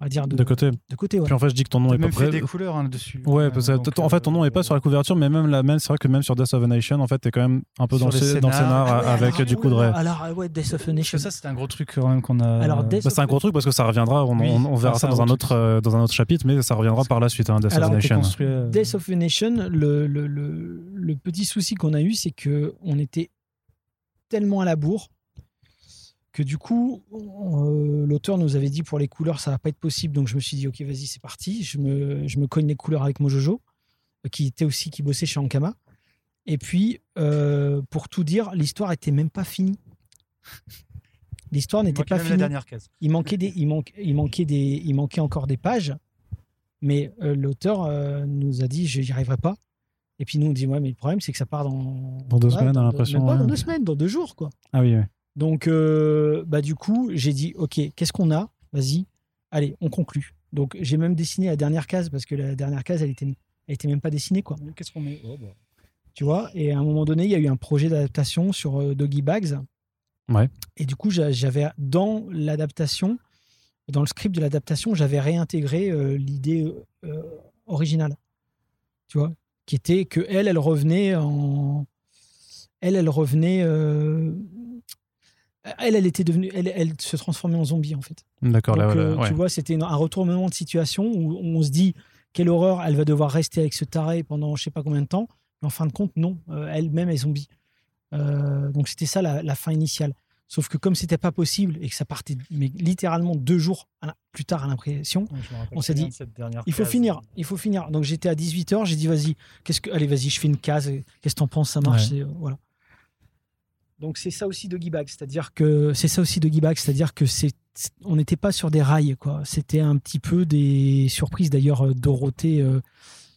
on va dire de, De côté. de côté, ouais. Puis en fait, je dis que ton nom est pas même fait prêt. des couleurs hein, dessus. Ouais, parce que en fait, ton nom euh, est pas sur la couverture, mais même, la, même c'est vrai que même sur Death of a Nation, en fait, t'es quand même un peu dans le, dans scénar Ah ouais, avec alors, du coup de là, Alors, euh, ouais, Death of a Nation. ça, c'est un gros truc quand même qu'on a. Alors, Death Bah, c'est un gros truc parce que ça reviendra, on, Oui. on- on verra ça dans un, autre, euh, dans un autre chapitre, mais ça reviendra par la suite, hein, Death Alors, of a Nation. construit, euh, Death of a Nation, le, le, le, le petit souci qu'on a eu, c'est que on était tellement à la bourre que du coup, euh, l'auteur nous avait dit pour les couleurs, ça va pas être possible. Donc je me suis dit, ok, vas-y, c'est parti. Je me, je me cogne les couleurs avec Mojojo, euh, qui était aussi qui bossait chez Ankama. Et puis, euh, pour tout dire, l'histoire était même pas finie. L'histoire n'était pas même la finie. dernière case. Il manquait des, il manque, il manquait des, il manquait encore des pages, mais euh, l'auteur euh, nous a dit je n'y arriverai pas. Et puis nous on dit ouais mais le problème c'est que ça part dans Dans deux semaines, dans, on a l'impression, ouais. dans deux semaines, dans deux jours quoi. Ah oui, oui. Donc euh, bah du coup j'ai dit ok qu'est-ce qu'on a? Vas-y, allez on conclut. Donc j'ai même dessiné la dernière case parce que la dernière case elle était, elle était même pas dessinée quoi. Qu'est-ce qu'on met? Oh, bah. Tu vois? Et à un moment donné il y a eu un projet d'adaptation sur euh, Doggy Bags. Ouais. Et du coup j'a- j'avais dans l'adaptation dans le script de l'adaptation, j'avais réintégré euh, l'idée euh, originale. Tu vois? Qui était que elle, elle revenait en. Elle, elle revenait. euh, Elle, elle était devenue. Elle, elle se transformait en zombie, en fait. D'accord, là, euh, ouais. Tu vois, c'était un retournement de situation où on se dit quelle horreur, elle va devoir rester avec ce taré pendant je sais pas combien de temps. Mais en fin de compte, non, euh, elle-même est zombie. Euh, donc c'était ça la, la fin initiale. Sauf que comme c'était pas possible et que ça partait mais littéralement deux jours à la- plus tard à l'impression, On s'est dit, de cette dernière il faut finir, il faut finir. Donc j'étais à 18h, j'ai dit vas-y, qu'est-ce que allez vas-y, je fais une case, qu'est-ce que t'en penses, ça marche, Ouais. voilà. Donc c'est ça aussi Doggy Bag, c'est-à-dire que c'est ça aussi Doggy Bag, c'est-à-dire que c'est on n'était pas sur des rails quoi, c'était un petit peu des surprises. D'ailleurs euh, Dorothée euh,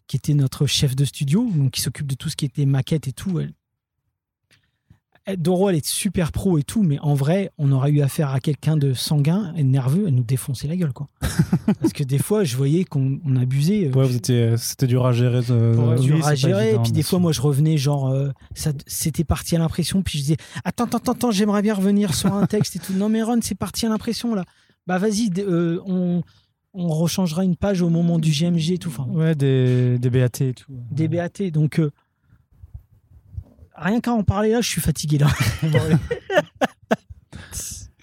qui était notre chef de studio, donc qui s'occupe de tout ce qui était maquette et tout, Doro, elle est super pro et tout, mais en vrai, on aurait eu affaire à quelqu'un de sanguin et de nerveux, elle nous défonçait la gueule, quoi. Parce que des fois, je voyais qu'on on abusait. euh, Ouais, vous étiez, c'était dur à gérer. De, oui, dur à gérer. évident, et puis des fois, moi, je revenais, genre, euh, ça, c'était parti à l'impression. Puis je disais, attends, attends, attends, attends, j'aimerais bien revenir sur un texte et tout. Non, mais Ron, c'est parti à l'impression, là. Bah, vas-y, d- euh, on, on rechangera une page au moment du GMG et tout. Enfin, Ouais, des, des BAT et tout. des BAT. Donc, euh, rien qu'à en parler là, je suis fatigué, là.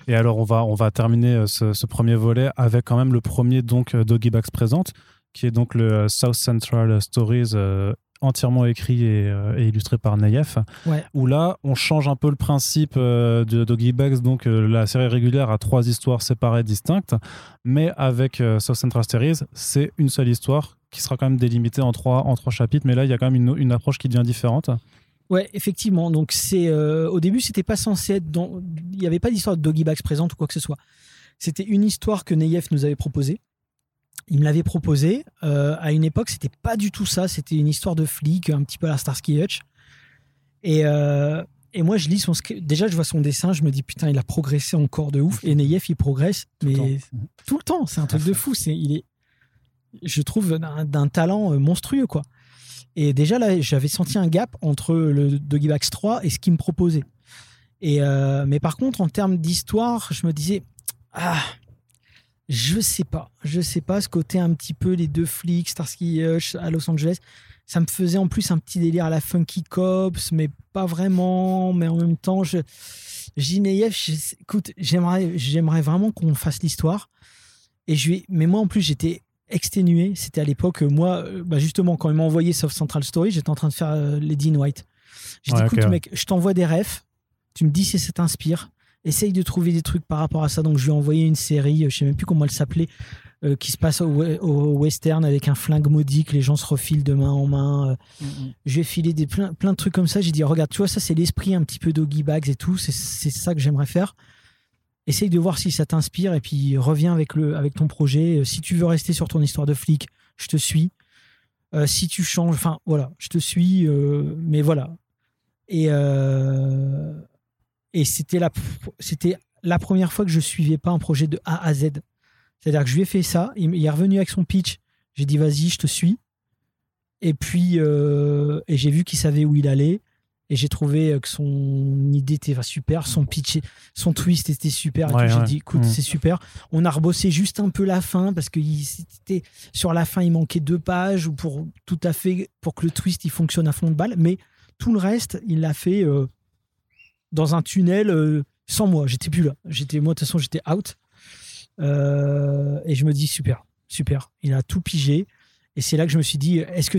Et alors, on va, on va terminer euh, ce, ce premier volet avec quand même le premier donc euh, Doggy Bags présente, qui est donc le euh, South Central Stories euh, entièrement écrit et, euh, et illustré par Nayef. Ouais. Où là, on change un peu le principe euh, de Doggy Bags. Donc, la série régulière a trois histoires séparées, distinctes, mais avec South Central Stories, c'est une seule histoire qui sera quand même délimitée en trois, en trois chapitres. Mais là, il y a quand même une, une approche qui devient différente. Ouais, effectivement. Donc c'est euh, au début, c'était pas censé être dans. Il n'y avait pas d'histoire de Doggy Bags présente ou quoi que ce soit. C'était une histoire que Neyef nous avait proposée. Il me l'avait proposée. Euh, à une époque, c'était pas du tout ça. C'était une histoire de flic, un petit peu à la Starsky Hutch. Et, euh, et moi, je lis son. Déjà, je vois son dessin. Je me dis putain, il a progressé encore de ouf. Et Neyef, il progresse, mais le tout le temps. C'est un truc de fou. C'est, il est, je trouve, d'un, talent monstrueux, quoi. Et déjà là, j'avais senti un gap entre le Doggy Bags 3 et ce qu'il me proposait. Et euh, mais par contre, en termes d'histoire, je me disais, ah, je sais pas, je sais pas ce côté un petit peu les deux flics, Starsky Hutch à Los Angeles. Ça me faisait en plus un petit délire à la Funky Cops, mais pas vraiment. Mais en même temps, je, je dis, mais Yev, je- écoute, j'aimerais, j'aimerais vraiment qu'on fasse l'histoire. Et je mais moi en plus, j'étais exténué. C'était à l'époque, euh, moi, euh, bah, justement, quand il m'a envoyé Soft Central Story, j'étais en train de faire euh, Lady in White. J'ai dit, Ouais, écoute, mec, je t'envoie des refs, tu me dis si ça t'inspire, essaye de trouver des trucs par rapport à ça. Donc je lui ai envoyé une série, je sais même plus comment elle s'appelait, euh, qui se passe au, au, western avec un flingue maudit que les gens se refilent de main en main. Euh. Mm, mm. Je lui ai filé des, plein, plein de trucs comme ça. J'ai dit, regarde, tu vois, ça c'est l'esprit un petit peu Doggy Bags et tout. C'est ça que j'aimerais faire. Essaye de voir si ça t'inspire et puis reviens avec, le, avec ton projet. Si tu veux rester sur ton histoire de flic, je te suis. Euh, si tu changes, enfin voilà, je te suis, mais voilà. Et, c'était la, première fois que je suivais pas un projet de A à Z. C'est-à-dire que je lui ai fait ça, il est revenu avec son pitch, j'ai dit vas-y, je te suis. Et puis, euh, et j'ai vu qu'il savait où il allait. Et j'ai trouvé que son idée était super, son pitch, son twist était super. j'ai dit, écoute, mm. c'est super. On a rebossé juste un peu la fin parce que sur la fin, il manquait deux pages ou pour tout à fait pour que le twist il fonctionne à fond de balle. Mais tout le reste, il l'a fait euh, dans un tunnel euh, sans moi. J'étais plus là. J'étais moi de toute façon, j'étais out. Euh, et je me dis, super, super. Il a tout pigé. Et c'est là que je me suis dit, est-ce que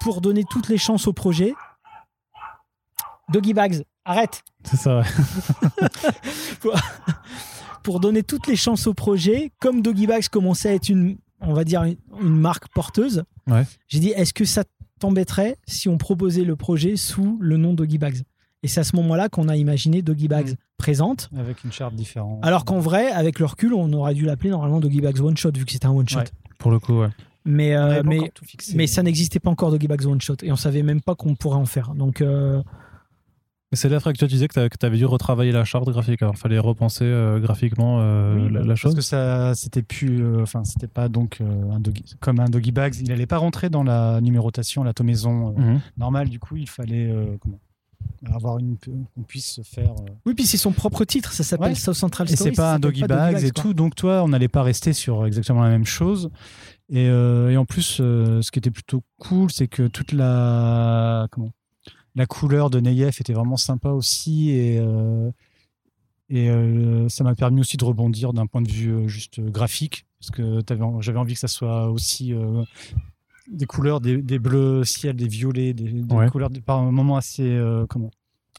pour donner toutes les chances au projet, Doggy Bags, arrête C'est ça, pour, donner toutes les chances au projet, comme Doggy Bags commençait à être une, on va dire, une, marque porteuse, j'ai dit, est-ce que ça t'embêterait si on proposait le projet sous le nom Doggy Bags? Et c'est à ce moment-là qu'on a imaginé Doggy Bags mm. présente. Avec une charte différente. Alors qu'en vrai, avec le recul, on aurait dû l'appeler normalement Doggy Bags One Shot, vu que c'était un one shot. pour le coup, ouais. Mais, euh, mais, mais ça n'existait pas encore Doggy Bags One Shot. Et on savait même pas qu'on pourrait en faire. Donc. Euh, c'est là que tu disais que tu avais dû retravailler la charte graphique. Alors, il fallait repenser euh, graphiquement la, chose. Parce que ça, c'était plus, enfin, c'était pas donc un comme un doggy bags. Il allait pas rentrer dans la numérotation, la tomaison mhm. normale. Du coup, il fallait comment avoir une qu'on puisse faire. Euh, oui, puis c'est son propre titre, ça s'appelle South Central Story. Et c'est pas un doggy bags et tout, donc toi, on n'allait pas rester sur exactement la même chose. Et, euh, et en plus, euh, ce qui était plutôt cool, c'est que toute la comment la couleur de Neyef était vraiment sympa aussi et et ça m'a permis aussi de rebondir d'un point de vue juste graphique parce que j'avais envie que ça soit aussi des couleurs, des, bleus ciel, des violets, des, couleurs par un moment assez euh, comment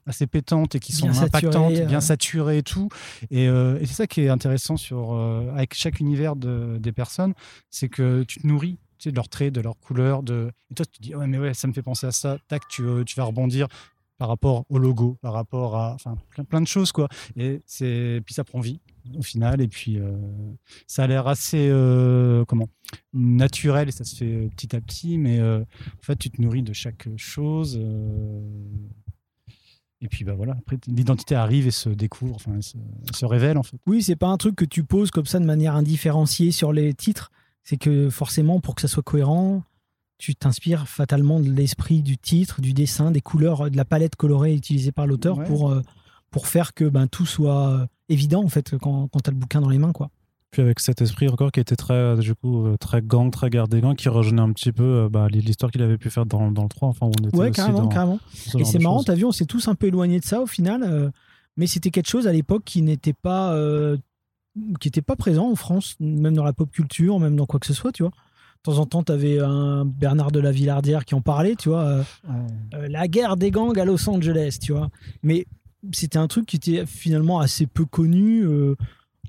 assez pétantes et qui sont impactantes, bien euh. saturées et tout. Euh, et, c'est ça qui est intéressant sur avec chaque univers des personnes, c'est que tu te nourris de leurs traits, de leurs couleurs, de et toi tu te dis ouais mais ouais ça me fait penser à ça. Tac, tu, tu vas rebondir par rapport au logo, par rapport à enfin plein, de choses quoi. Et puis ça prend vie au final. Et puis, euh, ça a l'air assez euh, comment naturel et ça se fait euh, petit à petit. Mais en fait, tu te nourris de chaque chose. et puis bah voilà, l'identité arrive et se découvre, enfin se, révèle en fait. Oui, c'est pas un truc que tu poses comme ça de manière indifférenciée sur les titres. C'est que forcément, pour que ça soit cohérent, tu t'inspires fatalement de l'esprit du titre, du dessin, des couleurs, de la palette colorée utilisée par l'auteur pour, pour faire que ben, tout soit évident en fait quand, quand tu as le bouquin dans les mains quoi. Puis avec cet esprit encore qui était très euh, du coup euh, très gang, très garde des gangs, qui rejoignait un petit peu euh, bah, l'histoire qu'il avait pu faire dans, dans, le 3. Enfin, on était ouais, carrément, carrément. Et c'est marrant, t'as vu, on s'est tous un peu éloignés de ça au final, mais c'était quelque chose à l'époque qui n'était pas qui était pas présent en France, même dans la pop culture, même dans quoi que ce soit, tu vois. De temps en temps, tu avais un Bernard de la Villardière qui en parlait, tu vois. la guerre des gangs à Los Angeles, tu vois. Mais c'était un truc qui était finalement assez peu connu. Euh.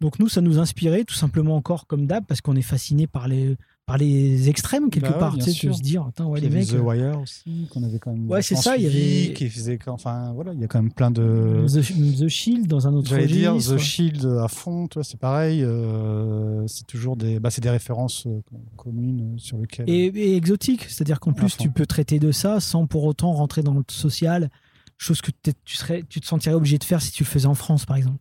donc nous, ça nous inspirait tout simplement encore comme d'hab parce qu'on est fasciné par les par les extrêmes quelque bah part, tu sais, de se dire, attends, ouais, les mecs. The euh, Wire aussi, qu'on avait quand même. Ouais, c'est ça, il y avait. Qui faisait, enfin, voilà, il y a quand même plein de. The, Shield dans un autre J'allais dire The Shield à fond, toi, c'est pareil. Euh, c'est toujours des, bah, c'est des références communes sur lesquelles. Et, et exotiques, c'est-à-dire qu'en plus, tu peux traiter de ça sans pour autant rentrer dans le social chose que tu, serais, tu te sentirais obligé de faire si tu le faisais en France, par exemple.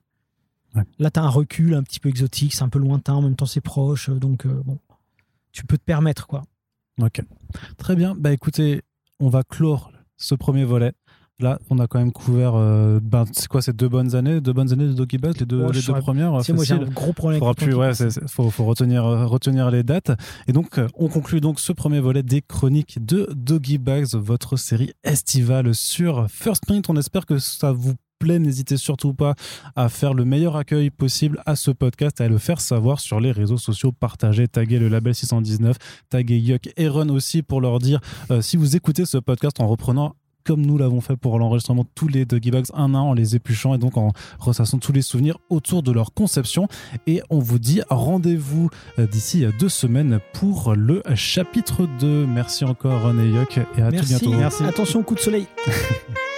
Là, tu as un recul un petit peu exotique, c'est un peu lointain, en même temps c'est proche, euh, donc euh, bon, tu peux te permettre, quoi. Ok. Très bien. Bah écoutez, on va clore ce premier volet. Là, on a quand même couvert, euh, ben, c'est quoi, ces deux bonnes années, deux bonnes années de Doggy Buzz, les deux, les deux premières. C'est moi j'ai un gros problème. Faudra plus, ouais, faut, faut, retenir, euh, retenir les dates. Et donc, euh, on conclut donc ce premier volet des chroniques de Doggy Bags, votre série estivale sur First Print. On espère que ça vous plaît. N'hésitez surtout pas à faire le meilleur accueil possible à ce podcast, à le faire savoir sur les réseaux sociaux, partager, taguer le label 619, taguer Yuck et Run aussi pour leur dire si vous écoutez ce podcast en reprenant comme nous l'avons fait pour l'enregistrement de tous les Doggy Bags un à un en les épluchant et donc en ressassant tous les souvenirs autour de leur conception. Et on vous dit rendez-vous euh, d'ici deux semaines pour le chapitre 2. Merci encore René Yoc et à Merci. tout bientôt. Attention, coup de soleil.